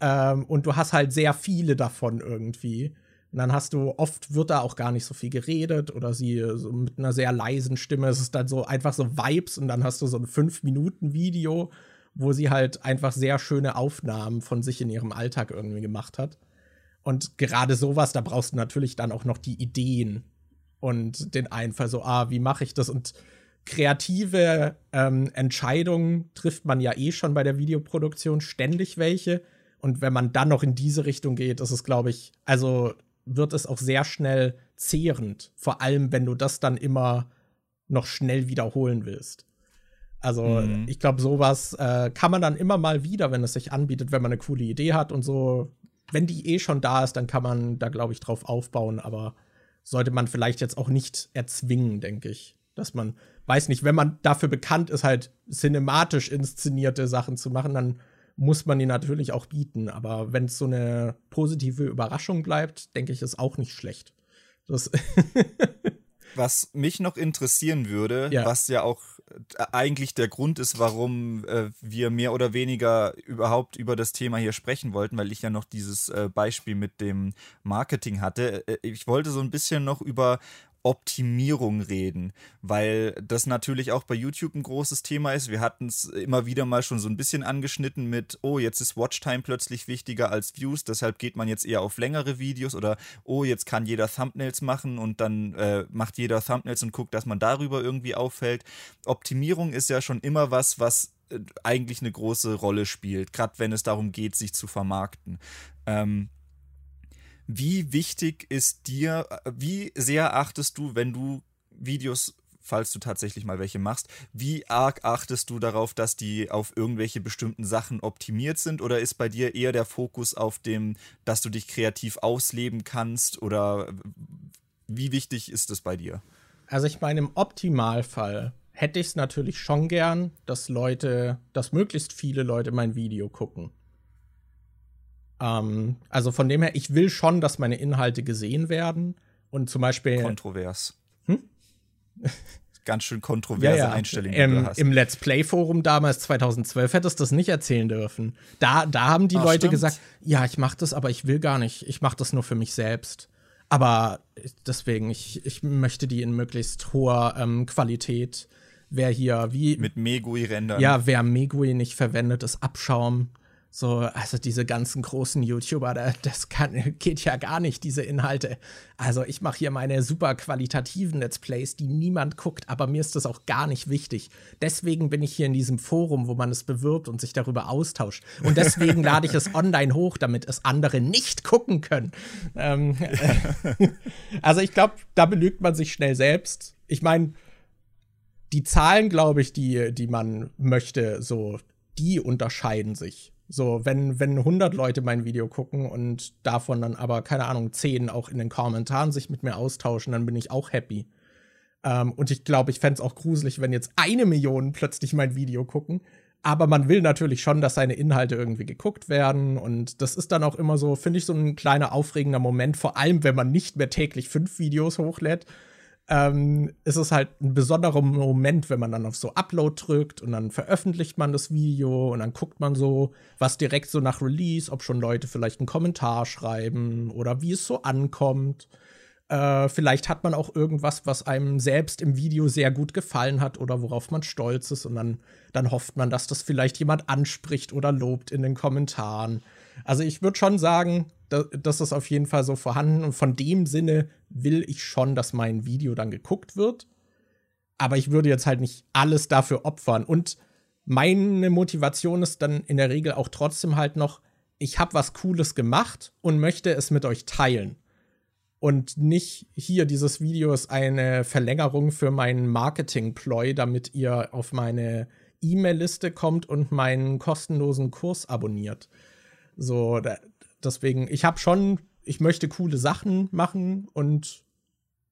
ähm, und du hast halt sehr viele davon irgendwie. Und dann hast du, oft wird da auch gar nicht so viel geredet oder sie so mit einer sehr leisen Stimme. Es ist dann so einfach so Vibes und dann hast du so ein 5-Minuten-Video, wo sie halt einfach sehr schöne Aufnahmen von sich in ihrem Alltag irgendwie gemacht hat. Und gerade sowas, da brauchst du natürlich dann auch noch die Ideen und den Einfall, so, ah, wie mache ich das? Und kreative ähm, Entscheidungen trifft man ja eh schon bei der Videoproduktion ständig welche. Und wenn man dann noch in diese Richtung geht, ist es, glaube ich, also wird es auch sehr schnell zehrend. Vor allem, wenn du das dann immer noch schnell wiederholen willst. Also, mhm. ich glaube, sowas äh, kann man dann immer mal wieder, wenn es sich anbietet, wenn man eine coole Idee hat und so. Wenn die eh schon da ist, dann kann man da, glaube ich, drauf aufbauen. Aber sollte man vielleicht jetzt auch nicht erzwingen, denke ich. Dass man, weiß nicht, wenn man dafür bekannt ist, halt cinematisch inszenierte Sachen zu machen, dann muss man die natürlich auch bieten. Aber wenn es so eine positive Überraschung bleibt, denke ich, ist auch nicht schlecht. Was mich noch interessieren würde, ja. was ja auch äh, eigentlich der Grund ist, warum äh, wir mehr oder weniger überhaupt über das Thema hier sprechen wollten, weil ich ja noch dieses äh, Beispiel mit dem Marketing hatte. Äh, ich wollte so ein bisschen noch über Optimierung reden, weil das natürlich auch bei YouTube ein großes Thema ist. Wir hatten es immer wieder mal schon so ein bisschen angeschnitten mit, oh, jetzt ist Watchtime plötzlich wichtiger als Views, deshalb geht man jetzt eher auf längere Videos oder oh, jetzt kann jeder Thumbnails machen und dann äh, macht jeder Thumbnails und guckt, dass man darüber irgendwie auffällt. Optimierung ist ja schon immer was, was äh, eigentlich eine große Rolle spielt, gerade wenn es darum geht, sich zu vermarkten. Ähm, wie wichtig ist dir, wie sehr achtest du, wenn du Videos, falls du tatsächlich mal welche machst, wie arg achtest du darauf, dass die auf irgendwelche bestimmten Sachen optimiert sind? Oder ist bei dir eher der Fokus auf dem, dass du dich kreativ ausleben kannst? Oder wie wichtig ist es bei dir? Also ich meine, im Optimalfall hätte ich es natürlich schon gern, dass Leute, dass möglichst viele Leute mein Video gucken. Ähm, also von dem her, ich will schon, dass meine Inhalte gesehen werden. Und zum Beispiel. Kontrovers. Hm? Ganz schön kontroverse ja, ja. Einstellung. Im, Im Let's Play-Forum damals 2012 hättest du das nicht erzählen dürfen. Da, da haben die Ach, Leute stimmt. gesagt, ja, ich mach das, aber ich will gar nicht. Ich mach das nur für mich selbst. Aber deswegen, ich, ich möchte die in möglichst hoher ähm, Qualität. Wer hier wie. Mit Megui-Rändern. Ja, wer Megui nicht verwendet, ist Abschaum. So, also diese ganzen großen YouTuber, das kann, geht ja gar nicht, diese Inhalte. Also ich mache hier meine super qualitativen Let's Plays, die niemand guckt, aber mir ist das auch gar nicht wichtig. Deswegen bin ich hier in diesem Forum, wo man es bewirbt und sich darüber austauscht. Und deswegen lade ich es online hoch, damit es andere nicht gucken können. Ähm, äh, also ich glaube, da belügt man sich schnell selbst. Ich meine, die Zahlen, glaube ich, die, die man möchte, so, die unterscheiden sich. So, wenn, wenn 100 Leute mein Video gucken und davon dann aber, keine Ahnung, 10 auch in den Kommentaren sich mit mir austauschen, dann bin ich auch happy. Ähm, und ich glaube, ich fände es auch gruselig, wenn jetzt eine Million plötzlich mein Video gucken. Aber man will natürlich schon, dass seine Inhalte irgendwie geguckt werden. Und das ist dann auch immer so, finde ich, so ein kleiner aufregender Moment, vor allem wenn man nicht mehr täglich fünf Videos hochlädt, ähm, ist es halt ein besonderer Moment, wenn man dann auf so Upload drückt und dann veröffentlicht man das Video und dann guckt man so, was direkt so nach Release, ob schon Leute vielleicht einen Kommentar schreiben oder wie es so ankommt. Äh, vielleicht hat man auch irgendwas, was einem selbst im Video sehr gut gefallen hat oder worauf man stolz ist und dann, dann hofft man, dass das vielleicht jemand anspricht oder lobt in den Kommentaren. Also ich würde schon sagen, das ist auf jeden Fall so vorhanden. Und von dem Sinne will ich schon, dass mein Video dann geguckt wird. Aber ich würde jetzt halt nicht alles dafür opfern. Und meine Motivation ist dann in der Regel auch trotzdem halt noch, ich habe was Cooles gemacht und möchte es mit euch teilen. Und nicht hier, dieses Video ist eine Verlängerung für meinen Marketing-Ploy, damit ihr auf meine E-Mail-Liste kommt und meinen kostenlosen Kurs abonniert. So, da, deswegen, ich habe schon, ich möchte coole Sachen machen und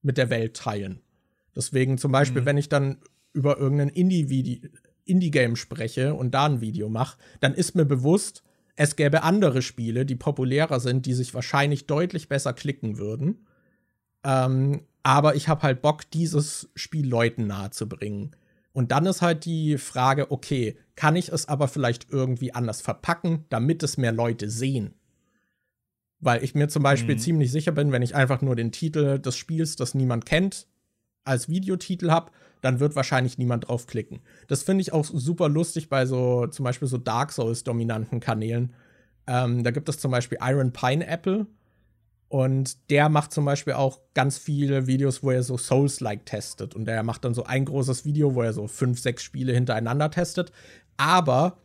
mit der Welt teilen. Deswegen zum Beispiel, mhm. wenn ich dann über irgendein Indie-Game Indie spreche und da ein Video mache, dann ist mir bewusst, es gäbe andere Spiele, die populärer sind, die sich wahrscheinlich deutlich besser klicken würden. Ähm, aber ich habe halt Bock, dieses Spiel Leuten nahezubringen. Und dann ist halt die Frage, okay, kann ich es aber vielleicht irgendwie anders verpacken, damit es mehr Leute sehen? Weil ich mir zum Beispiel mhm. ziemlich sicher bin, wenn ich einfach nur den Titel des Spiels, das niemand kennt, als Videotitel habe, dann wird wahrscheinlich niemand draufklicken. Das finde ich auch super lustig bei so zum Beispiel so Dark Souls-dominanten Kanälen. Ähm, da gibt es zum Beispiel Iron Pineapple und der macht zum Beispiel auch ganz viele Videos, wo er so Souls-like testet. Und der macht dann so ein großes Video, wo er so fünf, sechs Spiele hintereinander testet. Aber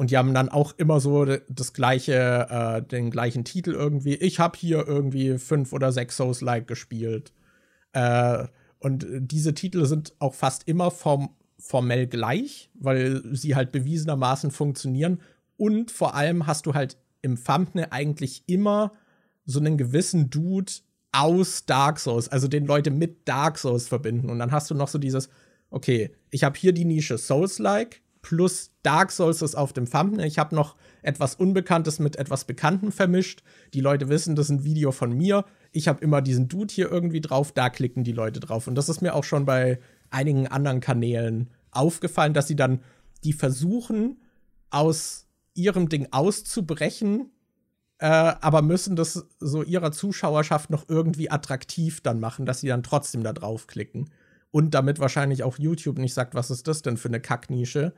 und die haben dann auch immer so das gleiche, äh, den gleichen Titel irgendwie. Ich habe hier irgendwie fünf oder sechs Souls-like gespielt. Äh, und diese Titel sind auch fast immer form formell gleich, weil sie halt bewiesenermaßen funktionieren. Und vor allem hast du halt im Thumbnail eigentlich immer so einen gewissen Dude aus Dark Souls, also den Leute mit Dark Souls verbinden. Und dann hast du noch so dieses, okay, ich habe hier die Nische Souls-like, plus Dark Souls ist auf dem Thumbnail. Ich habe noch etwas Unbekanntes mit etwas Bekanntem vermischt. Die Leute wissen, das ist ein Video von mir. Ich habe immer diesen Dude hier irgendwie drauf, da klicken die Leute drauf. Und das ist mir auch schon bei einigen anderen Kanälen aufgefallen, dass sie dann die versuchen, aus ihrem Ding auszubrechen, äh, aber müssen das so ihrer Zuschauerschaft noch irgendwie attraktiv dann machen, dass sie dann trotzdem da draufklicken. Und damit wahrscheinlich auch YouTube nicht sagt, was ist das denn für eine Kacknische.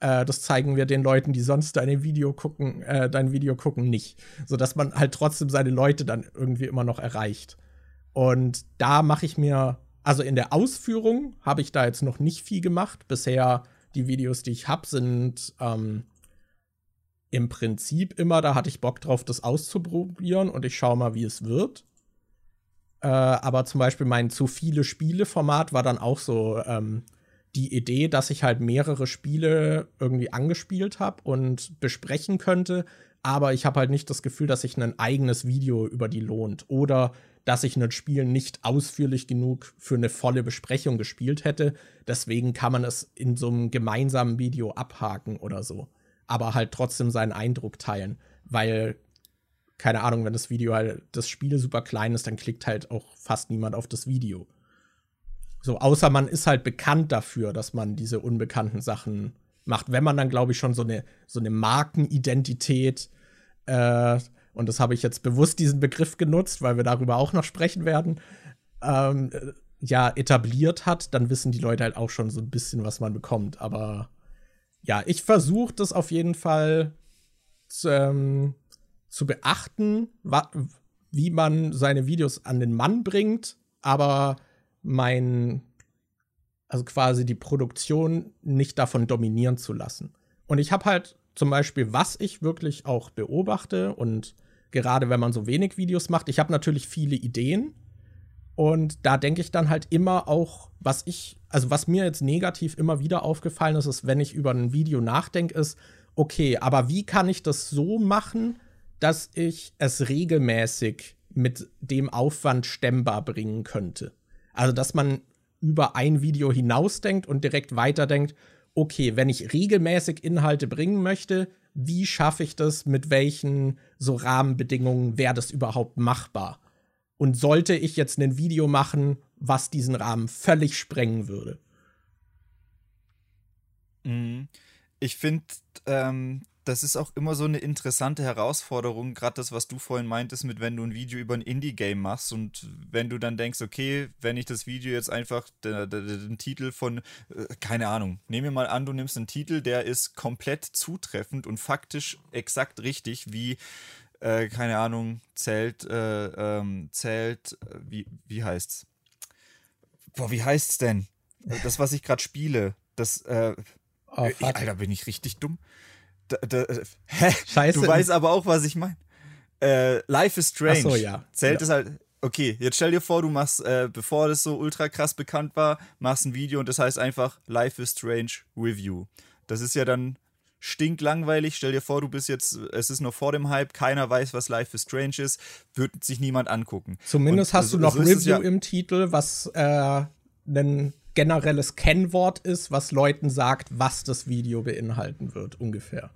Äh, das zeigen wir den Leuten, die sonst deine Video gucken, äh, dein Video gucken, nicht. Sodass man halt trotzdem seine Leute dann irgendwie immer noch erreicht. Und da mache ich mir, also in der Ausführung habe ich da jetzt noch nicht viel gemacht. Bisher die Videos, die ich habe, sind ähm, im Prinzip immer, da hatte ich Bock drauf, das auszuprobieren und ich schaue mal, wie es wird. Äh, aber zum Beispiel mein zu viele Spiele-Format war dann auch so ähm, die Idee, dass ich halt mehrere Spiele irgendwie angespielt habe und besprechen könnte, aber ich habe halt nicht das Gefühl, dass sich ein eigenes Video über die lohnt oder dass ich ein Spiel nicht ausführlich genug für eine volle Besprechung gespielt hätte. Deswegen kann man es in so einem gemeinsamen Video abhaken oder so aber halt trotzdem seinen Eindruck teilen. Weil, keine Ahnung, wenn das Video halt, das Spiel super klein ist, dann klickt halt auch fast niemand auf das Video. So, außer man ist halt bekannt dafür, dass man diese unbekannten Sachen macht. Wenn man dann, glaube ich, schon so eine, so eine Markenidentität, äh, und das habe ich jetzt bewusst diesen Begriff genutzt, weil wir darüber auch noch sprechen werden, ähm, ja, etabliert hat, dann wissen die Leute halt auch schon so ein bisschen, was man bekommt. Aber ja, ich versuche das auf jeden Fall zu, ähm, zu beachten, wie man seine Videos an den Mann bringt, aber mein, also quasi die Produktion nicht davon dominieren zu lassen. Und ich habe halt zum Beispiel, was ich wirklich auch beobachte und gerade wenn man so wenig Videos macht, ich habe natürlich viele Ideen und da denke ich dann halt immer auch, was ich, also was mir jetzt negativ immer wieder aufgefallen ist, ist, wenn ich über ein Video nachdenke, ist, okay, aber wie kann ich das so machen, dass ich es regelmäßig mit dem Aufwand stemmbar bringen könnte? Also, dass man über ein Video hinausdenkt und direkt weiterdenkt, okay, wenn ich regelmäßig Inhalte bringen möchte, wie schaffe ich das, mit welchen so Rahmenbedingungen wäre das überhaupt machbar? Und sollte ich jetzt ein Video machen, was diesen Rahmen völlig sprengen würde? Mhm. Ich finde, ähm, das ist auch immer so eine interessante Herausforderung, gerade das, was du vorhin meintest, mit wenn du ein Video über ein Indie-Game machst und wenn du dann denkst, okay, wenn ich das Video jetzt einfach den, den Titel von, äh, keine Ahnung, nehmen wir mal an, du nimmst einen Titel, der ist komplett zutreffend und faktisch exakt richtig, wie äh, keine Ahnung, zählt, äh, ähm, zählt, äh, wie, wie heißt's? Boah, wie heißt's denn? Das, was ich gerade spiele, das, äh, oh, ich, Alter, bin ich richtig dumm. Da, da, äh, hä? Scheiße. Du weißt aber auch, was ich meine. Äh, Life is Strange. Ach so, ja. Zählt ja. es halt. Okay, jetzt stell dir vor, du machst, äh, bevor das so ultra krass bekannt war, machst ein Video und das heißt einfach Life is Strange Review. Das ist ja dann stinklangweilig. Stell dir vor, du bist jetzt, es ist noch vor dem Hype, keiner weiß, was Life is Strange ist, wird sich niemand angucken. Zumindest Und hast so, du noch so Review ja im Titel, was äh, ein generelles Kennwort ist, was Leuten sagt, was das Video beinhalten wird, ungefähr.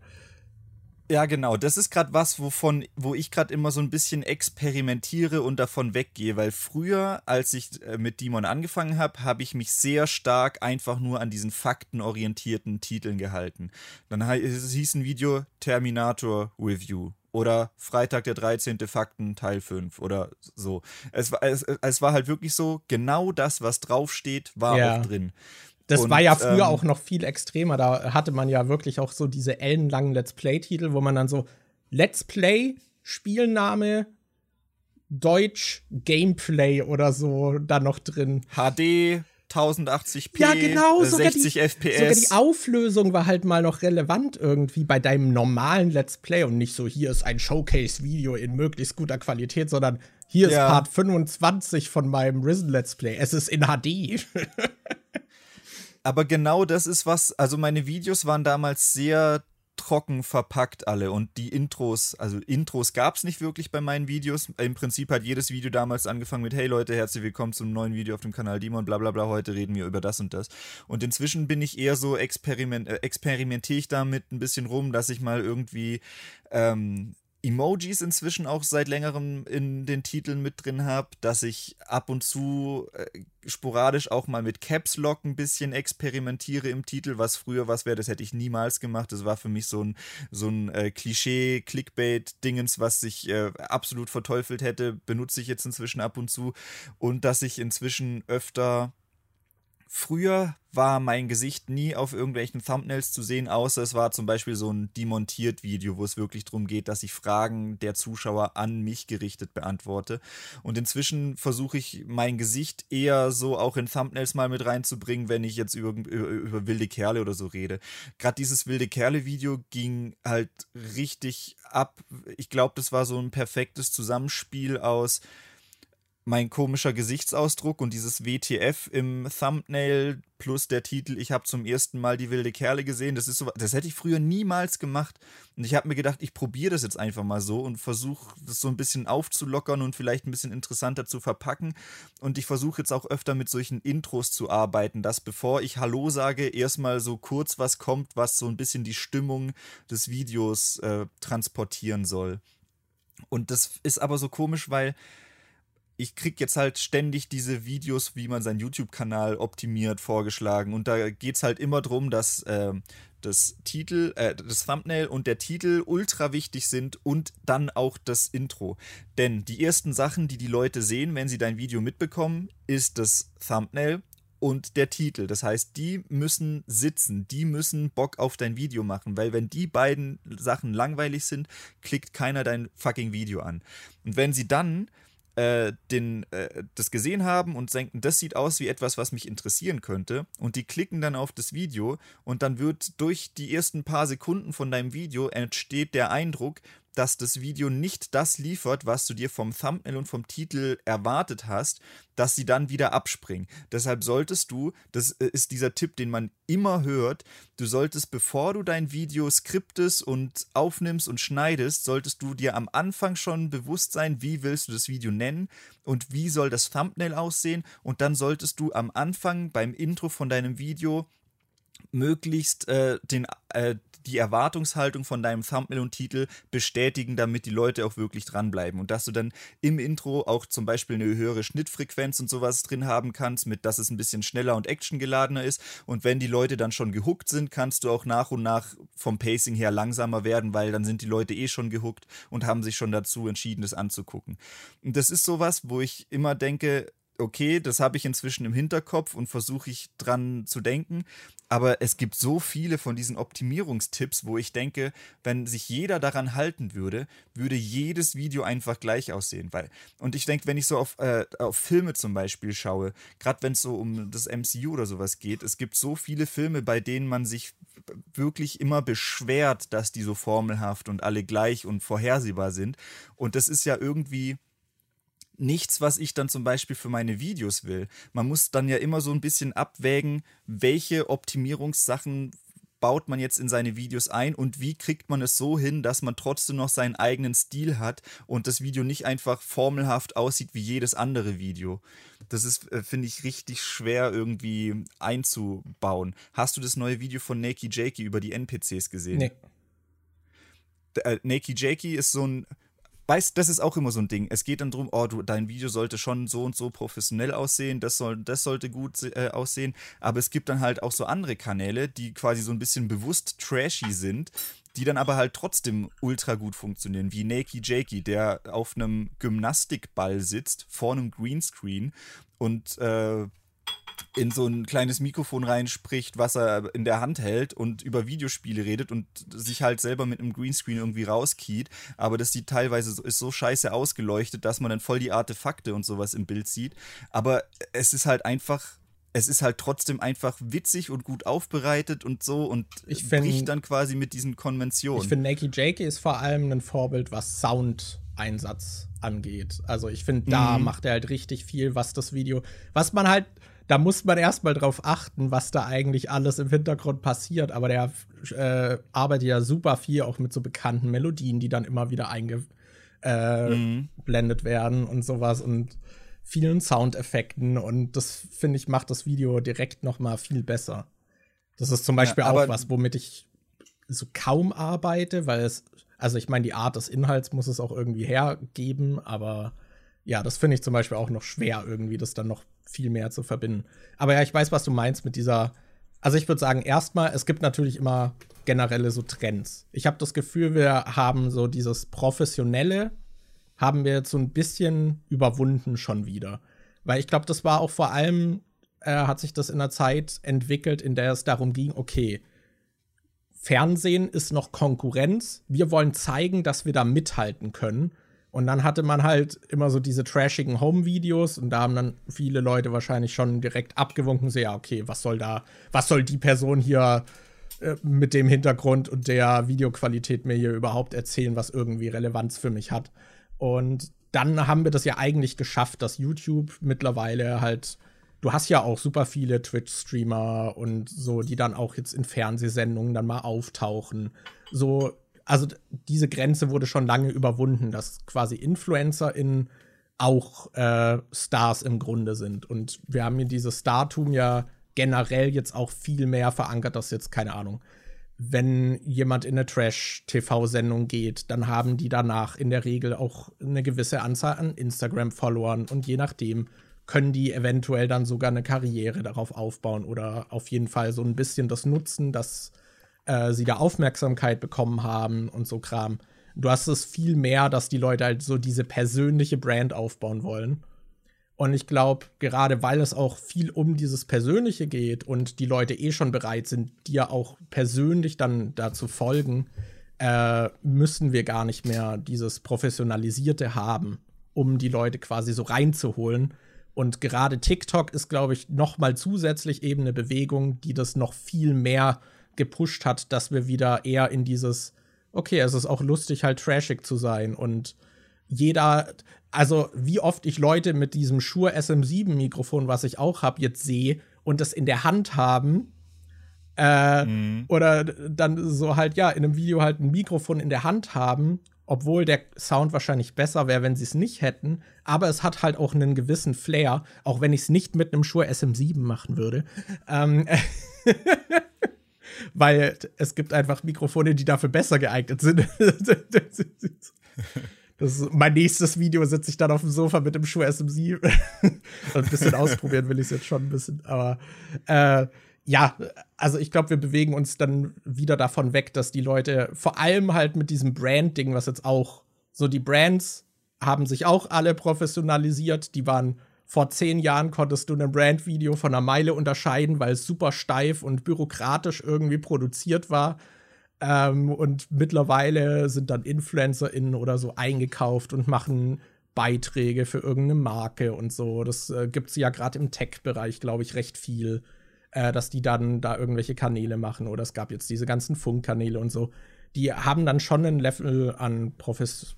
Ja, genau. Das ist gerade was, wovon, wo ich gerade immer so ein bisschen experimentiere und davon weggehe, weil früher, als ich äh, mit Demon angefangen habe, habe ich mich sehr stark einfach nur an diesen faktenorientierten Titeln gehalten. Dann es hieß ein Video Terminator Review oder Freitag der 13. Fakten Teil 5 oder so. Es war, es, es war halt wirklich so, genau das, was draufsteht, war ja. auch drin. Das und, war ja früher ähm, auch noch viel extremer. Da hatte man ja wirklich auch so diese ellenlangen Let's Play-Titel, wo man dann so Let's Play, Spielname, Deutsch, Gameplay oder so da noch drin. HD, 1080p, ja, genau, 60 die, FPS. Sogar die Auflösung war halt mal noch relevant irgendwie bei deinem normalen Let's Play und nicht so, hier ist ein Showcase-Video in möglichst guter Qualität, sondern hier ja. ist Part 25 von meinem Risen Let's Play. Es ist in HD. Aber genau das ist was, also meine Videos waren damals sehr trocken verpackt alle und die Intros, also Intros gab es nicht wirklich bei meinen Videos. Im Prinzip hat jedes Video damals angefangen mit Hey Leute, herzlich willkommen zum neuen Video auf dem Kanal Demon, bla bla bla, heute reden wir über das und das. Und inzwischen bin ich eher so, experiment, äh, experimentiere ich damit ein bisschen rum, dass ich mal irgendwie ähm, Emojis inzwischen auch seit längerem in den Titeln mit drin habe, dass ich ab und zu äh, sporadisch auch mal mit Caps Lock ein bisschen experimentiere im Titel, was früher was wäre, das hätte ich niemals gemacht. Das war für mich so ein, so ein äh, Klischee-Clickbait-Dingens, was ich äh, absolut verteufelt hätte, benutze ich jetzt inzwischen ab und zu. Und dass ich inzwischen öfter Früher war mein Gesicht nie auf irgendwelchen Thumbnails zu sehen, außer es war zum Beispiel so ein demontiert Video, wo es wirklich darum geht, dass ich Fragen der Zuschauer an mich gerichtet beantworte. Und inzwischen versuche ich mein Gesicht eher so auch in Thumbnails mal mit reinzubringen, wenn ich jetzt über, über, über wilde Kerle oder so rede. Gerade dieses wilde Kerle-Video ging halt richtig ab. Ich glaube, das war so ein perfektes Zusammenspiel aus mein komischer Gesichtsausdruck und dieses WTF im Thumbnail plus der Titel, ich habe zum ersten Mal die wilde Kerle gesehen, das ist so, das hätte ich früher niemals gemacht. Und ich habe mir gedacht, ich probiere das jetzt einfach mal so und versuche das so ein bisschen aufzulockern und vielleicht ein bisschen interessanter zu verpacken. Und ich versuche jetzt auch öfter mit solchen Intros zu arbeiten, dass bevor ich Hallo sage, erstmal so kurz was kommt, was so ein bisschen die Stimmung des Videos äh, transportieren soll. Und das ist aber so komisch, weil ich krieg jetzt halt ständig diese Videos, wie man seinen YouTube-Kanal optimiert, vorgeschlagen. Und da geht es halt immer darum, dass äh, das Titel, äh, das Thumbnail und der Titel ultra wichtig sind und dann auch das Intro. Denn die ersten Sachen, die die Leute sehen, wenn sie dein Video mitbekommen, ist das Thumbnail und der Titel. Das heißt, die müssen sitzen, die müssen Bock auf dein Video machen, weil wenn die beiden Sachen langweilig sind, klickt keiner dein fucking Video an. Und wenn sie dann äh, den, äh, das gesehen haben und denken, das sieht aus wie etwas, was mich interessieren könnte. Und die klicken dann auf das Video und dann wird durch die ersten paar Sekunden von deinem Video entsteht der Eindruck, dass das Video nicht das liefert, was du dir vom Thumbnail und vom Titel erwartet hast, dass sie dann wieder abspringen. Deshalb solltest du, das äh, ist dieser Tipp, den man immer hört, du solltest, bevor du dein Video skriptest und aufnimmst und schneidest, solltest du dir am Anfang schon bewusst sein, wie willst du das Video nennen und wie soll das Thumbnail aussehen und dann solltest du am Anfang beim Intro von deinem Video möglichst äh, den, äh, die Erwartungshaltung von deinem Thumbnail und Titel bestätigen, damit die Leute auch wirklich dranbleiben. Und dass du dann im Intro auch zum Beispiel eine höhere Schnittfrequenz und sowas drin haben kannst, mit dass es ein bisschen schneller und actiongeladener ist. Und wenn die Leute dann schon gehuckt sind, kannst du auch nach und nach vom Pacing her langsamer werden, weil dann sind die Leute eh schon gehuckt und haben sich schon dazu entschieden, das anzugucken. Und das ist sowas, wo ich immer denke, okay, das habe ich inzwischen im Hinterkopf und versuche ich dran zu denken. Aber es gibt so viele von diesen Optimierungstipps, wo ich denke, wenn sich jeder daran halten würde, würde jedes Video einfach gleich aussehen. Weil, und ich denke, wenn ich so auf, äh, auf Filme zum Beispiel schaue, gerade wenn es so um das MCU oder sowas geht, es gibt so viele Filme, bei denen man sich wirklich immer beschwert, dass die so formelhaft und alle gleich und vorhersehbar sind. Und das ist ja irgendwie nichts, was ich dann zum Beispiel für meine Videos will. Man muss dann ja immer so ein bisschen abwägen, welche Optimierungssachen baut man jetzt in seine Videos ein und wie kriegt man es so hin, dass man trotzdem noch seinen eigenen Stil hat und das Video nicht einfach formelhaft aussieht wie jedes andere Video. Das ist, äh, finde ich, richtig schwer irgendwie einzubauen. Hast du das neue Video von Nakey Jakey über die NPCs gesehen? Nee. Äh, Nakey Jakey ist so ein weißt, das ist auch immer so ein Ding. Es geht dann darum, oh, du, dein Video sollte schon so und so professionell aussehen, das, soll, das sollte gut äh, aussehen. Aber es gibt dann halt auch so andere Kanäle, die quasi so ein bisschen bewusst trashy sind, die dann aber halt trotzdem ultra gut funktionieren, wie Nakey Jakey, der auf einem Gymnastikball sitzt, vor einem Greenscreen und äh, in so ein kleines Mikrofon reinspricht, was er in der Hand hält und über Videospiele redet und sich halt selber mit einem Greenscreen irgendwie rauskeyt. Aber das sieht teilweise so, ist so scheiße ausgeleuchtet, dass man dann voll die Artefakte und sowas im Bild sieht. Aber es ist halt einfach es ist halt trotzdem einfach witzig und gut aufbereitet und so und ich find, bricht dann quasi mit diesen Konventionen. Ich finde, Nakey Jakey ist vor allem ein Vorbild, was Sound-Einsatz angeht. Also ich finde, da mhm. macht er halt richtig viel, was das Video, was man halt da muss man erstmal drauf achten, was da eigentlich alles im Hintergrund passiert. Aber der äh, arbeitet ja super viel auch mit so bekannten Melodien, die dann immer wieder eingeblendet äh, mhm. werden und sowas und vielen Soundeffekten. Und das, finde ich, macht das Video direkt noch mal viel besser. Das ist zum Beispiel ja, auch was, womit ich so kaum arbeite, weil es Also ich meine, die Art des Inhalts muss es auch irgendwie hergeben, aber ja, das finde ich zum Beispiel auch noch schwer, irgendwie das dann noch viel mehr zu verbinden. Aber ja, ich weiß, was du meinst mit dieser. Also ich würde sagen, erstmal, es gibt natürlich immer generelle so Trends. Ich habe das Gefühl, wir haben so dieses Professionelle, haben wir jetzt so ein bisschen überwunden schon wieder. Weil ich glaube, das war auch vor allem, äh, hat sich das in einer Zeit entwickelt, in der es darum ging, okay, Fernsehen ist noch Konkurrenz. Wir wollen zeigen, dass wir da mithalten können. Und dann hatte man halt immer so diese trashigen Home-Videos und da haben dann viele Leute wahrscheinlich schon direkt abgewunken, so ja, okay, was soll da, was soll die Person hier äh, mit dem Hintergrund und der Videoqualität mir hier überhaupt erzählen, was irgendwie Relevanz für mich hat. Und dann haben wir das ja eigentlich geschafft, dass YouTube mittlerweile halt, du hast ja auch super viele Twitch-Streamer und so, die dann auch jetzt in Fernsehsendungen dann mal auftauchen. So, also diese Grenze wurde schon lange überwunden, dass quasi InfluencerInnen auch äh, Stars im Grunde sind. Und wir haben hier dieses Startum ja generell jetzt auch viel mehr verankert, dass jetzt, keine Ahnung, wenn jemand in eine Trash-TV-Sendung geht, dann haben die danach in der Regel auch eine gewisse Anzahl an Instagram-Followern und je nachdem können die eventuell dann sogar eine Karriere darauf aufbauen oder auf jeden Fall so ein bisschen das nutzen, dass äh, sie da Aufmerksamkeit bekommen haben und so Kram. Du hast es viel mehr, dass die Leute halt so diese persönliche Brand aufbauen wollen. Und ich glaube, gerade weil es auch viel um dieses Persönliche geht und die Leute eh schon bereit sind, dir auch persönlich dann dazu folgen, äh, müssen wir gar nicht mehr dieses Professionalisierte haben, um die Leute quasi so reinzuholen. Und gerade TikTok ist, glaube ich, noch mal zusätzlich eben eine Bewegung, die das noch viel mehr gepusht hat, dass wir wieder eher in dieses, okay, es ist auch lustig, halt trashig zu sein und jeder, also wie oft ich Leute mit diesem Shure SM7-Mikrofon, was ich auch habe, jetzt sehe und das in der Hand haben. Äh, mhm. Oder dann so halt, ja, in einem Video halt ein Mikrofon in der Hand haben, obwohl der Sound wahrscheinlich besser wäre, wenn sie es nicht hätten. Aber es hat halt auch einen gewissen Flair, auch wenn ich es nicht mit einem Shure SM7 machen würde. Ähm, weil es gibt einfach Mikrofone, die dafür besser geeignet sind. Das ist, mein nächstes Video sitze ich dann auf dem Sofa mit dem Schuh SMC. ein bisschen ausprobieren will ich es jetzt schon ein bisschen. Aber äh, ja, also ich glaube, wir bewegen uns dann wieder davon weg, dass die Leute vor allem halt mit diesem Brand-Ding, was jetzt auch so die Brands haben sich auch alle professionalisiert. Die waren vor zehn Jahren konntest du ein Brand-Video von einer Meile unterscheiden, weil es super steif und bürokratisch irgendwie produziert war. Ähm, und mittlerweile sind dann InfluencerInnen oder so eingekauft und machen Beiträge für irgendeine Marke und so. Das äh, gibt es ja gerade im Tech-Bereich, glaube ich, recht viel, äh, dass die dann da irgendwelche Kanäle machen. Oder es gab jetzt diese ganzen Funkkanäle und so. Die haben dann schon ein Level an Profes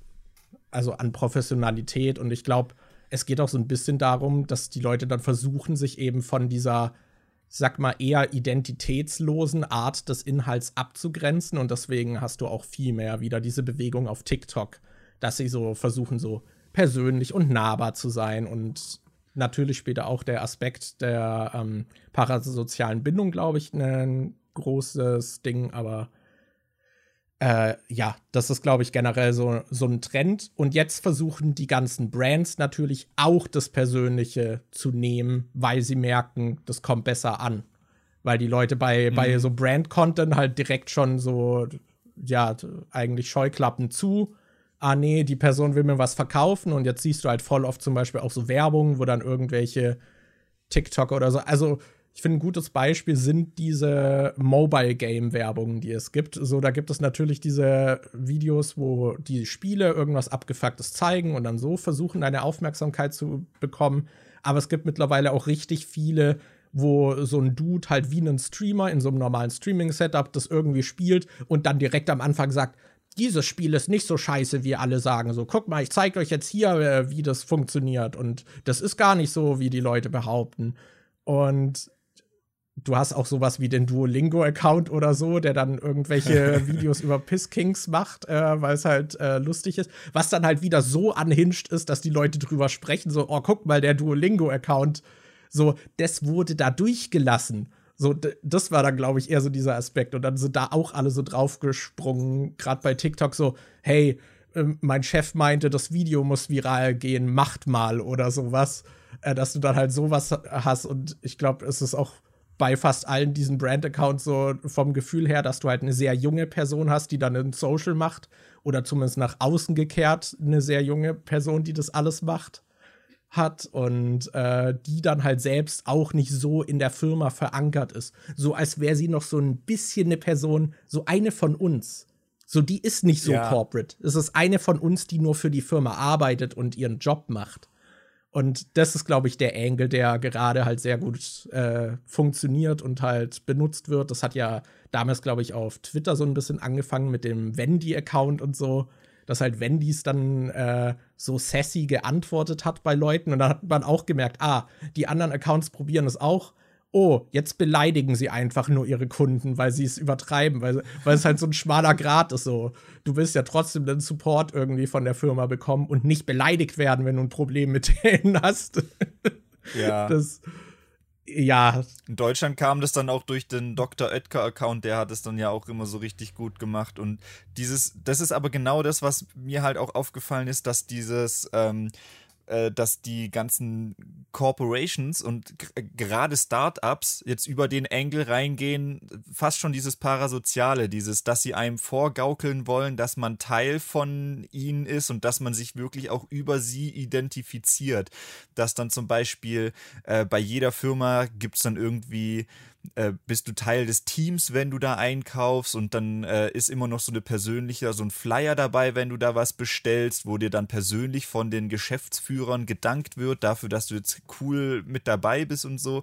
also an Professionalität und ich glaube, es geht auch so ein bisschen darum, dass die Leute dann versuchen, sich eben von dieser sag mal, eher identitätslosen Art des Inhalts abzugrenzen. Und deswegen hast du auch viel mehr wieder diese Bewegung auf TikTok, dass sie so versuchen, so persönlich und nahbar zu sein. Und natürlich später auch der Aspekt der ähm, parasozialen Bindung, glaube ich, ein großes Ding. Aber äh, ja, das ist, glaube ich, generell so, so ein Trend. Und jetzt versuchen die ganzen Brands natürlich auch das Persönliche zu nehmen, weil sie merken, das kommt besser an. Weil die Leute bei, mhm. bei so Brand-Content halt direkt schon so, ja, eigentlich Scheuklappen zu. Ah, nee, die Person will mir was verkaufen und jetzt siehst du halt voll oft zum Beispiel auch so Werbung, wo dann irgendwelche TikTok oder so, also ich finde, ein gutes Beispiel sind diese Mobile-Game-Werbungen, die es gibt. So, da gibt es natürlich diese Videos, wo die Spiele irgendwas Abgefucktes zeigen und dann so versuchen, deine Aufmerksamkeit zu bekommen. Aber es gibt mittlerweile auch richtig viele, wo so ein Dude halt wie ein Streamer in so einem normalen Streaming-Setup das irgendwie spielt und dann direkt am Anfang sagt, dieses Spiel ist nicht so scheiße, wie alle sagen. So, guck mal, ich zeige euch jetzt hier, äh, wie das funktioniert. Und das ist gar nicht so, wie die Leute behaupten. Und du hast auch sowas wie den Duolingo-Account oder so, der dann irgendwelche Videos über Pisskings macht, äh, weil es halt äh, lustig ist. Was dann halt wieder so anhinscht ist, dass die Leute drüber sprechen, so, oh, guck mal, der Duolingo-Account, so, das wurde da durchgelassen. So, das war dann, glaube ich, eher so dieser Aspekt. Und dann sind da auch alle so draufgesprungen, gerade bei TikTok so, hey, äh, mein Chef meinte, das Video muss viral gehen, macht mal oder sowas. Äh, dass du dann halt sowas hast. Und ich glaube, es ist auch bei fast allen diesen Brand-Accounts so vom Gefühl her, dass du halt eine sehr junge Person hast, die dann ein Social macht. Oder zumindest nach außen gekehrt eine sehr junge Person, die das alles macht hat und äh, die dann halt selbst auch nicht so in der Firma verankert ist. So als wäre sie noch so ein bisschen eine Person, so eine von uns. So, die ist nicht so ja. corporate. Es ist eine von uns, die nur für die Firma arbeitet und ihren Job macht. Und das ist, glaube ich, der Angle, der gerade halt sehr gut äh, funktioniert und halt benutzt wird. Das hat ja damals, glaube ich, auf Twitter so ein bisschen angefangen mit dem Wendy-Account und so dass halt Wendy's dann äh, so sassy geantwortet hat bei Leuten und dann hat man auch gemerkt, ah, die anderen Accounts probieren es auch. Oh, jetzt beleidigen sie einfach nur ihre Kunden, weil sie es übertreiben, weil, weil es halt so ein schmaler Grad ist. So, du willst ja trotzdem den Support irgendwie von der Firma bekommen und nicht beleidigt werden, wenn du ein Problem mit denen hast. Ja. Das, ja. In Deutschland kam das dann auch durch den Dr. Oetker-Account, der hat es dann ja auch immer so richtig gut gemacht. Und dieses, das ist aber genau das, was mir halt auch aufgefallen ist, dass dieses, ähm, äh, dass die ganzen Corporations und gerade Startups jetzt über den Angle reingehen, fast schon dieses Parasoziale, dieses, dass sie einem vorgaukeln wollen, dass man Teil von ihnen ist und dass man sich wirklich auch über sie identifiziert. Dass dann zum Beispiel äh, bei jeder Firma gibt es dann irgendwie äh, bist du Teil des Teams, wenn du da einkaufst und dann äh, ist immer noch so eine persönliche, so ein Flyer dabei, wenn du da was bestellst, wo dir dann persönlich von den Geschäftsführern gedankt wird dafür, dass du jetzt cool mit dabei bist und so.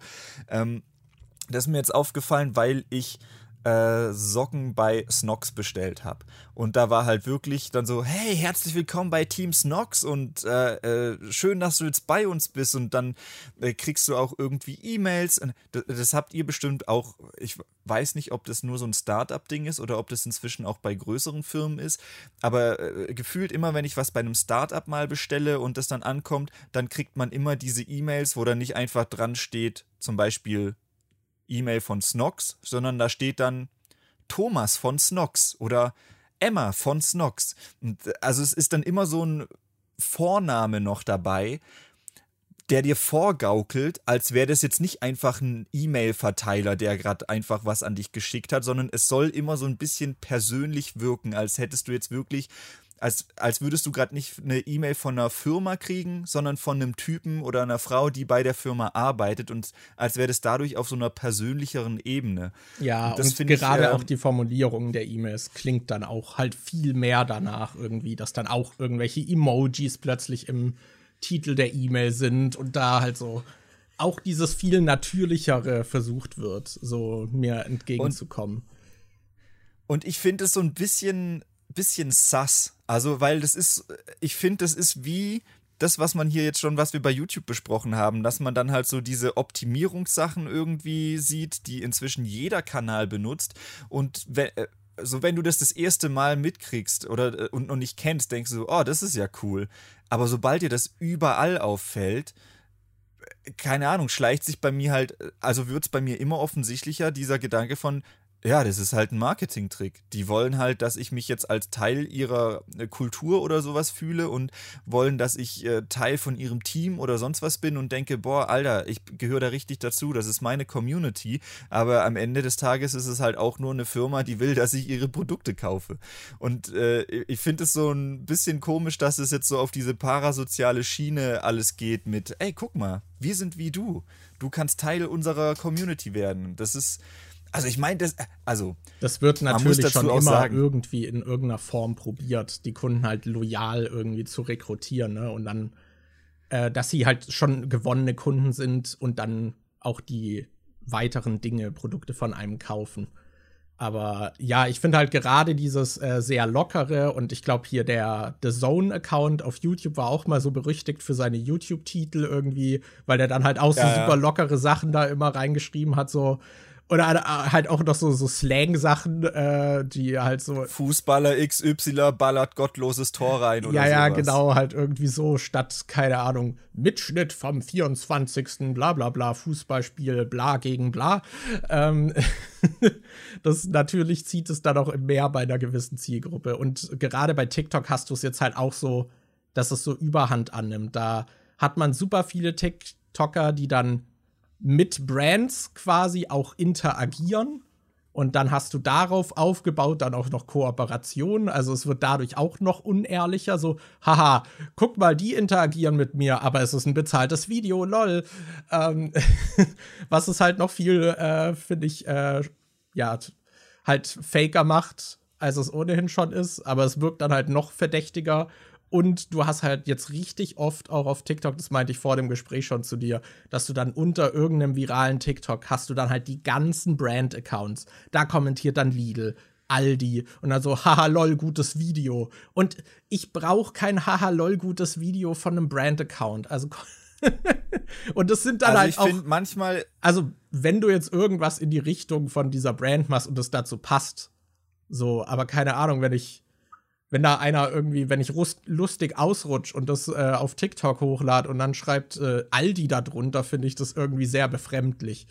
Ähm, das ist mir jetzt aufgefallen, weil ich äh, Socken bei Snox bestellt habe. Und da war halt wirklich dann so, hey, herzlich willkommen bei Team Snox und äh, äh, schön, dass du jetzt bei uns bist. Und dann äh, kriegst du auch irgendwie E-Mails. Das, das, habt ihr bestimmt auch, ich weiß nicht, ob das nur so ein Startup-Ding ist oder ob das inzwischen auch bei größeren Firmen ist. Aber äh, gefühlt immer, wenn ich was bei einem Startup mal bestelle und das dann ankommt, dann kriegt man immer diese E-Mails, wo dann nicht einfach dran steht, zum Beispiel E-Mail von Snox, sondern da steht dann Thomas von Snox oder Emma von Snox. also es ist dann immer so ein Vorname noch dabei, der dir vorgaukelt, als wäre das jetzt nicht einfach ein E-Mail-Verteiler, der gerade einfach was an dich geschickt hat, sondern es soll immer so ein bisschen persönlich wirken, als hättest du jetzt wirklich als, als würdest du gerade nicht eine E-Mail von einer Firma kriegen, sondern von einem Typen oder einer Frau, die bei der Firma arbeitet und als wäre das dadurch auf so einer persönlicheren Ebene. Ja, und, und gerade ich, äh, auch die Formulierung der E-Mails klingt dann auch halt viel mehr danach irgendwie, dass dann auch irgendwelche Emojis plötzlich im Titel der E-Mail sind und da halt so auch dieses viel natürlichere versucht wird, so mir entgegenzukommen. Und, und ich finde es so ein bisschen bisschen sass. Also, weil das ist, ich finde, das ist wie das, was man hier jetzt schon, was wir bei YouTube besprochen haben, dass man dann halt so diese Optimierungssachen irgendwie sieht, die inzwischen jeder Kanal benutzt. Und wenn, äh, so wenn du das das erste Mal mitkriegst oder äh, und noch nicht kennst, denkst du, oh, das ist ja cool. Aber sobald dir das überall auffällt, äh, keine Ahnung, schleicht sich bei mir halt, also wird es bei mir immer offensichtlicher, dieser Gedanke von, ja, das ist halt ein Marketingtrick. Die wollen halt, dass ich mich jetzt als Teil ihrer äh, Kultur oder sowas fühle und wollen, dass ich äh, Teil von ihrem Team oder sonst was bin und denke, boah, Alter, ich gehöre da richtig dazu, das ist meine Community. Aber am Ende des Tages ist es halt auch nur eine Firma, die will, dass ich ihre Produkte kaufe. Und äh, ich finde es so ein bisschen komisch, dass es jetzt so auf diese parasoziale Schiene alles geht mit, ey, guck mal, wir sind wie du. Du kannst Teil unserer Community werden. Das ist also ich meine, das, also. Das wird natürlich schon immer sagen, irgendwie in irgendeiner Form probiert, die Kunden halt loyal irgendwie zu rekrutieren, ne? Und dann, äh, dass sie halt schon gewonnene Kunden sind und dann auch die weiteren Dinge, Produkte von einem kaufen. Aber ja, ich finde halt gerade dieses äh, sehr lockere und ich glaube hier der The Zone-Account auf YouTube war auch mal so berüchtigt für seine YouTube-Titel irgendwie, weil der dann halt auch so ja, super lockere Sachen da immer reingeschrieben hat, so Oder halt auch noch so, so Slang-Sachen, äh, die halt so. Fußballer XY ballert gottloses Tor rein oder Ja, ja, sowas. genau, halt irgendwie so statt, keine Ahnung, Mitschnitt vom 24. bla bla bla, Fußballspiel, bla gegen bla. Ähm, das natürlich zieht es dann auch mehr bei einer gewissen Zielgruppe. Und gerade bei TikTok hast du es jetzt halt auch so, dass es so Überhand annimmt. Da hat man super viele TikToker, die dann mit Brands quasi auch interagieren. Und dann hast du darauf aufgebaut dann auch noch Kooperationen. Also es wird dadurch auch noch unehrlicher. So, haha, guck mal, die interagieren mit mir, aber es ist ein bezahltes Video, lol. Ähm, was es halt noch viel, äh, finde ich, äh, ja, halt faker macht, als es ohnehin schon ist. Aber es wirkt dann halt noch verdächtiger. Und du hast halt jetzt richtig oft auch auf TikTok, das meinte ich vor dem Gespräch schon zu dir, dass du dann unter irgendeinem viralen TikTok hast du dann halt die ganzen Brand-Accounts. Da kommentiert dann Lidl, Aldi und dann so, haha, lol, gutes Video. Und ich brauche kein haha, lol, gutes Video von einem Brand-Account. Also. und das sind dann also halt ich auch. manchmal. Also, wenn du jetzt irgendwas in die Richtung von dieser Brand machst und das dazu passt, so, aber keine Ahnung, wenn ich wenn da einer irgendwie, wenn ich lustig ausrutsch und das äh, auf TikTok hochlade und dann schreibt äh, Aldi da drunter, finde ich das irgendwie sehr befremdlich.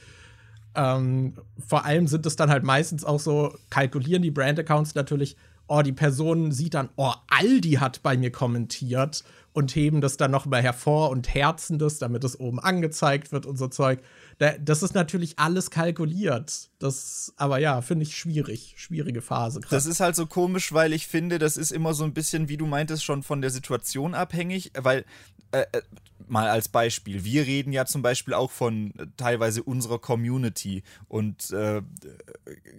Ähm, vor allem sind es dann halt meistens auch so, kalkulieren die Brand-Accounts natürlich, oh, die Person sieht dann, oh, Aldi hat bei mir kommentiert und heben das dann noch mal hervor und herzen das, damit es oben angezeigt wird und so Zeug das ist natürlich alles kalkuliert. Das, aber ja, finde ich schwierig. Schwierige Phase. Grad. Das ist halt so komisch, weil ich finde, das ist immer so ein bisschen, wie du meintest, schon von der Situation abhängig, weil äh, äh mal als Beispiel, wir reden ja zum Beispiel auch von äh, teilweise unserer Community. Und äh,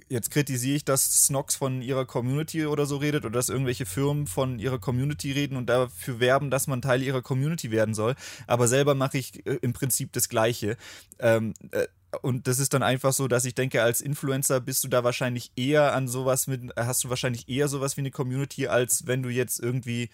jetzt kritisiere ich, dass Snox von ihrer Community oder so redet oder dass irgendwelche Firmen von ihrer Community reden und dafür werben, dass man Teil ihrer Community werden soll, aber selber mache ich äh, im Prinzip das Gleiche. Ähm, äh, und das ist dann einfach so, dass ich denke, als Influencer bist du da wahrscheinlich eher an sowas mit, hast du wahrscheinlich eher sowas wie eine Community, als wenn du jetzt irgendwie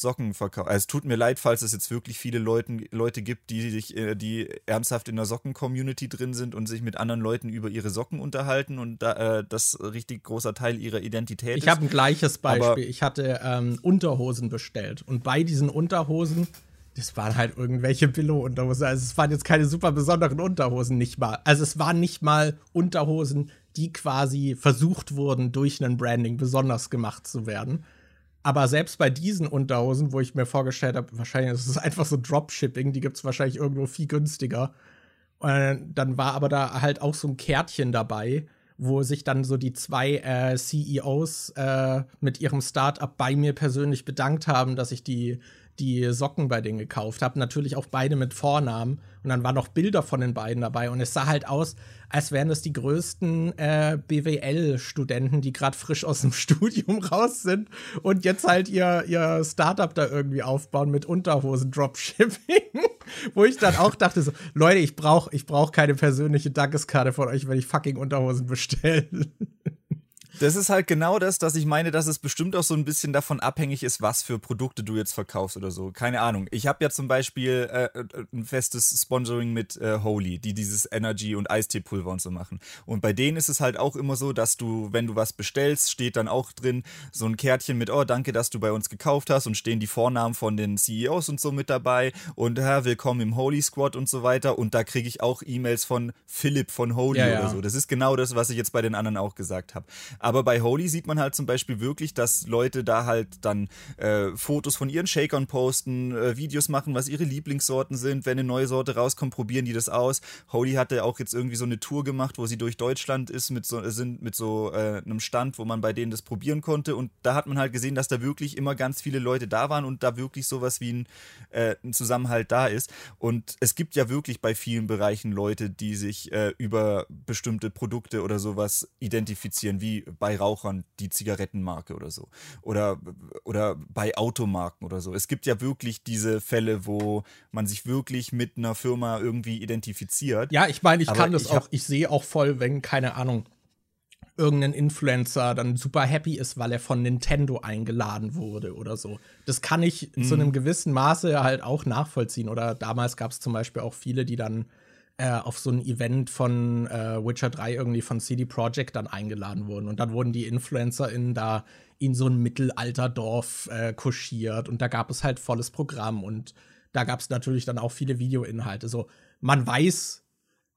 Socken verkaufen. Also es tut mir leid, falls es jetzt wirklich viele Leuten, Leute gibt, die sich, äh, die ernsthaft in der Socken-Community drin sind und sich mit anderen Leuten über ihre Socken unterhalten und da, äh, das richtig großer Teil ihrer Identität ich ist. Ich habe ein gleiches Beispiel. Aber ich hatte ähm, Unterhosen bestellt und bei diesen Unterhosen, das waren halt irgendwelche Billo-Unterhosen. Also es waren jetzt keine super besonderen Unterhosen, nicht mal. Also es waren nicht mal Unterhosen, die quasi versucht wurden, durch ein Branding besonders gemacht zu werden aber selbst bei diesen Unterhosen, wo ich mir vorgestellt habe, wahrscheinlich ist es einfach so Dropshipping, die gibt es wahrscheinlich irgendwo viel günstiger. Und dann war aber da halt auch so ein Kärtchen dabei, wo sich dann so die zwei äh, CEOs äh, mit ihrem Startup bei mir persönlich bedankt haben, dass ich die die Socken bei denen gekauft habe. Natürlich auch beide mit Vornamen. Und dann waren noch Bilder von den beiden dabei. Und es sah halt aus, als wären es die größten äh, BWL-Studenten, die gerade frisch aus dem Studium raus sind und jetzt halt ihr, ihr Startup da irgendwie aufbauen mit Unterhosen-Dropshipping. Wo ich dann auch dachte so, Leute, ich brauche ich brauch keine persönliche Dankeskarte von euch, wenn ich fucking Unterhosen bestelle. Das ist halt genau das, dass ich meine, dass es bestimmt auch so ein bisschen davon abhängig ist, was für Produkte du jetzt verkaufst oder so. Keine Ahnung. Ich habe ja zum Beispiel äh, äh, ein festes Sponsoring mit äh, Holy, die dieses Energy und Eisteepulver und so machen. Und bei denen ist es halt auch immer so, dass du, wenn du was bestellst, steht dann auch drin so ein Kärtchen mit, oh, danke, dass du bei uns gekauft hast und stehen die Vornamen von den CEOs und so mit dabei und ja, willkommen im Holy Squad und so weiter. Und da kriege ich auch E-Mails von Philipp von Holy ja, oder ja. so. Das ist genau das, was ich jetzt bei den anderen auch gesagt habe. Aber bei Holy sieht man halt zum Beispiel wirklich, dass Leute da halt dann äh, Fotos von ihren Shakern posten, äh, Videos machen, was ihre Lieblingssorten sind. Wenn eine neue Sorte rauskommt, probieren die das aus. Holy hatte auch jetzt irgendwie so eine Tour gemacht, wo sie durch Deutschland ist mit so, sind mit so äh, einem Stand, wo man bei denen das probieren konnte. Und da hat man halt gesehen, dass da wirklich immer ganz viele Leute da waren und da wirklich sowas wie ein, äh, ein Zusammenhalt da ist. Und es gibt ja wirklich bei vielen Bereichen Leute, die sich äh, über bestimmte Produkte oder sowas identifizieren, wie bei Rauchern die Zigarettenmarke oder so. Oder, oder bei Automarken oder so. Es gibt ja wirklich diese Fälle, wo man sich wirklich mit einer Firma irgendwie identifiziert. Ja, ich meine, ich kann das ich auch, ich sehe auch voll, wenn, keine Ahnung, irgendein Influencer dann super happy ist, weil er von Nintendo eingeladen wurde oder so. Das kann ich mm. zu mhm. einem gewissen Maße halt auch nachvollziehen. Oder damals gab es zum Beispiel auch viele, die dann äh, auf so ein Event von äh, Witcher 3 irgendwie von CD Projekt dann eingeladen wurden. Und dann wurden die InfluencerInnen da in so ein Mittelalterdorf äh, kuschiert und da gab es halt volles Programm und da gab es natürlich dann auch viele Videoinhalte. So, man weiß,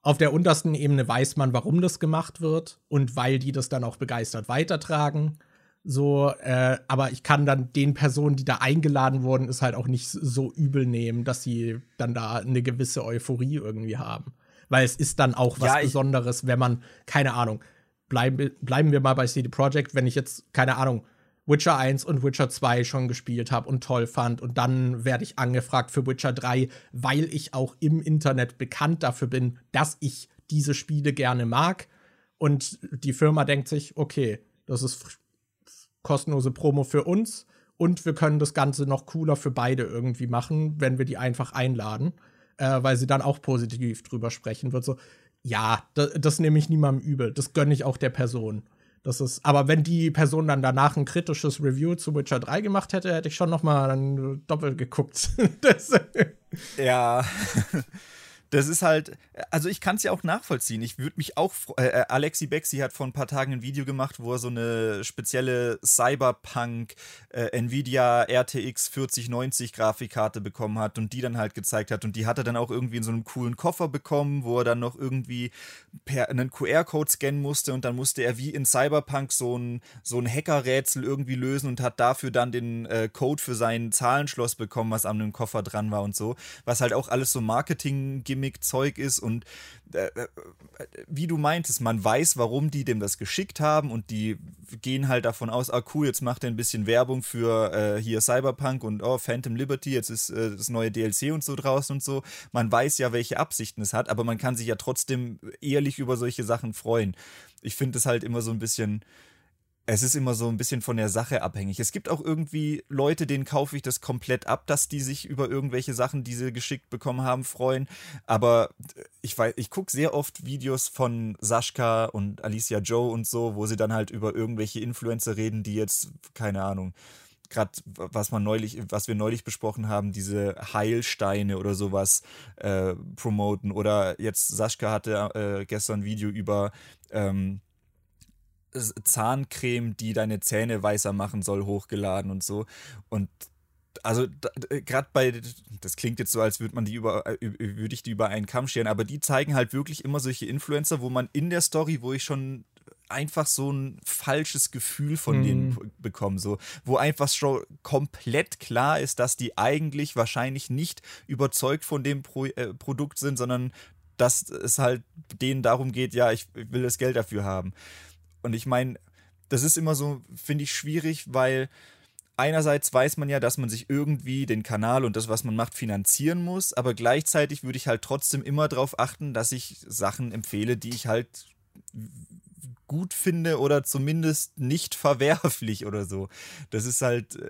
auf der untersten Ebene weiß man, warum das gemacht wird und weil die das dann auch begeistert weitertragen. So, äh, aber ich kann dann den Personen, die da eingeladen wurden, ist halt auch nicht so übel nehmen, dass sie dann da eine gewisse Euphorie irgendwie haben. Weil es ist dann auch was ja, Besonderes, wenn man, keine Ahnung, bleiben, bleiben wir mal bei CD Projekt, wenn ich jetzt, keine Ahnung, Witcher 1 und Witcher 2 schon gespielt habe und toll fand. Und dann werde ich angefragt für Witcher 3, weil ich auch im Internet bekannt dafür bin, dass ich diese Spiele gerne mag. Und die Firma denkt sich, okay, das ist kostenlose Promo für uns und wir können das Ganze noch cooler für beide irgendwie machen, wenn wir die einfach einladen, äh, weil sie dann auch positiv drüber sprechen wird. So, ja, das, das nehme ich niemandem übel, das gönne ich auch der Person. Das ist, aber wenn die Person dann danach ein kritisches Review zu Witcher 3 gemacht hätte, hätte ich schon noch mal dann doppelt geguckt. ja. das ist halt, also ich kann es ja auch nachvollziehen. Ich würde mich auch, äh, äh, Alexi Bexi hat vor ein paar Tagen ein Video gemacht, wo er so eine spezielle Cyberpunk äh, Nvidia RTX 4090 Grafikkarte bekommen hat und die dann halt gezeigt hat. Und die hat er dann auch irgendwie in so einem coolen Koffer bekommen, wo er dann noch irgendwie per einen QR-Code scannen musste und dann musste er wie in Cyberpunk so ein, so ein Hackerrätsel irgendwie lösen und hat dafür dann den äh, Code für sein Zahlenschloss bekommen, was an dem Koffer dran war und so. Was halt auch alles so Marketing-Gimmick Gimmick-Zeug ist und äh, äh, wie du meintest, man weiß, warum die dem das geschickt haben und die gehen halt davon aus, ah cool, jetzt macht er ein bisschen Werbung für äh, hier Cyberpunk und oh, Phantom Liberty, jetzt ist äh, das neue DLC und so draußen und so. Man weiß ja, welche Absichten es hat, aber man kann sich ja trotzdem ehrlich über solche Sachen freuen. Ich finde es halt immer so ein bisschen es ist immer so ein bisschen von der Sache abhängig. Es gibt auch irgendwie Leute, denen kaufe ich das komplett ab, dass die sich über irgendwelche Sachen, die sie geschickt bekommen haben, freuen. Aber ich weiß, ich gucke sehr oft Videos von Sascha und Alicia Joe und so, wo sie dann halt über irgendwelche Influencer reden, die jetzt, keine Ahnung, gerade was man neulich, was wir neulich besprochen haben, diese Heilsteine oder sowas äh, promoten. Oder jetzt Sascha hatte äh, gestern ein Video über ähm, Zahncreme, die deine Zähne weißer machen soll, hochgeladen und so. Und also gerade bei, das klingt jetzt so, als würde man die über, äh, würde ich die über einen Kamm scheren, aber die zeigen halt wirklich immer solche Influencer, wo man in der Story, wo ich schon einfach so ein falsches Gefühl von mhm. denen bekomme, so, wo einfach schon komplett klar ist, dass die eigentlich wahrscheinlich nicht überzeugt von dem Pro, äh, Produkt sind, sondern dass es halt denen darum geht, ja, ich will das Geld dafür haben. Und ich meine, das ist immer so, finde ich, schwierig, weil einerseits weiß man ja, dass man sich irgendwie den Kanal und das, was man macht, finanzieren muss, aber gleichzeitig würde ich halt trotzdem immer darauf achten, dass ich Sachen empfehle, die ich halt gut finde oder zumindest nicht verwerflich oder so. Das ist halt äh,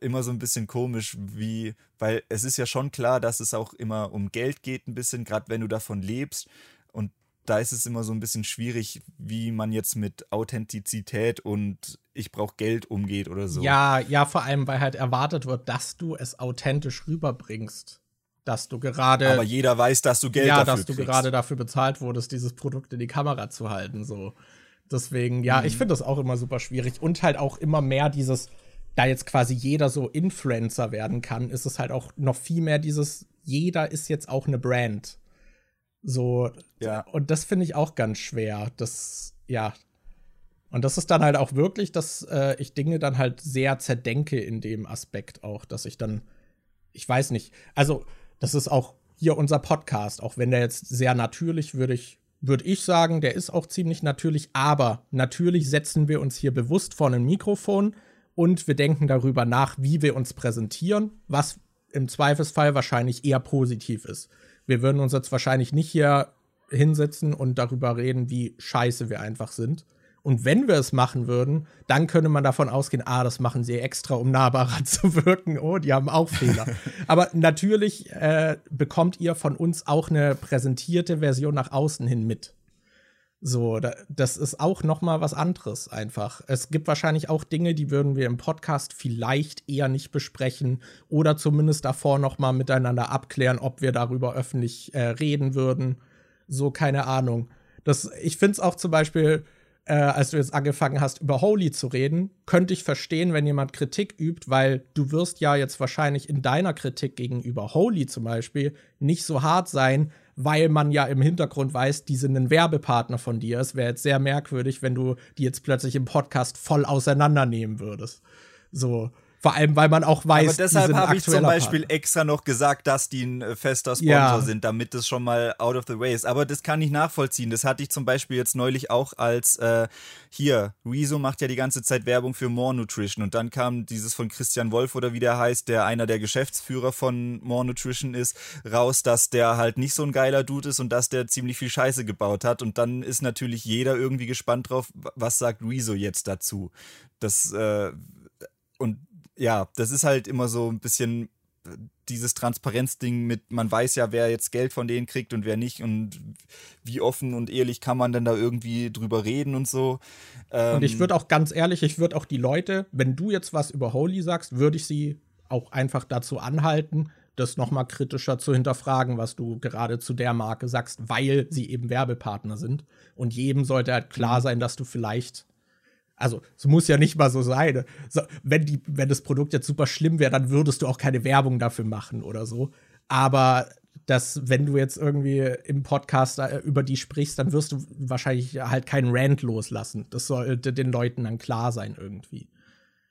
immer so ein bisschen komisch, wie, weil es ist ja schon klar, dass es auch immer um Geld geht, ein bisschen, gerade wenn du davon lebst. Und da ist es immer so ein bisschen schwierig, wie man jetzt mit Authentizität und ich brauche Geld umgeht oder so. Ja, ja, vor allem, weil halt erwartet wird, dass du es authentisch rüberbringst. Dass du gerade. Aber jeder weiß, dass du Geld ja, dafür Ja, dass du kriegst. gerade dafür bezahlt wurdest, dieses Produkt in die Kamera zu halten. So. Deswegen, ja, mhm. ich finde das auch immer super schwierig. Und halt auch immer mehr dieses, da jetzt quasi jeder so Influencer werden kann, ist es halt auch noch viel mehr dieses, jeder ist jetzt auch eine Brand. So, ja. Und das finde ich auch ganz schwer. Das, ja. Und das ist dann halt auch wirklich, dass äh, ich Dinge dann halt sehr zerdenke in dem Aspekt auch, dass ich dann, ich weiß nicht, also das ist auch hier unser Podcast, auch wenn der jetzt sehr natürlich, würde ich, würde ich sagen, der ist auch ziemlich natürlich, aber natürlich setzen wir uns hier bewusst vor ein Mikrofon und wir denken darüber nach, wie wir uns präsentieren, was im Zweifelsfall wahrscheinlich eher positiv ist. Wir würden uns jetzt wahrscheinlich nicht hier hinsetzen und darüber reden, wie scheiße wir einfach sind. Und wenn wir es machen würden, dann könnte man davon ausgehen, ah, das machen sie extra, um nahbarer zu wirken. Oh, die haben auch Fehler. Aber natürlich äh, bekommt ihr von uns auch eine präsentierte Version nach außen hin mit. So, das ist auch noch mal was anderes einfach. Es gibt wahrscheinlich auch Dinge, die würden wir im Podcast vielleicht eher nicht besprechen oder zumindest davor noch mal miteinander abklären, ob wir darüber öffentlich äh, reden würden. So, keine Ahnung. Das, ich finde es auch zum Beispiel, äh, als du jetzt angefangen hast, über Holy zu reden, könnte ich verstehen, wenn jemand Kritik übt, weil du wirst ja jetzt wahrscheinlich in deiner Kritik gegenüber Holy zum Beispiel nicht so hart sein, weil man ja im Hintergrund weiß, die sind ein Werbepartner von dir. Es wäre jetzt sehr merkwürdig, wenn du die jetzt plötzlich im Podcast voll auseinandernehmen würdest. So. Vor allem, weil man auch weiß, Aber deshalb habe ich zum Beispiel Partner. extra noch gesagt, dass die ein äh, fester Sponsor ja. sind, damit das schon mal out of the way ist. Aber das kann ich nachvollziehen. Das hatte ich zum Beispiel jetzt neulich auch als äh, hier, Rezo macht ja die ganze Zeit Werbung für More Nutrition und dann kam dieses von Christian Wolf oder wie der heißt, der einer der Geschäftsführer von More Nutrition ist, raus, dass der halt nicht so ein geiler Dude ist und dass der ziemlich viel Scheiße gebaut hat. Und dann ist natürlich jeder irgendwie gespannt drauf, was sagt Rezo jetzt dazu. Das, äh, und ja, das ist halt immer so ein bisschen dieses Transparenzding mit, man weiß ja, wer jetzt Geld von denen kriegt und wer nicht und wie offen und ehrlich kann man denn da irgendwie drüber reden und so. Ähm und ich ähm, würde auch ganz ehrlich, ich würde auch die Leute, wenn du jetzt was über Holy sagst, würde ich sie auch einfach dazu anhalten, das nochmal kritischer zu hinterfragen, was du gerade zu der Marke sagst, weil sie eben Werbepartner sind. Und jedem sollte halt klar mhm. sein, dass du vielleicht also, es muss ja nicht mal so sein. So, wenn, die, wenn das Produkt jetzt super schlimm wäre, dann würdest du auch keine Werbung dafür machen oder so. Aber dass, wenn du jetzt irgendwie im Podcast äh, über die sprichst, dann wirst du wahrscheinlich halt keinen Rant loslassen. Das sollte den Leuten dann klar sein irgendwie.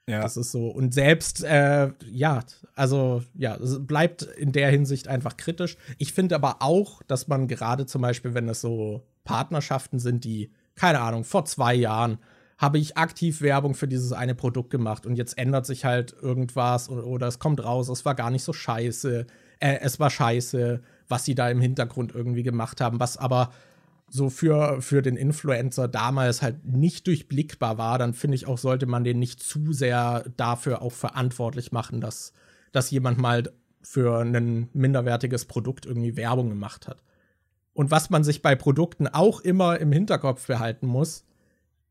Ja. Das ist so. Und selbst, äh, ja, also, ja, es bleibt in der Hinsicht einfach kritisch. Ich finde aber auch, dass man gerade zum Beispiel, wenn es so Partnerschaften sind, die, keine Ahnung, vor zwei Jahren habe ich aktiv Werbung für dieses eine Produkt gemacht und jetzt ändert sich halt irgendwas oder, oder es kommt raus, es war gar nicht so scheiße, äh, es war scheiße, was sie da im Hintergrund irgendwie gemacht haben, was aber so für, für den Influencer damals halt nicht durchblickbar war, dann finde ich auch, sollte man den nicht zu sehr dafür auch verantwortlich machen, dass, dass jemand mal für ein minderwertiges Produkt irgendwie Werbung gemacht hat. Und was man sich bei Produkten auch immer im Hinterkopf behalten muss,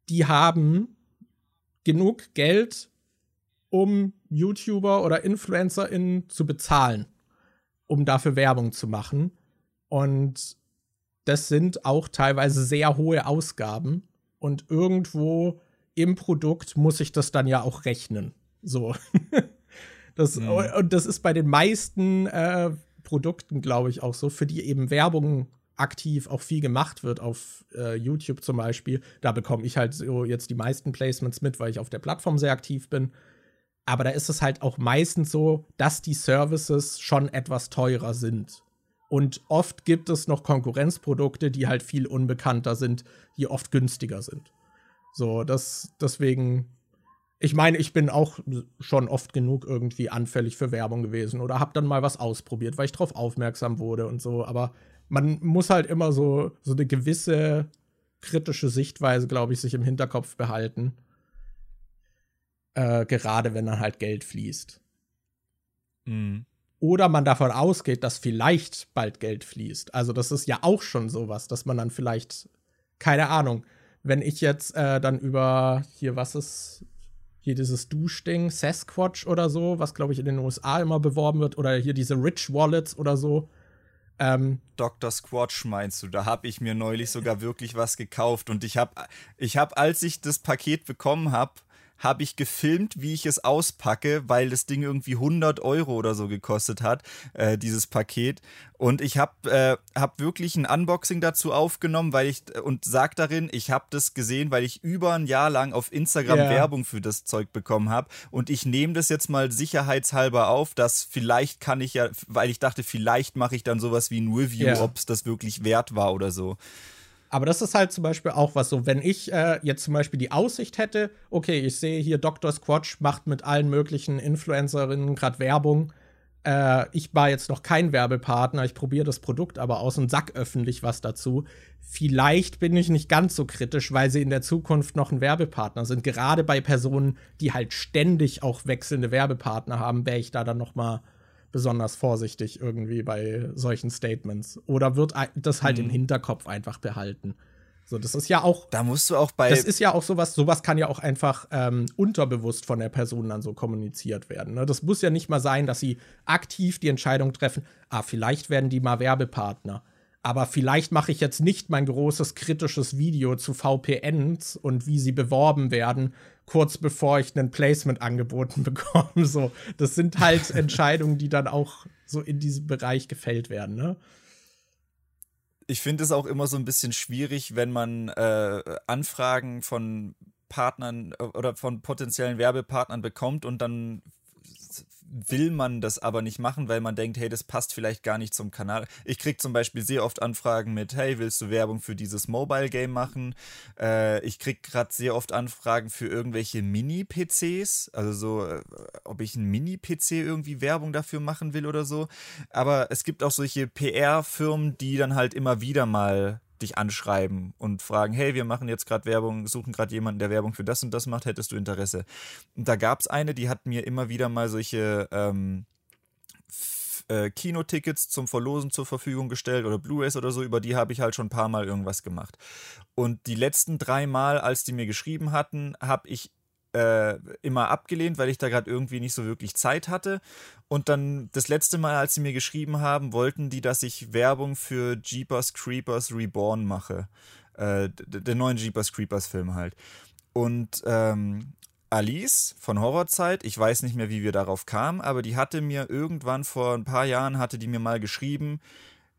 die haben genug Geld, um YouTuber oder InfluencerInnen zu bezahlen, um dafür Werbung zu machen. Und das sind auch teilweise sehr hohe Ausgaben. Und irgendwo im Produkt muss ich das dann ja auch rechnen. So. das, mhm. Und das ist bei den meisten äh, Produkten, glaube ich, auch so, für die eben Werbung aktiv auch viel gemacht wird auf äh, YouTube zum Beispiel. Da bekomme ich halt so jetzt die meisten Placements mit, weil ich auf der Plattform sehr aktiv bin. Aber da ist es halt auch meistens so, dass die Services schon etwas teurer sind. Und oft gibt es noch Konkurrenzprodukte, die halt viel unbekannter sind, die oft günstiger sind. So, das, deswegen, ich meine, ich bin auch schon oft genug irgendwie anfällig für Werbung gewesen oder habe dann mal was ausprobiert, weil ich darauf aufmerksam wurde und so. Aber man muss halt immer so, so eine gewisse kritische Sichtweise, glaube ich, sich im Hinterkopf behalten. Äh, gerade wenn dann halt Geld fließt. Mhm. Oder man davon ausgeht, dass vielleicht bald Geld fließt. Also, das ist ja auch schon sowas, dass man dann vielleicht, keine Ahnung, wenn ich jetzt äh, dann über hier, was ist hier dieses Duschding, Sasquatch oder so, was glaube ich in den USA immer beworben wird, oder hier diese Rich Wallets oder so, ähm, Dr. Squatch meinst du? Da habe ich mir neulich sogar wirklich was gekauft und ich habe, ich habe, als ich das Paket bekommen habe, habe ich gefilmt, wie ich es auspacke, weil das Ding irgendwie 100 Euro oder so gekostet hat, äh, dieses Paket. Und ich habe äh, hab wirklich ein Unboxing dazu aufgenommen, weil ich und sag darin, ich habe das gesehen, weil ich über ein Jahr lang auf Instagram yeah. Werbung für das Zeug bekommen habe. Und ich nehme das jetzt mal sicherheitshalber auf, dass vielleicht kann ich ja, weil ich dachte, vielleicht mache ich dann sowas wie ein Review, yeah. ob es das wirklich wert war oder so. Aber das ist halt zum Beispiel auch was so, wenn ich äh, jetzt zum Beispiel die Aussicht hätte, okay, ich sehe hier Dr. Squatch macht mit allen möglichen Influencerinnen gerade Werbung. Äh, ich war jetzt noch kein Werbepartner, ich probiere das Produkt aber aus und sag öffentlich was dazu. Vielleicht bin ich nicht ganz so kritisch, weil sie in der Zukunft noch ein Werbepartner sind. Gerade bei Personen, die halt ständig auch wechselnde Werbepartner haben, wäre ich da dann noch mal besonders vorsichtig irgendwie bei solchen Statements. Oder wird das halt mhm. im Hinterkopf einfach behalten? So, das ist ja auch. Da musst du auch bei. Das ist ja auch sowas, sowas kann ja auch einfach ähm, unterbewusst von der Person dann so kommuniziert werden. Ne? Das muss ja nicht mal sein, dass sie aktiv die Entscheidung treffen, ah, vielleicht werden die mal Werbepartner. aber vielleicht mache ich jetzt nicht mein großes kritisches Video zu VPNs und wie sie beworben werden, kurz bevor ich ein Placement angeboten bekomme. So, das sind halt Entscheidungen, die dann auch so in diesem Bereich gefällt werden, ne? Ich finde es auch immer so ein bisschen schwierig, wenn man äh, Anfragen von Partnern äh, oder von potenziellen Werbepartnern bekommt und dann will man das aber nicht machen, weil man denkt, hey, das passt vielleicht gar nicht zum Kanal. Ich kriege zum Beispiel sehr oft Anfragen mit, hey, willst du Werbung für dieses Mobile-Game machen? Äh, ich kriege gerade sehr oft Anfragen für irgendwelche Mini-PCs, also so, äh, ob ich ein Mini-PC irgendwie Werbung dafür machen will oder so. Aber es gibt auch solche PR-Firmen, die dann halt immer wieder mal dich anschreiben und fragen, hey, wir machen jetzt gerade Werbung, suchen gerade jemanden, der Werbung für das und das macht, hättest du Interesse? Und da gab es eine, die hat mir immer wieder mal solche ähm, äh, Kinotickets zum Verlosen zur Verfügung gestellt oder Blu-rays oder so, über die habe ich halt schon ein paar Mal irgendwas gemacht. Und die letzten drei Mal, als die mir geschrieben hatten, habe ich äh, immer abgelehnt, weil ich da gerade irgendwie nicht so wirklich Zeit hatte. Und dann das letzte Mal, als sie mir geschrieben haben, wollten die, dass ich Werbung für Jeepers Creepers Reborn mache. Äh, der neuen Jeepers Creepers Film halt. Und ähm, Alice von Horrorzeit, ich weiß nicht mehr, wie wir darauf kamen, aber die hatte mir irgendwann vor ein paar Jahren, hatte die mir mal geschrieben,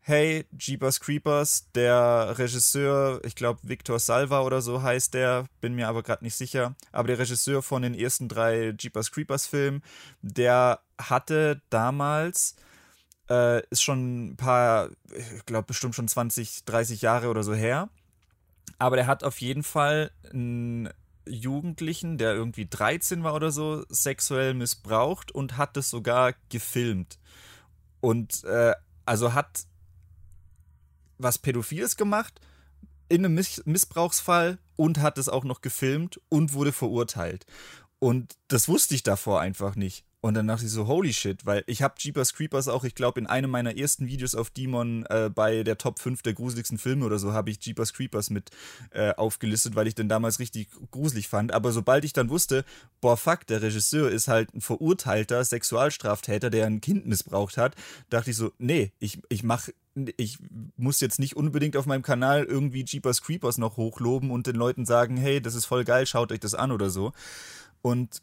hey, Jeepers Creepers, der Regisseur, ich glaube Victor Salva oder so heißt der, bin mir aber gerade nicht sicher, aber der Regisseur von den ersten drei Jeepers Creepers Filmen, der hatte damals, äh, ist schon ein paar, ich glaube bestimmt schon 20, 30 Jahre oder so her, aber der hat auf jeden Fall einen Jugendlichen, der irgendwie 13 war oder so, sexuell missbraucht und hat es sogar gefilmt. Und äh, also hat was Pädophiles gemacht in einem Miss Missbrauchsfall und hat es auch noch gefilmt und wurde verurteilt. Und das wusste ich davor einfach nicht. Und dann dachte ich so, holy shit, weil ich habe Jeepers Creepers auch, ich glaube, in einem meiner ersten Videos auf Demon äh, bei der Top 5 der gruseligsten Filme oder so, habe ich Jeepers Creepers mit äh, aufgelistet, weil ich den damals richtig gruselig fand. Aber sobald ich dann wusste, boah, fuck, der Regisseur ist halt ein verurteilter Sexualstraftäter, der ein Kind missbraucht hat, dachte ich so, nee, ich, ich mache ich muss jetzt nicht unbedingt auf meinem Kanal irgendwie Jeepers Creepers noch hochloben und den Leuten sagen, hey, das ist voll geil, schaut euch das an oder so. Und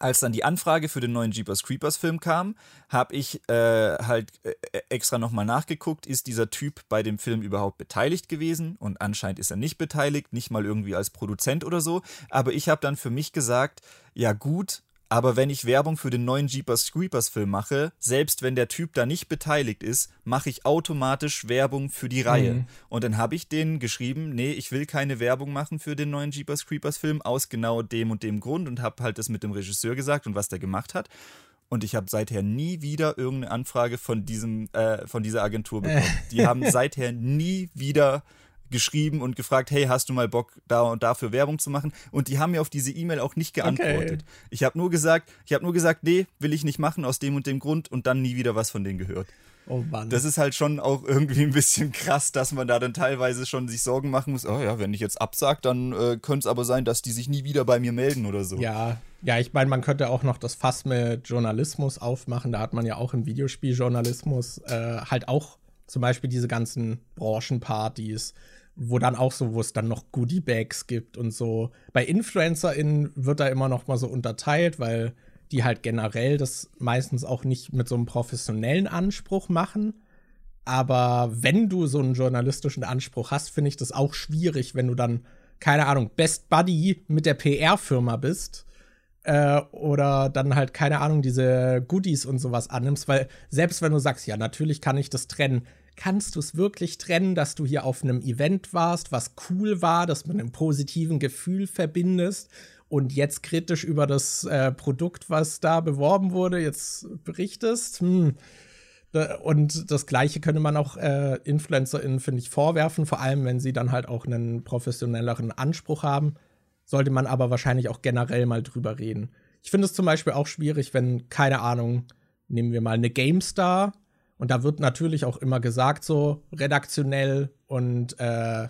als dann die Anfrage für den neuen Jeepers Creepers Film kam, habe ich äh, halt äh, extra nochmal nachgeguckt, ist dieser Typ bei dem Film überhaupt beteiligt gewesen? Und anscheinend ist er nicht beteiligt, nicht mal irgendwie als Produzent oder so. Aber ich habe dann für mich gesagt, ja gut, aber wenn ich Werbung für den neuen Jeepers Creepers Film mache, selbst wenn der Typ da nicht beteiligt ist, mache ich automatisch Werbung für die Reihe. Mhm. Und dann habe ich denen geschrieben, nee, ich will keine Werbung machen für den neuen Jeepers Creepers Film aus genau dem und dem Grund und habe halt das mit dem Regisseur gesagt und was der gemacht hat. Und ich habe seither nie wieder irgendeine Anfrage von diesem, äh, von dieser Agentur bekommen. Die haben seither nie wieder geschrieben und gefragt, hey, hast du mal Bock, da und dafür Werbung zu machen? Und die haben mir auf diese E-Mail auch nicht geantwortet. Okay. Ich habe nur gesagt, ich habe nur gesagt, nee, will ich nicht machen aus dem und dem Grund und dann nie wieder was von denen gehört. Oh Mann. Das ist halt schon auch irgendwie ein bisschen krass, dass man da dann teilweise schon sich Sorgen machen muss. Oh ja, wenn ich jetzt absag, dann äh, könnte es aber sein, dass die sich nie wieder bei mir melden oder so. Ja, ja, ich meine, man könnte auch noch das Fass mit Journalismus aufmachen. Da hat man ja auch im Videospieljournalismus äh, halt auch zum Beispiel diese ganzen Branchenpartys, wo dann auch so, wo es dann noch Goodie-Bags gibt und so. Bei InfluencerInnen wird da immer noch mal so unterteilt, weil die halt generell das meistens auch nicht mit so einem professionellen Anspruch machen. Aber wenn du so einen journalistischen Anspruch hast, finde ich das auch schwierig, wenn du dann, keine Ahnung, Best Buddy mit der PR-Firma bist äh, oder dann halt, keine Ahnung, diese Goodies und sowas annimmst, weil selbst wenn du sagst, ja, natürlich kann ich das trennen, kannst du es wirklich trennen, dass du hier auf einem Event warst, was cool war, das mit einem positiven Gefühl verbindest und jetzt kritisch über das äh, Produkt, was da beworben wurde, jetzt berichtest? Hm. Und das Gleiche könnte man auch äh, InfluencerInnen, finde ich, vorwerfen, vor allem wenn sie dann halt auch einen professionelleren Anspruch haben. Sollte man aber wahrscheinlich auch generell mal drüber reden. Ich finde es zum Beispiel auch schwierig, wenn, keine Ahnung, nehmen wir mal eine GameStar und da wird natürlich auch immer gesagt, so redaktionell und äh,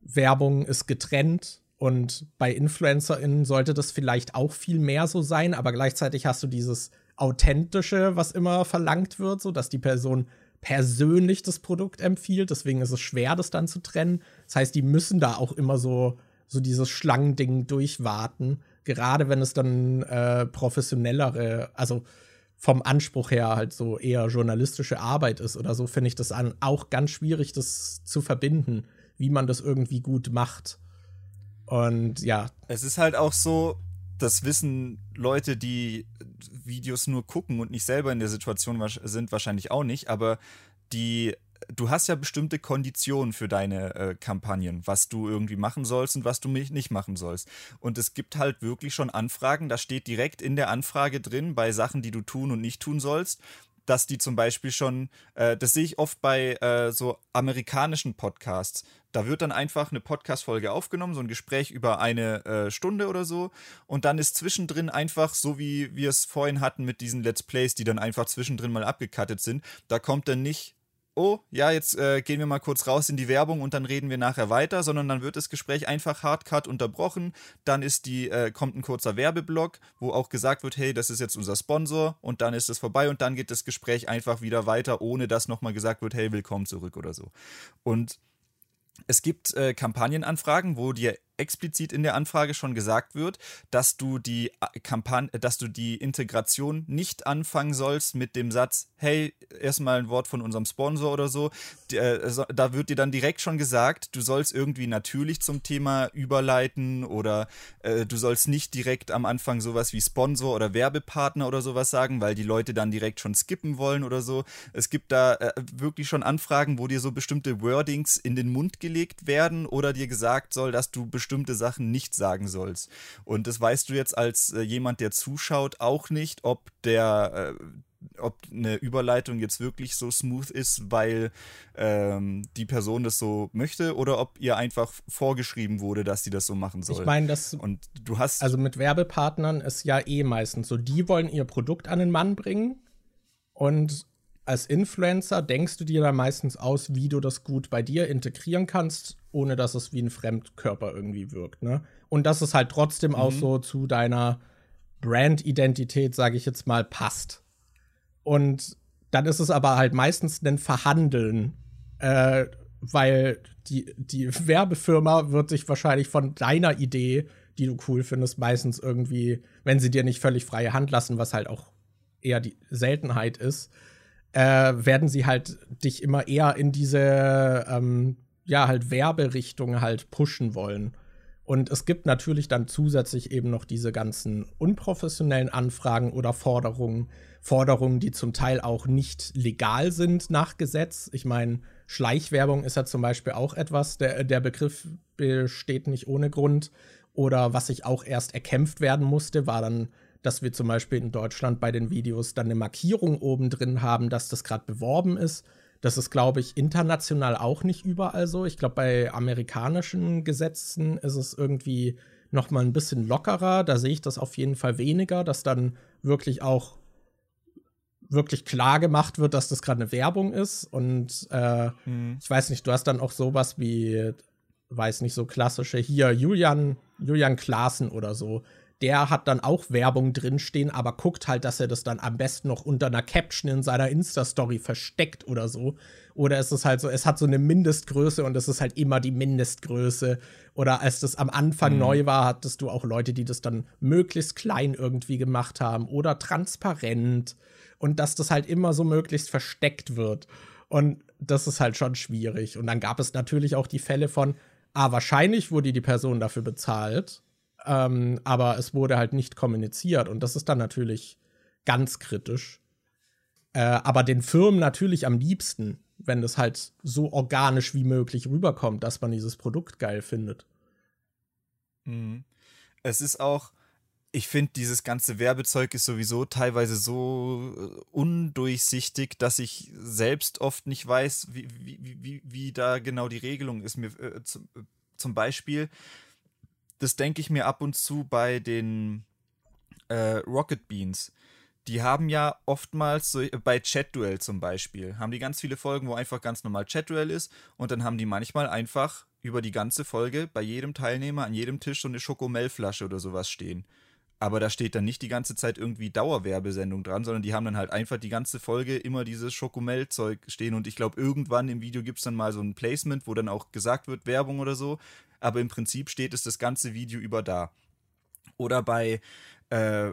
Werbung ist getrennt. Und bei InfluencerInnen sollte das vielleicht auch viel mehr so sein, aber gleichzeitig hast du dieses Authentische, was immer verlangt wird, so dass die Person persönlich das Produkt empfiehlt. Deswegen ist es schwer, das dann zu trennen. Das heißt, die müssen da auch immer so, so dieses Schlangending durchwarten. Gerade wenn es dann äh, professionellere, also vom Anspruch her halt so eher journalistische Arbeit ist oder so, finde ich das auch ganz schwierig, das zu verbinden, wie man das irgendwie gut macht. Und ja. Es ist halt auch so, das wissen Leute, die Videos nur gucken und nicht selber in der Situation sind, wahrscheinlich auch nicht, aber die du hast ja bestimmte Konditionen für deine äh, Kampagnen, was du irgendwie machen sollst und was du nicht machen sollst. Und es gibt halt wirklich schon Anfragen, da steht direkt in der Anfrage drin, bei Sachen, die du tun und nicht tun sollst, dass die zum Beispiel schon, äh, das sehe ich oft bei äh, so amerikanischen Podcasts. Da wird dann einfach eine Podcast-Folge aufgenommen, so ein Gespräch über eine äh, Stunde oder so. Und dann ist zwischendrin einfach, so wie wir es vorhin hatten mit diesen Let's Plays, die dann einfach zwischendrin mal abgekattet sind, da kommt dann nicht oh, ja, jetzt äh, gehen wir mal kurz raus in die Werbung und dann reden wir nachher weiter, sondern dann wird das Gespräch einfach hardcut unterbrochen. Dann ist die, äh, kommt ein kurzer Werbeblock, wo auch gesagt wird, hey, das ist jetzt unser Sponsor und dann ist es vorbei und dann geht das Gespräch einfach wieder weiter, ohne dass nochmal gesagt wird, hey, willkommen zurück oder so. Und es gibt äh, Kampagnenanfragen, wo dir explizit in der Anfrage schon gesagt wird, dass du die äh, Kampagne, dass du die Integration nicht anfangen sollst mit dem Satz, hey, erstmal ein Wort von unserem Sponsor oder so. Äh, da wird dir dann direkt schon gesagt, du sollst irgendwie natürlich zum Thema überleiten oder äh, du sollst nicht direkt am Anfang sowas wie Sponsor oder Werbepartner oder sowas sagen, weil die Leute dann direkt schon skippen wollen oder so. Es gibt da äh, wirklich schon Anfragen, wo dir so bestimmte Wordings in den Mund gelegt werden oder dir gesagt soll, dass du bestimmte bestimmte Sachen nicht sagen sollst. Und das weißt du jetzt als äh, jemand, der zuschaut, auch nicht, ob der, äh, ob eine Überleitung jetzt wirklich so smooth ist, weil ähm, die Person das so möchte oder ob ihr einfach vorgeschrieben wurde, dass sie das so machen soll. Ich meine, das und du hast also mit Werbepartnern ist ja eh meistens so, die wollen ihr Produkt an den Mann bringen und als Influencer denkst du dir dann meistens aus, wie du das gut bei dir integrieren kannst, ohne dass es wie ein Fremdkörper irgendwie wirkt, ne? Und dass es halt trotzdem mhm. auch so zu deiner Brand-Identität, sage ich jetzt mal, passt. Und dann ist es aber halt meistens ein Verhandeln, äh, weil die, die Werbefirma wird sich wahrscheinlich von deiner Idee, die du cool findest, meistens irgendwie, wenn sie dir nicht völlig freie Hand lassen, was halt auch eher die Seltenheit ist, äh, werden sie halt dich immer eher in diese, ähm, ja, halt Werberichtung halt pushen wollen. Und es gibt natürlich dann zusätzlich eben noch diese ganzen unprofessionellen Anfragen oder Forderungen, Forderungen, die zum Teil auch nicht legal sind nach Gesetz. Ich meine, Schleichwerbung ist ja zum Beispiel auch etwas, der, der Begriff besteht nicht ohne Grund. Oder was sich auch erst erkämpft werden musste, war dann dass wir zum Beispiel in Deutschland bei den Videos dann eine Markierung oben drin haben, dass das gerade beworben ist. Das ist, glaube ich, international auch nicht überall so. Ich glaube, bei amerikanischen Gesetzen ist es irgendwie noch mal ein bisschen lockerer. Da sehe ich das auf jeden Fall weniger, dass dann wirklich auch wirklich klar gemacht wird, dass das gerade eine Werbung ist. Und äh, hm. ich weiß nicht, du hast dann auch sowas wie, weiß nicht, so klassische hier Julian, Julian Klaassen oder so, der hat dann auch Werbung drinstehen, aber guckt halt, dass er das dann am besten noch unter einer Caption in seiner Insta-Story versteckt oder so. Oder es ist halt so, es hat so eine Mindestgröße und es ist halt immer die Mindestgröße. Oder als das am Anfang mhm. neu war, hattest du auch Leute, die das dann möglichst klein irgendwie gemacht haben oder transparent. Und dass das halt immer so möglichst versteckt wird. Und das ist halt schon schwierig. Und dann gab es natürlich auch die Fälle von, ah, wahrscheinlich wurde die Person dafür bezahlt ähm, aber es wurde halt nicht kommuniziert und das ist dann natürlich ganz kritisch. Äh, aber den Firmen natürlich am liebsten, wenn das halt so organisch wie möglich rüberkommt, dass man dieses Produkt geil findet. Mhm. Es ist auch, ich finde, dieses ganze Werbezeug ist sowieso teilweise so äh, undurchsichtig, dass ich selbst oft nicht weiß, wie, wie, wie, wie da genau die Regelung ist. Mir, äh, zum, äh, zum Beispiel, das denke ich mir ab und zu bei den äh, Rocket Beans. Die haben ja oftmals so, bei Chat-Duell zum Beispiel, haben die ganz viele Folgen, wo einfach ganz normal Chat-Duell ist und dann haben die manchmal einfach über die ganze Folge bei jedem Teilnehmer an jedem Tisch so eine Schokomellflasche oder sowas stehen. aber da steht dann nicht die ganze Zeit irgendwie Dauerwerbesendung dran, sondern die haben dann halt einfach die ganze Folge immer dieses Schokomel-Zeug stehen und ich glaube, irgendwann im Video gibt es dann mal so ein Placement, wo dann auch gesagt wird, Werbung oder so, aber im Prinzip steht es das ganze Video über da. Oder bei äh,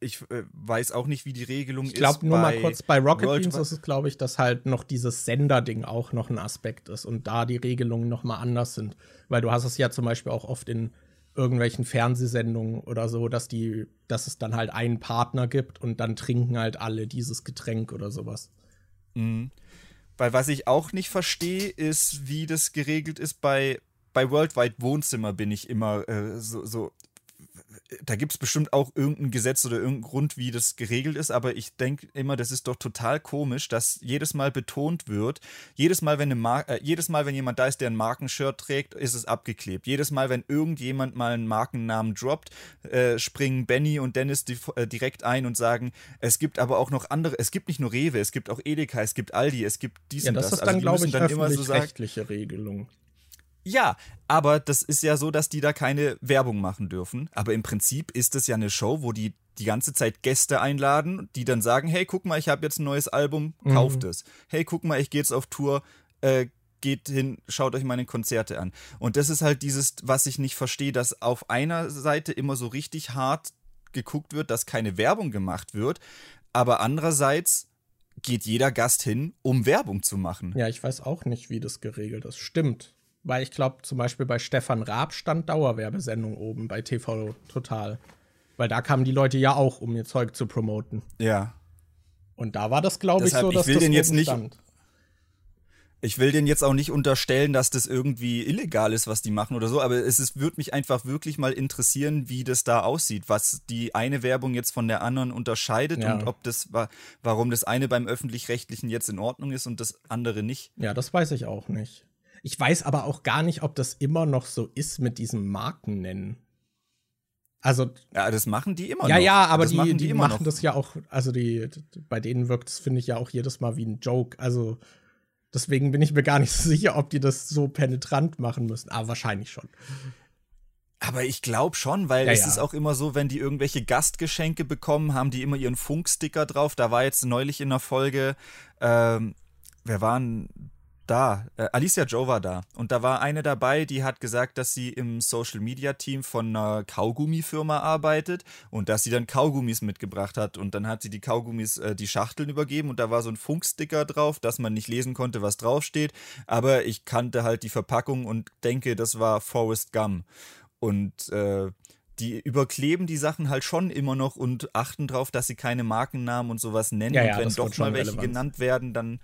ich äh, weiß auch nicht, wie die Regelung ich glaub, ist. Ich glaube, nur mal kurz, bei Rocket World Beans ist es, glaube ich, dass halt noch dieses Senderding auch noch ein Aspekt ist und da die Regelungen noch mal anders sind. Weil du hast es ja zum Beispiel auch oft in irgendwelchen Fernsehsendungen oder so, dass die, dass es dann halt einen Partner gibt und dann trinken halt alle dieses Getränk oder sowas. Mhm. Weil was ich auch nicht verstehe, ist, wie das geregelt ist bei bei Worldwide Wohnzimmer bin ich immer äh, so, so da gibt es bestimmt auch irgendein Gesetz oder irgendeinen Grund, wie das geregelt ist, aber ich denke immer, das ist doch total komisch, dass jedes Mal betont wird, jedes Mal, wenn eine Mar äh, jedes Mal, wenn jemand da ist, der ein Markenshirt trägt, ist es abgeklebt. Jedes Mal, wenn irgendjemand mal einen Markennamen droppt, äh, springen Benny und Dennis die, äh, direkt ein und sagen, es gibt aber auch noch andere, es gibt nicht nur Rewe, es gibt auch Edeka, es gibt Aldi, es gibt dies ja, und das. das ist dann, also glaube ich, dann immer so rechtliche Regelung. Ja, aber das ist ja so, dass die da keine Werbung machen dürfen. Aber im Prinzip ist es ja eine Show, wo die die ganze Zeit Gäste einladen, die dann sagen, hey, guck mal, ich habe jetzt ein neues Album, kauft mhm. es. Hey, guck mal, ich gehe jetzt auf Tour, äh, geht hin, schaut euch meine Konzerte an. Und das ist halt dieses, was ich nicht verstehe, dass auf einer Seite immer so richtig hart geguckt wird, dass keine Werbung gemacht wird, aber andererseits geht jeder Gast hin, um Werbung zu machen. Ja, ich weiß auch nicht, wie das geregelt ist. Stimmt weil ich glaube, zum Beispiel bei Stefan Raab stand Dauerwerbesendung oben bei TV Total. Weil da kamen die Leute ja auch, um ihr Zeug zu promoten. Ja. Und da war das, glaube ich, so, dass ich will das den jetzt nicht, stand. Ich will denen jetzt auch nicht unterstellen, dass das irgendwie illegal ist, was die machen oder so, aber es ist, würde mich einfach wirklich mal interessieren, wie das da aussieht, was die eine Werbung jetzt von der anderen unterscheidet ja. und ob das warum das eine beim öffentlich-rechtlichen jetzt in Ordnung ist und das andere nicht. Ja, das weiß ich auch nicht. Ich weiß aber auch gar nicht, ob das immer noch so ist mit diesem Markennennen. Also. Ja, das machen die immer ja, noch. Ja, ja, aber das die, machen, die, die machen das ja auch, also die, bei denen wirkt es, finde ich, ja auch jedes Mal wie ein Joke. Also deswegen bin ich mir gar nicht so sicher, ob die das so penetrant machen müssen. Aber wahrscheinlich schon. Aber ich glaube schon, weil ja, es ja. ist auch immer so, wenn die irgendwelche Gastgeschenke bekommen, haben die immer ihren Funksticker drauf. Da war jetzt neulich in der Folge, ähm, wer waren da. Äh, Alicia Joe war da. Und da war eine dabei, die hat gesagt, dass sie im Social Media Team von einer Kaugummifirma arbeitet und dass sie dann Kaugummis mitgebracht hat. Und dann hat sie die Kaugummis, äh, die Schachteln übergeben und da war so ein Funksticker drauf, dass man nicht lesen konnte, was draufsteht. Aber ich kannte halt die Verpackung und denke, das war Forrest Gum. Und äh, die überkleben die Sachen halt schon immer noch und achten darauf, dass sie keine Markennamen und sowas nennen. Ja, ja, und wenn doch mal welche relevant. genannt werden, dann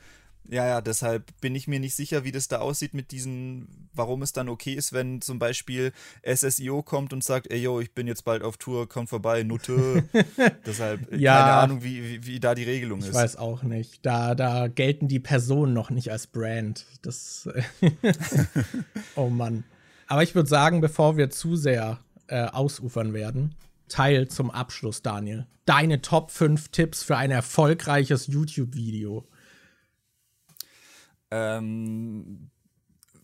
ja, ja, deshalb bin ich mir nicht sicher, wie das da aussieht mit diesen, warum es dann okay ist, wenn zum Beispiel SSIO kommt und sagt, ey yo, ich bin jetzt bald auf Tour, komm vorbei, Nutte. deshalb ja, keine Ahnung, wie, wie, wie, da die Regelung ich ist. Ich weiß auch nicht. Da, da gelten die Personen noch nicht als Brand. Das. oh Mann. Aber ich würde sagen, bevor wir zu sehr äh, ausufern werden, Teil zum Abschluss, Daniel. Deine Top 5 Tipps für ein erfolgreiches YouTube-Video. Ähm,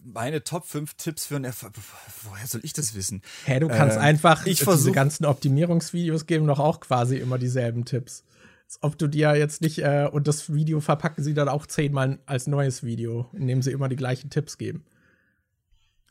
meine Top 5 Tipps für ein Erfolg. Woher soll ich das wissen? Hä, hey, du kannst ähm, einfach ich diese ganzen Optimierungsvideos geben doch auch quasi immer dieselben Tipps. Als ob du dir jetzt nicht, äh, und das Video verpacken sie dann auch zehnmal als neues Video, indem sie immer die gleichen Tipps geben.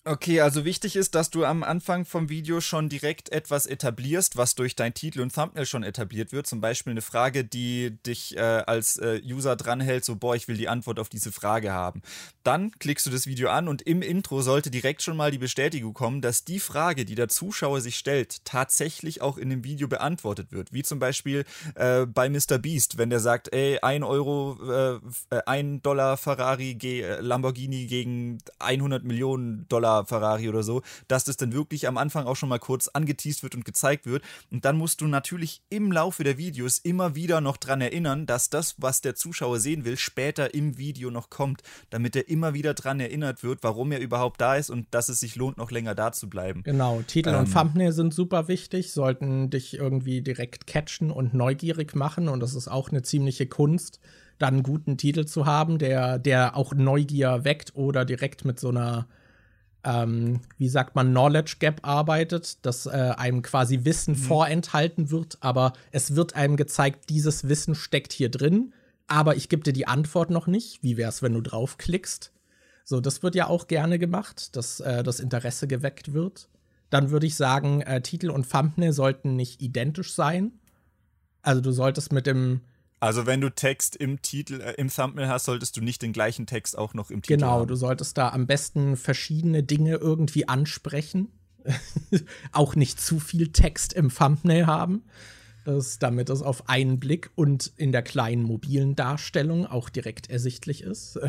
Okay, also wichtig ist, dass du am Anfang vom Video schon direkt etwas etablierst, was durch dein Titel und Thumbnail schon etabliert wird. Zum Beispiel eine Frage, die dich äh, als äh, User dranhält, so, boah, ich will die Antwort auf diese Frage haben. Dann klickst du das Video an und im Intro sollte direkt schon mal die Bestätigung kommen, dass die Frage, die der Zuschauer sich stellt, tatsächlich auch in dem Video beantwortet wird. Wie zum Beispiel äh, bei Mr. Beast, wenn der sagt, ey, ein Euro, äh, ein Dollar Ferrari, Lamborghini gegen 100 Millionen Dollar Ferrari oder so, dass das dann wirklich am Anfang auch schon mal kurz angeteased wird und gezeigt wird. Und dann musst du natürlich im Laufe der Videos immer wieder noch dran erinnern, dass das, was der Zuschauer sehen will, später im Video noch kommt, damit er immer wieder dran erinnert wird, warum er überhaupt da ist und dass es sich lohnt, noch länger da zu bleiben. Genau, Titel ähm, und Thumbnail sind super wichtig, sollten dich irgendwie direkt catchen und neugierig machen und das ist auch eine ziemliche Kunst dann einen guten Titel zu haben, der, der auch Neugier weckt oder direkt mit so einer ähm, wie sagt man, Knowledge Gap arbeitet, dass äh, einem quasi Wissen mhm. vorenthalten wird, aber es wird einem gezeigt, dieses Wissen steckt hier drin, aber ich gebe dir die Antwort noch nicht. Wie wäre es, wenn du draufklickst? So, das wird ja auch gerne gemacht, dass äh, das Interesse geweckt wird. Dann würde ich sagen, äh, Titel und Thumbnail sollten nicht identisch sein. Also du solltest mit dem also wenn du Text im Titel, äh, im Thumbnail hast, solltest du nicht den gleichen Text auch noch im Titel genau, haben. Genau, du solltest da am besten verschiedene Dinge irgendwie ansprechen. auch nicht zu viel Text im Thumbnail haben. Das, damit es auf einen Blick und in der kleinen mobilen Darstellung auch direkt ersichtlich ist.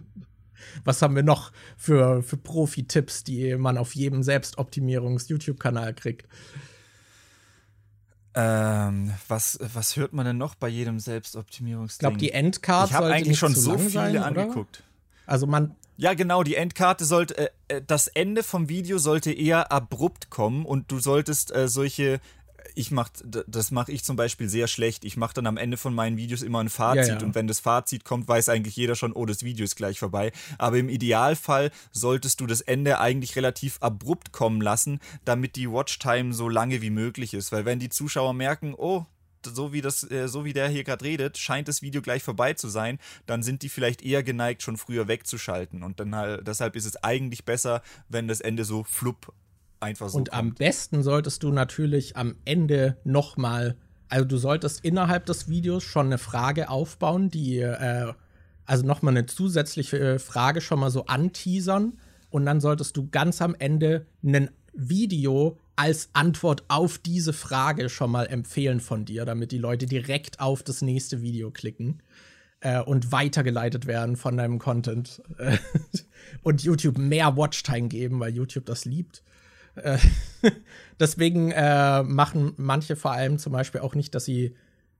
Was haben wir noch für, für Profi-Tipps, die man auf jedem Selbstoptimierungs-YouTube-Kanal kriegt? Ähm, was, was hört man denn noch bei jedem Selbstoptimierungsding? Ich glaube, die Endcard Ich habe eigentlich schon so viele sein, angeguckt. Also man. Ja, genau, die Endkarte sollte, äh, äh, das Ende vom Video sollte eher abrupt kommen und du solltest äh, solche ich mach, das mache ich zum Beispiel sehr schlecht. Ich mache dann am Ende von meinen Videos immer ein Fazit ja, ja. und wenn das Fazit kommt, weiß eigentlich jeder schon, oh, das Video ist gleich vorbei. Aber im Idealfall solltest du das Ende eigentlich relativ abrupt kommen lassen, damit die Watchtime so lange wie möglich ist. Weil wenn die Zuschauer merken, oh, so wie das, äh, so wie der hier gerade redet, scheint das Video gleich vorbei zu sein, dann sind die vielleicht eher geneigt, schon früher wegzuschalten. Und dann halt, deshalb ist es eigentlich besser, wenn das Ende so flupp einfach so. Und kommt. am besten solltest du natürlich am Ende nochmal, also du solltest innerhalb des Videos schon eine Frage aufbauen, die, äh, also nochmal eine zusätzliche äh, Frage schon mal so anteasern. Und dann solltest du ganz am Ende ein Video als Antwort auf diese Frage schon mal empfehlen von dir, damit die Leute direkt auf das nächste Video klicken äh, und weitergeleitet werden von deinem Content und YouTube mehr Watchtime geben, weil YouTube das liebt. Äh, deswegen äh, machen manche vor allem zum Beispiel auch nicht, dass sie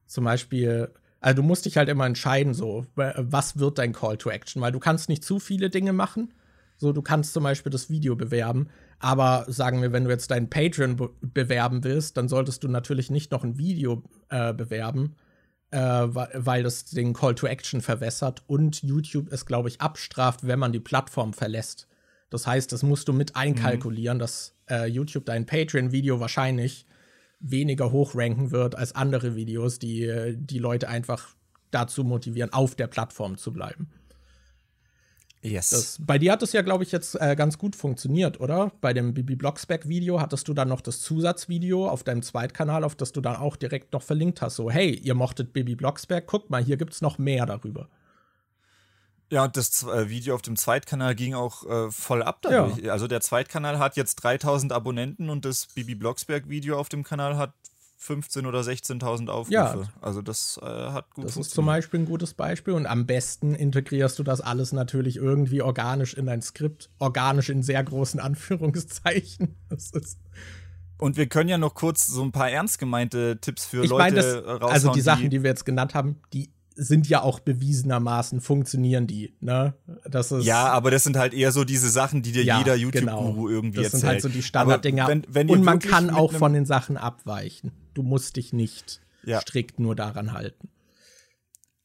zum Beispiel, also du musst dich halt immer entscheiden, so, was wird dein Call to Action, weil du kannst nicht zu viele Dinge machen. So, du kannst zum Beispiel das Video bewerben, aber sagen wir, wenn du jetzt deinen Patreon be bewerben willst, dann solltest du natürlich nicht noch ein Video äh, bewerben, äh, weil das den Call to Action verwässert und YouTube es, glaube ich, abstraft, wenn man die Plattform verlässt. Das heißt, das musst du mit einkalkulieren, mhm. dass äh, YouTube dein Patreon-Video wahrscheinlich weniger hochranken wird als andere Videos, die äh, die Leute einfach dazu motivieren, auf der Plattform zu bleiben. Yes. Das, bei dir hat es ja, glaube ich, jetzt äh, ganz gut funktioniert, oder? Bei dem Bibi Blocksback-Video hattest du dann noch das Zusatzvideo auf deinem Zweitkanal, auf das du dann auch direkt noch verlinkt hast. So, hey, ihr mochtet Bibi Blocksback, guckt mal, hier gibt es noch mehr darüber. Ja, und das äh, Video auf dem Zweitkanal ging auch äh, voll ab dadurch. Ja. Also der Zweitkanal hat jetzt 3000 Abonnenten und das Bibi Blocksberg Video auf dem Kanal hat 15.000 oder 16.000 Aufrufe. Ja. Also das äh, hat gut Das ist zum Beispiel ein gutes Beispiel und am besten integrierst du das alles natürlich irgendwie organisch in dein Skript. Organisch in sehr großen Anführungszeichen. Das ist und wir können ja noch kurz so ein paar ernst gemeinte Tipps für ich Leute mein, das, raushauen. Also die Sachen, die wir jetzt genannt haben, die sind ja auch bewiesenermaßen, funktionieren die, ne? Das ist, ja, aber das sind halt eher so diese Sachen, die dir ja, jeder YouTube-Guru genau. irgendwie das erzählt. Das sind halt so die Standarddinger. Wenn, wenn Und man kann auch von den Sachen abweichen. Du musst dich nicht ja. strikt nur daran halten.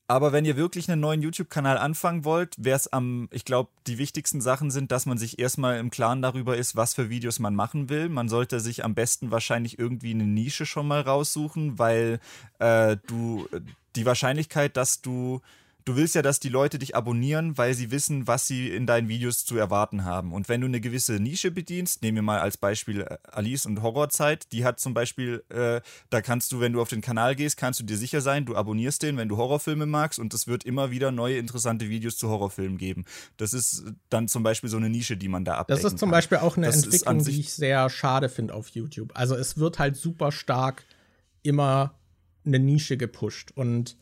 Aber wenn ihr wirklich einen neuen YouTube-Kanal anfangen wollt, wäre es am, ich glaube, die wichtigsten Sachen sind, dass man sich erstmal im Klaren darüber ist, was für Videos man machen will. Man sollte sich am besten wahrscheinlich irgendwie eine Nische schon mal raussuchen, weil äh, du die Wahrscheinlichkeit, dass du du willst ja, dass die Leute dich abonnieren, weil sie wissen, was sie in deinen Videos zu erwarten haben. Und wenn du eine gewisse Nische bedienst, nehmen wir mal als Beispiel äh, Alice und Horrorzeit, die hat zum Beispiel, äh, da kannst du, wenn du auf den Kanal gehst, kannst du dir sicher sein, du abonnierst den, wenn du Horrorfilme magst und es wird immer wieder neue interessante Videos zu Horrorfilmen geben. Das ist dann zum Beispiel so eine Nische, die man da abdecken Das ist zum kann. Beispiel auch eine das Entwicklung, die ich sehr schade finde auf YouTube. Also es wird halt super stark immer eine Nische gepusht und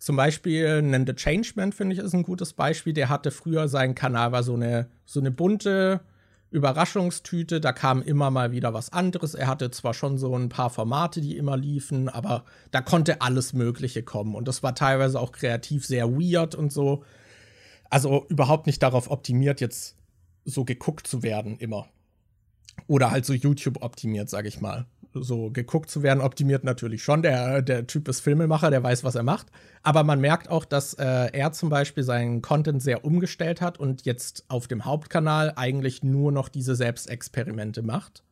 zum Beispiel ein The Changeman, finde ich, ist ein gutes Beispiel. Der hatte früher seinen Kanal, war so eine, so eine bunte Überraschungstüte. Da kam immer mal wieder was anderes. Er hatte zwar schon so ein paar Formate, die immer liefen, aber da konnte alles Mögliche kommen. Und das war teilweise auch kreativ sehr weird und so. Also überhaupt nicht darauf optimiert, jetzt so geguckt zu werden, immer. Oder halt so YouTube optimiert, sag ich mal. So geguckt zu werden, optimiert natürlich schon. Der, der Typ ist Filmemacher, der weiß, was er macht. Aber man merkt auch, dass äh, er zum Beispiel seinen Content sehr umgestellt hat und jetzt auf dem Hauptkanal eigentlich nur noch diese Selbstexperimente macht.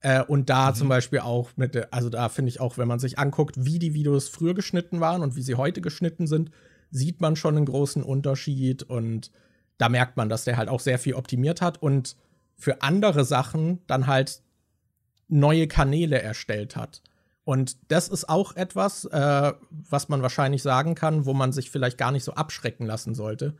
Äh, und da mhm. zum Beispiel auch mit, also da finde ich auch, wenn man sich anguckt, wie die Videos früher geschnitten waren und wie sie heute geschnitten sind, sieht man schon einen großen Unterschied und da merkt man, dass der halt auch sehr viel optimiert hat und für andere Sachen dann halt neue Kanäle erstellt hat. Und das ist auch etwas, äh, was man wahrscheinlich sagen kann, wo man sich vielleicht gar nicht so abschrecken lassen sollte.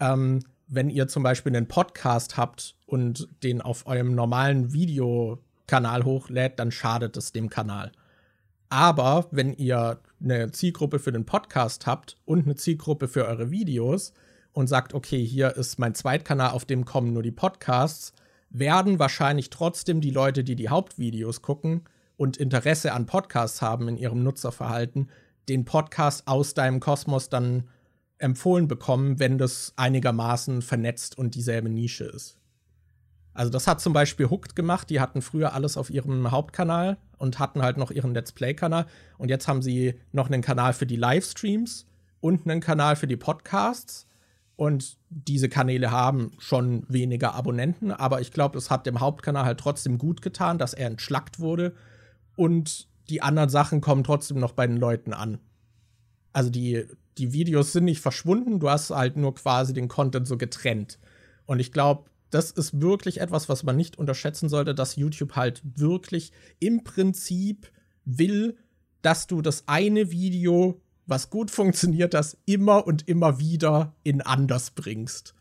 Ähm, wenn ihr zum Beispiel einen Podcast habt und den auf eurem normalen Videokanal hochlädt, dann schadet es dem Kanal. Aber wenn ihr eine Zielgruppe für den Podcast habt und eine Zielgruppe für eure Videos und sagt, okay, hier ist mein Zweitkanal, auf dem kommen nur die Podcasts, werden wahrscheinlich trotzdem die Leute, die die Hauptvideos gucken und Interesse an Podcasts haben in ihrem Nutzerverhalten, den Podcast aus deinem Kosmos dann empfohlen bekommen, wenn das einigermaßen vernetzt und dieselbe Nische ist. Also das hat zum Beispiel Hooked gemacht. Die hatten früher alles auf ihrem Hauptkanal und hatten halt noch ihren Let's Play-Kanal. Und jetzt haben sie noch einen Kanal für die Livestreams und einen Kanal für die Podcasts. Und diese Kanäle haben schon weniger Abonnenten, aber ich glaube, es hat dem Hauptkanal halt trotzdem gut getan, dass er entschlackt wurde. Und die anderen Sachen kommen trotzdem noch bei den Leuten an. Also die, die Videos sind nicht verschwunden, du hast halt nur quasi den Content so getrennt. Und ich glaube, das ist wirklich etwas, was man nicht unterschätzen sollte, dass YouTube halt wirklich im Prinzip will, dass du das eine Video was gut funktioniert, das immer und immer wieder in anders bringst.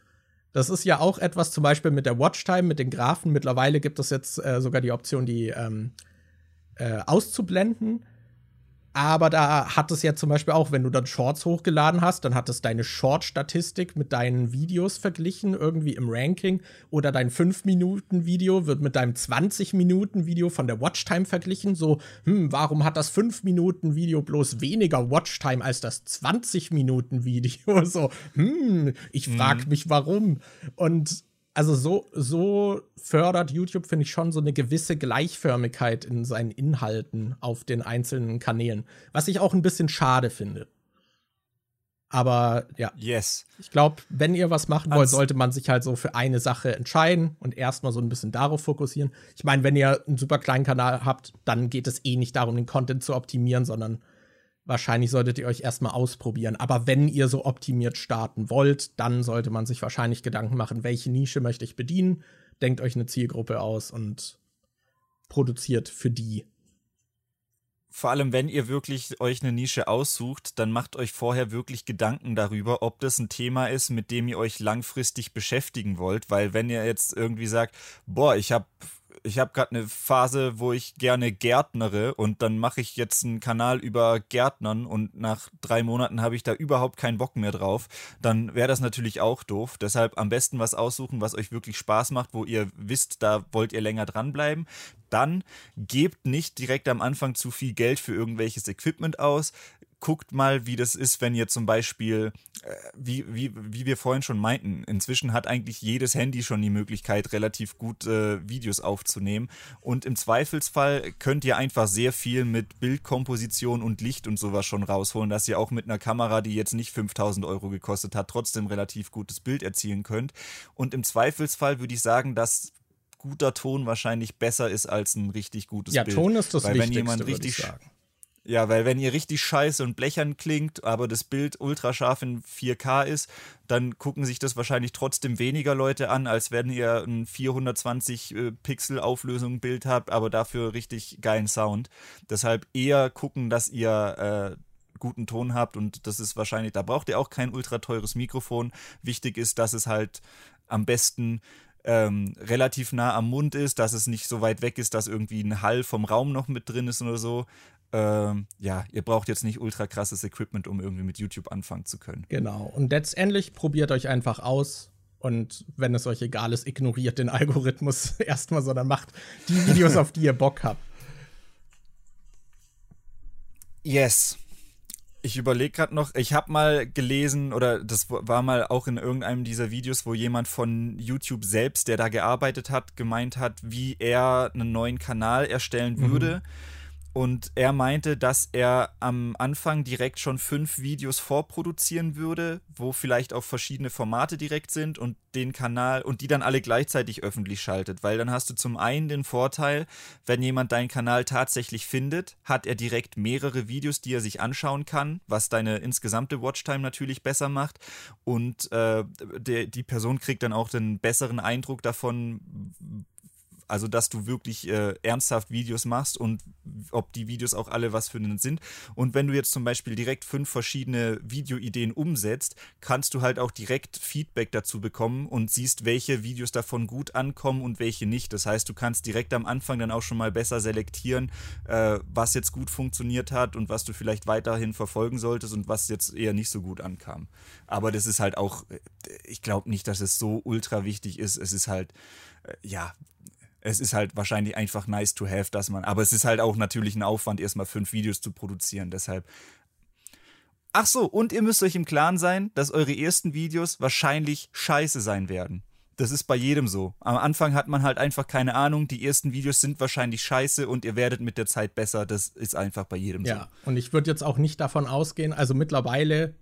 Das ist ja auch etwas, zum Beispiel mit der Watchtime, mit den Graphen. Mittlerweile gibt es jetzt äh, sogar die Option, die ähm, äh, auszublenden. Aber da hat es ja zum Beispiel auch, wenn du dann Shorts hochgeladen hast, dann hat es deine Short-Statistik mit deinen Videos verglichen, irgendwie im Ranking. Oder dein 5-Minuten-Video wird mit deinem 20-Minuten-Video von der Watchtime verglichen. So, hm, warum hat das 5-Minuten-Video bloß weniger Watchtime als das 20-Minuten-Video? So, hm, ich frag mhm. mich warum. Und also so, so fördert YouTube, finde ich, schon so eine gewisse Gleichförmigkeit in seinen Inhalten auf den einzelnen Kanälen. Was ich auch ein bisschen schade finde. Aber ja. Yes. Ich glaube, wenn ihr was machen wollt, sollte man sich halt so für eine Sache entscheiden und erstmal so ein bisschen darauf fokussieren. Ich meine, wenn ihr einen super kleinen Kanal habt, dann geht es eh nicht darum, den Content zu optimieren, sondern Wahrscheinlich solltet ihr euch erstmal ausprobieren. Aber wenn ihr so optimiert starten wollt, dann sollte man sich wahrscheinlich Gedanken machen, welche Nische möchte ich bedienen. Denkt euch eine Zielgruppe aus und produziert für die. Vor allem, wenn ihr wirklich euch eine Nische aussucht, dann macht euch vorher wirklich Gedanken darüber, ob das ein Thema ist, mit dem ihr euch langfristig beschäftigen wollt. Weil wenn ihr jetzt irgendwie sagt, boah, ich habe ich habe gerade eine Phase, wo ich gerne gärtnere und dann mache ich jetzt einen Kanal über Gärtnern und nach drei Monaten habe ich da überhaupt keinen Bock mehr drauf, dann wäre das natürlich auch doof. Deshalb am besten was aussuchen, was euch wirklich Spaß macht, wo ihr wisst, da wollt ihr länger dranbleiben. Dann gebt nicht direkt am Anfang zu viel Geld für irgendwelches Equipment aus guckt mal, wie das ist, wenn ihr zum Beispiel, äh, wie, wie, wie wir vorhin schon meinten, inzwischen hat eigentlich jedes Handy schon die Möglichkeit, relativ gut äh, Videos aufzunehmen. Und im Zweifelsfall könnt ihr einfach sehr viel mit Bildkomposition und Licht und sowas schon rausholen, dass ihr auch mit einer Kamera, die jetzt nicht 5000 Euro gekostet hat, trotzdem relativ gutes Bild erzielen könnt. Und im Zweifelsfall würde ich sagen, dass guter Ton wahrscheinlich besser ist als ein richtig gutes ja, Bild. Ja, Ton ist das Weil Wichtigste, wenn jemand richtig ja, weil wenn ihr richtig scheiße und blechern klingt, aber das Bild ultrascharf in 4K ist, dann gucken sich das wahrscheinlich trotzdem weniger Leute an, als wenn ihr ein 420 äh, Pixel Auflösung Bild habt, aber dafür richtig geilen Sound. Deshalb eher gucken, dass ihr äh, guten Ton habt und das ist wahrscheinlich, da braucht ihr auch kein ultra teures Mikrofon. Wichtig ist, dass es halt am besten ähm, relativ nah am Mund ist, dass es nicht so weit weg ist, dass irgendwie ein Hall vom Raum noch mit drin ist oder so ähm, ja, ihr braucht jetzt nicht ultra krasses Equipment, um irgendwie mit YouTube anfangen zu können. Genau. Und letztendlich probiert euch einfach aus. Und wenn es euch egal ist, ignoriert den Algorithmus erstmal, sondern macht die Videos, auf die ihr Bock habt. Yes. Ich überlege gerade noch, ich habe mal gelesen, oder das war mal auch in irgendeinem dieser Videos, wo jemand von YouTube selbst, der da gearbeitet hat, gemeint hat, wie er einen neuen Kanal erstellen mhm. würde. Mhm und er meinte, dass er am Anfang direkt schon fünf Videos vorproduzieren würde, wo vielleicht auch verschiedene Formate direkt sind und den Kanal und die dann alle gleichzeitig öffentlich schaltet. Weil dann hast du zum einen den Vorteil, wenn jemand deinen Kanal tatsächlich findet, hat er direkt mehrere Videos, die er sich anschauen kann, was deine insgesamte Watchtime natürlich besser macht. Und äh, der, die Person kriegt dann auch den besseren Eindruck davon, also, dass du wirklich äh, ernsthaft Videos machst und ob die Videos auch alle was für einen sind. Und wenn du jetzt zum Beispiel direkt fünf verschiedene Videoideen umsetzt, kannst du halt auch direkt Feedback dazu bekommen und siehst, welche Videos davon gut ankommen und welche nicht. Das heißt, du kannst direkt am Anfang dann auch schon mal besser selektieren, äh, was jetzt gut funktioniert hat und was du vielleicht weiterhin verfolgen solltest und was jetzt eher nicht so gut ankam. Aber das ist halt auch, äh, ich glaube nicht, dass es so ultra wichtig ist. Es ist halt, äh, ja, es ist halt wahrscheinlich einfach nice to have, dass man, aber es ist halt auch natürlich ein Aufwand, erstmal fünf Videos zu produzieren. Deshalb. Ach so, und ihr müsst euch im Klaren sein, dass eure ersten Videos wahrscheinlich scheiße sein werden. Das ist bei jedem so. Am Anfang hat man halt einfach keine Ahnung. Die ersten Videos sind wahrscheinlich scheiße und ihr werdet mit der Zeit besser. Das ist einfach bei jedem ja, so. Ja, und ich würde jetzt auch nicht davon ausgehen, also mittlerweile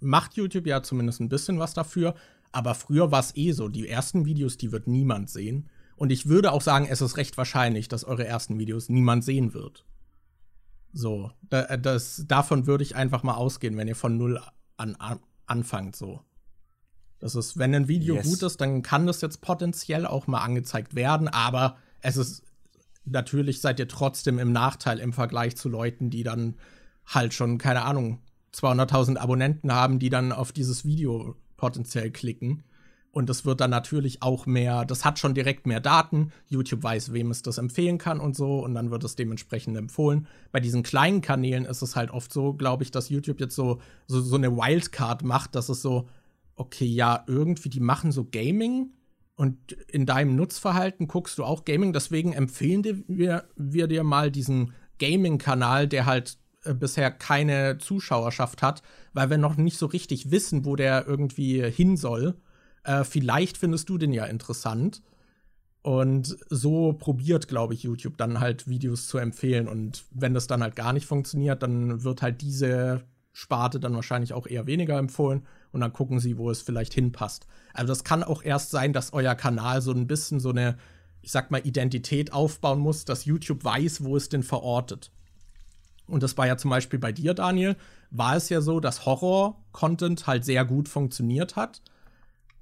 macht YouTube ja zumindest ein bisschen was dafür, aber früher war es eh so. Die ersten Videos, die wird niemand sehen. Und ich würde auch sagen, es ist recht wahrscheinlich, dass eure ersten Videos niemand sehen wird. So, das, davon würde ich einfach mal ausgehen, wenn ihr von null an, an anfangt, so. Das ist, wenn ein Video yes. gut ist, dann kann das jetzt potenziell auch mal angezeigt werden, aber es ist natürlich seid ihr trotzdem im Nachteil im Vergleich zu Leuten, die dann halt schon, keine Ahnung, 200.000 Abonnenten haben, die dann auf dieses Video potenziell klicken und es wird dann natürlich auch mehr, das hat schon direkt mehr Daten. YouTube weiß, wem es das empfehlen kann und so. Und dann wird es dementsprechend empfohlen. Bei diesen kleinen Kanälen ist es halt oft so, glaube ich, dass YouTube jetzt so, so, so eine Wildcard macht, dass es so, okay, ja, irgendwie, die machen so Gaming. Und in deinem Nutzverhalten guckst du auch Gaming. Deswegen empfehlen wir, wir dir mal diesen Gaming-Kanal, der halt äh, bisher keine Zuschauerschaft hat, weil wir noch nicht so richtig wissen, wo der irgendwie hin soll. Äh, vielleicht findest du den ja interessant. Und so probiert, glaube ich, YouTube dann halt Videos zu empfehlen. Und wenn das dann halt gar nicht funktioniert, dann wird halt diese Sparte dann wahrscheinlich auch eher weniger empfohlen. Und dann gucken sie, wo es vielleicht hinpasst. Also das kann auch erst sein, dass euer Kanal so ein bisschen so eine, ich sag mal, Identität aufbauen muss, dass YouTube weiß, wo es denn verortet. Und das war ja zum Beispiel bei dir, Daniel, war es ja so, dass Horror-Content halt sehr gut funktioniert hat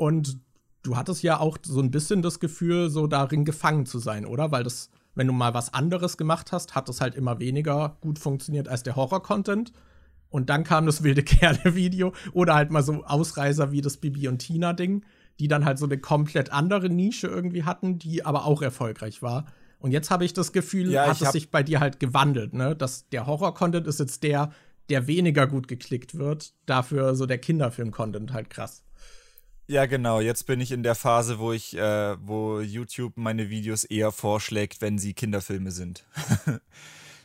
und du hattest ja auch so ein bisschen das Gefühl, so darin gefangen zu sein, oder? Weil das, wenn du mal was anderes gemacht hast, hat das halt immer weniger gut funktioniert als der Horror-Content. Und dann kam das wilde Kerle-Video oder halt mal so Ausreißer wie das Bibi und Tina-Ding, die dann halt so eine komplett andere Nische irgendwie hatten, die aber auch erfolgreich war. Und jetzt habe ich das Gefühl, ja, hat es sich bei dir halt gewandelt, ne? Dass der Horror-Content ist jetzt der, der weniger gut geklickt wird, dafür so der Kinderfilm-Content halt krass. Ja, genau. Jetzt bin ich in der Phase, wo ich, äh, wo YouTube meine Videos eher vorschlägt, wenn sie Kinderfilme sind.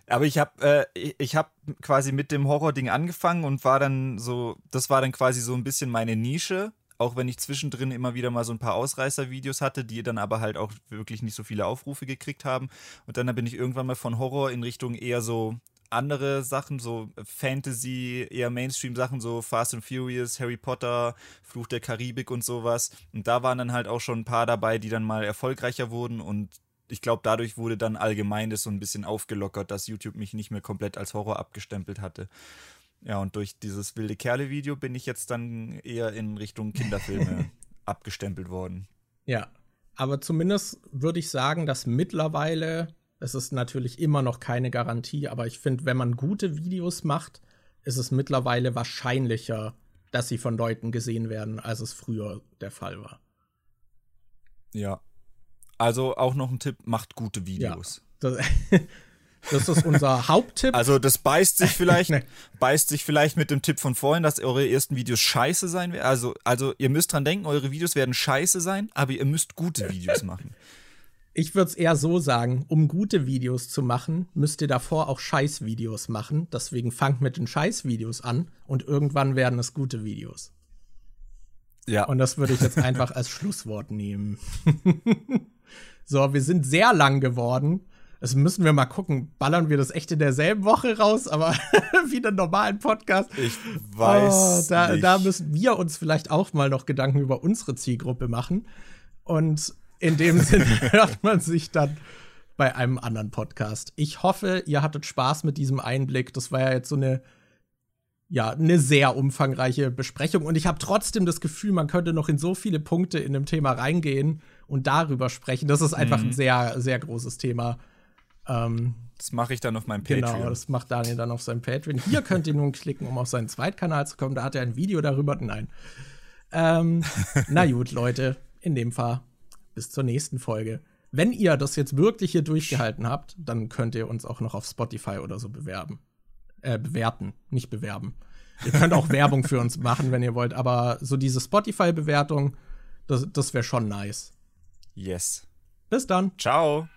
Aber ich habe, äh, ich habe quasi mit dem Horror-Ding angefangen und war dann so, das war dann quasi so ein bisschen meine Nische. Auch wenn ich zwischendrin immer wieder mal so ein paar Ausreißer-Videos hatte, die dann aber halt auch wirklich nicht so viele Aufrufe gekriegt haben. Und dann bin ich irgendwann mal von Horror in Richtung eher so andere Sachen, so Fantasy, eher Mainstream-Sachen, so Fast and Furious, Harry Potter, Fluch der Karibik und sowas. Und da waren dann halt auch schon ein paar dabei, die dann mal erfolgreicher wurden und ich glaube, dadurch wurde dann allgemein das so ein bisschen aufgelockert, dass YouTube mich nicht mehr komplett als Horror abgestempelt hatte. Ja, und durch dieses wilde Kerle-Video bin ich jetzt dann eher in Richtung Kinderfilme abgestempelt worden. Ja, aber zumindest würde ich sagen, dass mittlerweile es ist natürlich immer noch keine Garantie, aber ich finde, wenn man gute Videos macht, ist es mittlerweile wahrscheinlicher, dass sie von Leuten gesehen werden, als es früher der Fall war. Ja. Also auch noch ein Tipp, macht gute Videos. Ja, das, das ist unser Haupttipp. Also das beißt sich vielleicht, nee. beißt sich vielleicht mit dem Tipp von vorhin, dass eure ersten Videos scheiße sein werden. Also, also ihr müsst dran denken, eure Videos werden scheiße sein, aber ihr müsst gute Videos machen. Ich würde es eher so sagen, um gute Videos zu machen, müsst ihr davor auch Scheißvideos machen. Deswegen fangt mit den Scheißvideos an und irgendwann werden es gute Videos. Ja. Und das würde ich jetzt einfach als Schlusswort nehmen. so, wir sind sehr lang geworden. Das müssen wir mal gucken. Ballern wir das echt in derselben Woche raus, aber wie einen normalen Podcast. Ich weiß. Oh, da, nicht. da müssen wir uns vielleicht auch mal noch Gedanken über unsere Zielgruppe machen. Und in dem Sinne hört man sich dann bei einem anderen Podcast. Ich hoffe, ihr hattet Spaß mit diesem Einblick. Das war ja jetzt so eine, ja, eine sehr umfangreiche Besprechung. Und ich habe trotzdem das Gefühl, man könnte noch in so viele Punkte in dem Thema reingehen und darüber sprechen. Das ist einfach mhm. ein sehr, sehr großes Thema. Ähm, das mache ich dann auf meinem genau, Patreon. Genau, das macht Daniel dann auf seinem Patreon. Hier könnt ihr nun klicken, um auf seinen Zweitkanal zu kommen. Da hat er ein Video darüber. Nein. Ähm, na gut, Leute, in dem Fall bis zur nächsten Folge. Wenn ihr das jetzt wirklich hier durchgehalten habt, dann könnt ihr uns auch noch auf Spotify oder so bewerben. Äh, bewerten, nicht bewerben. Ihr könnt auch Werbung für uns machen, wenn ihr wollt, aber so diese Spotify-Bewertung, das, das wäre schon nice. Yes. Bis dann. Ciao.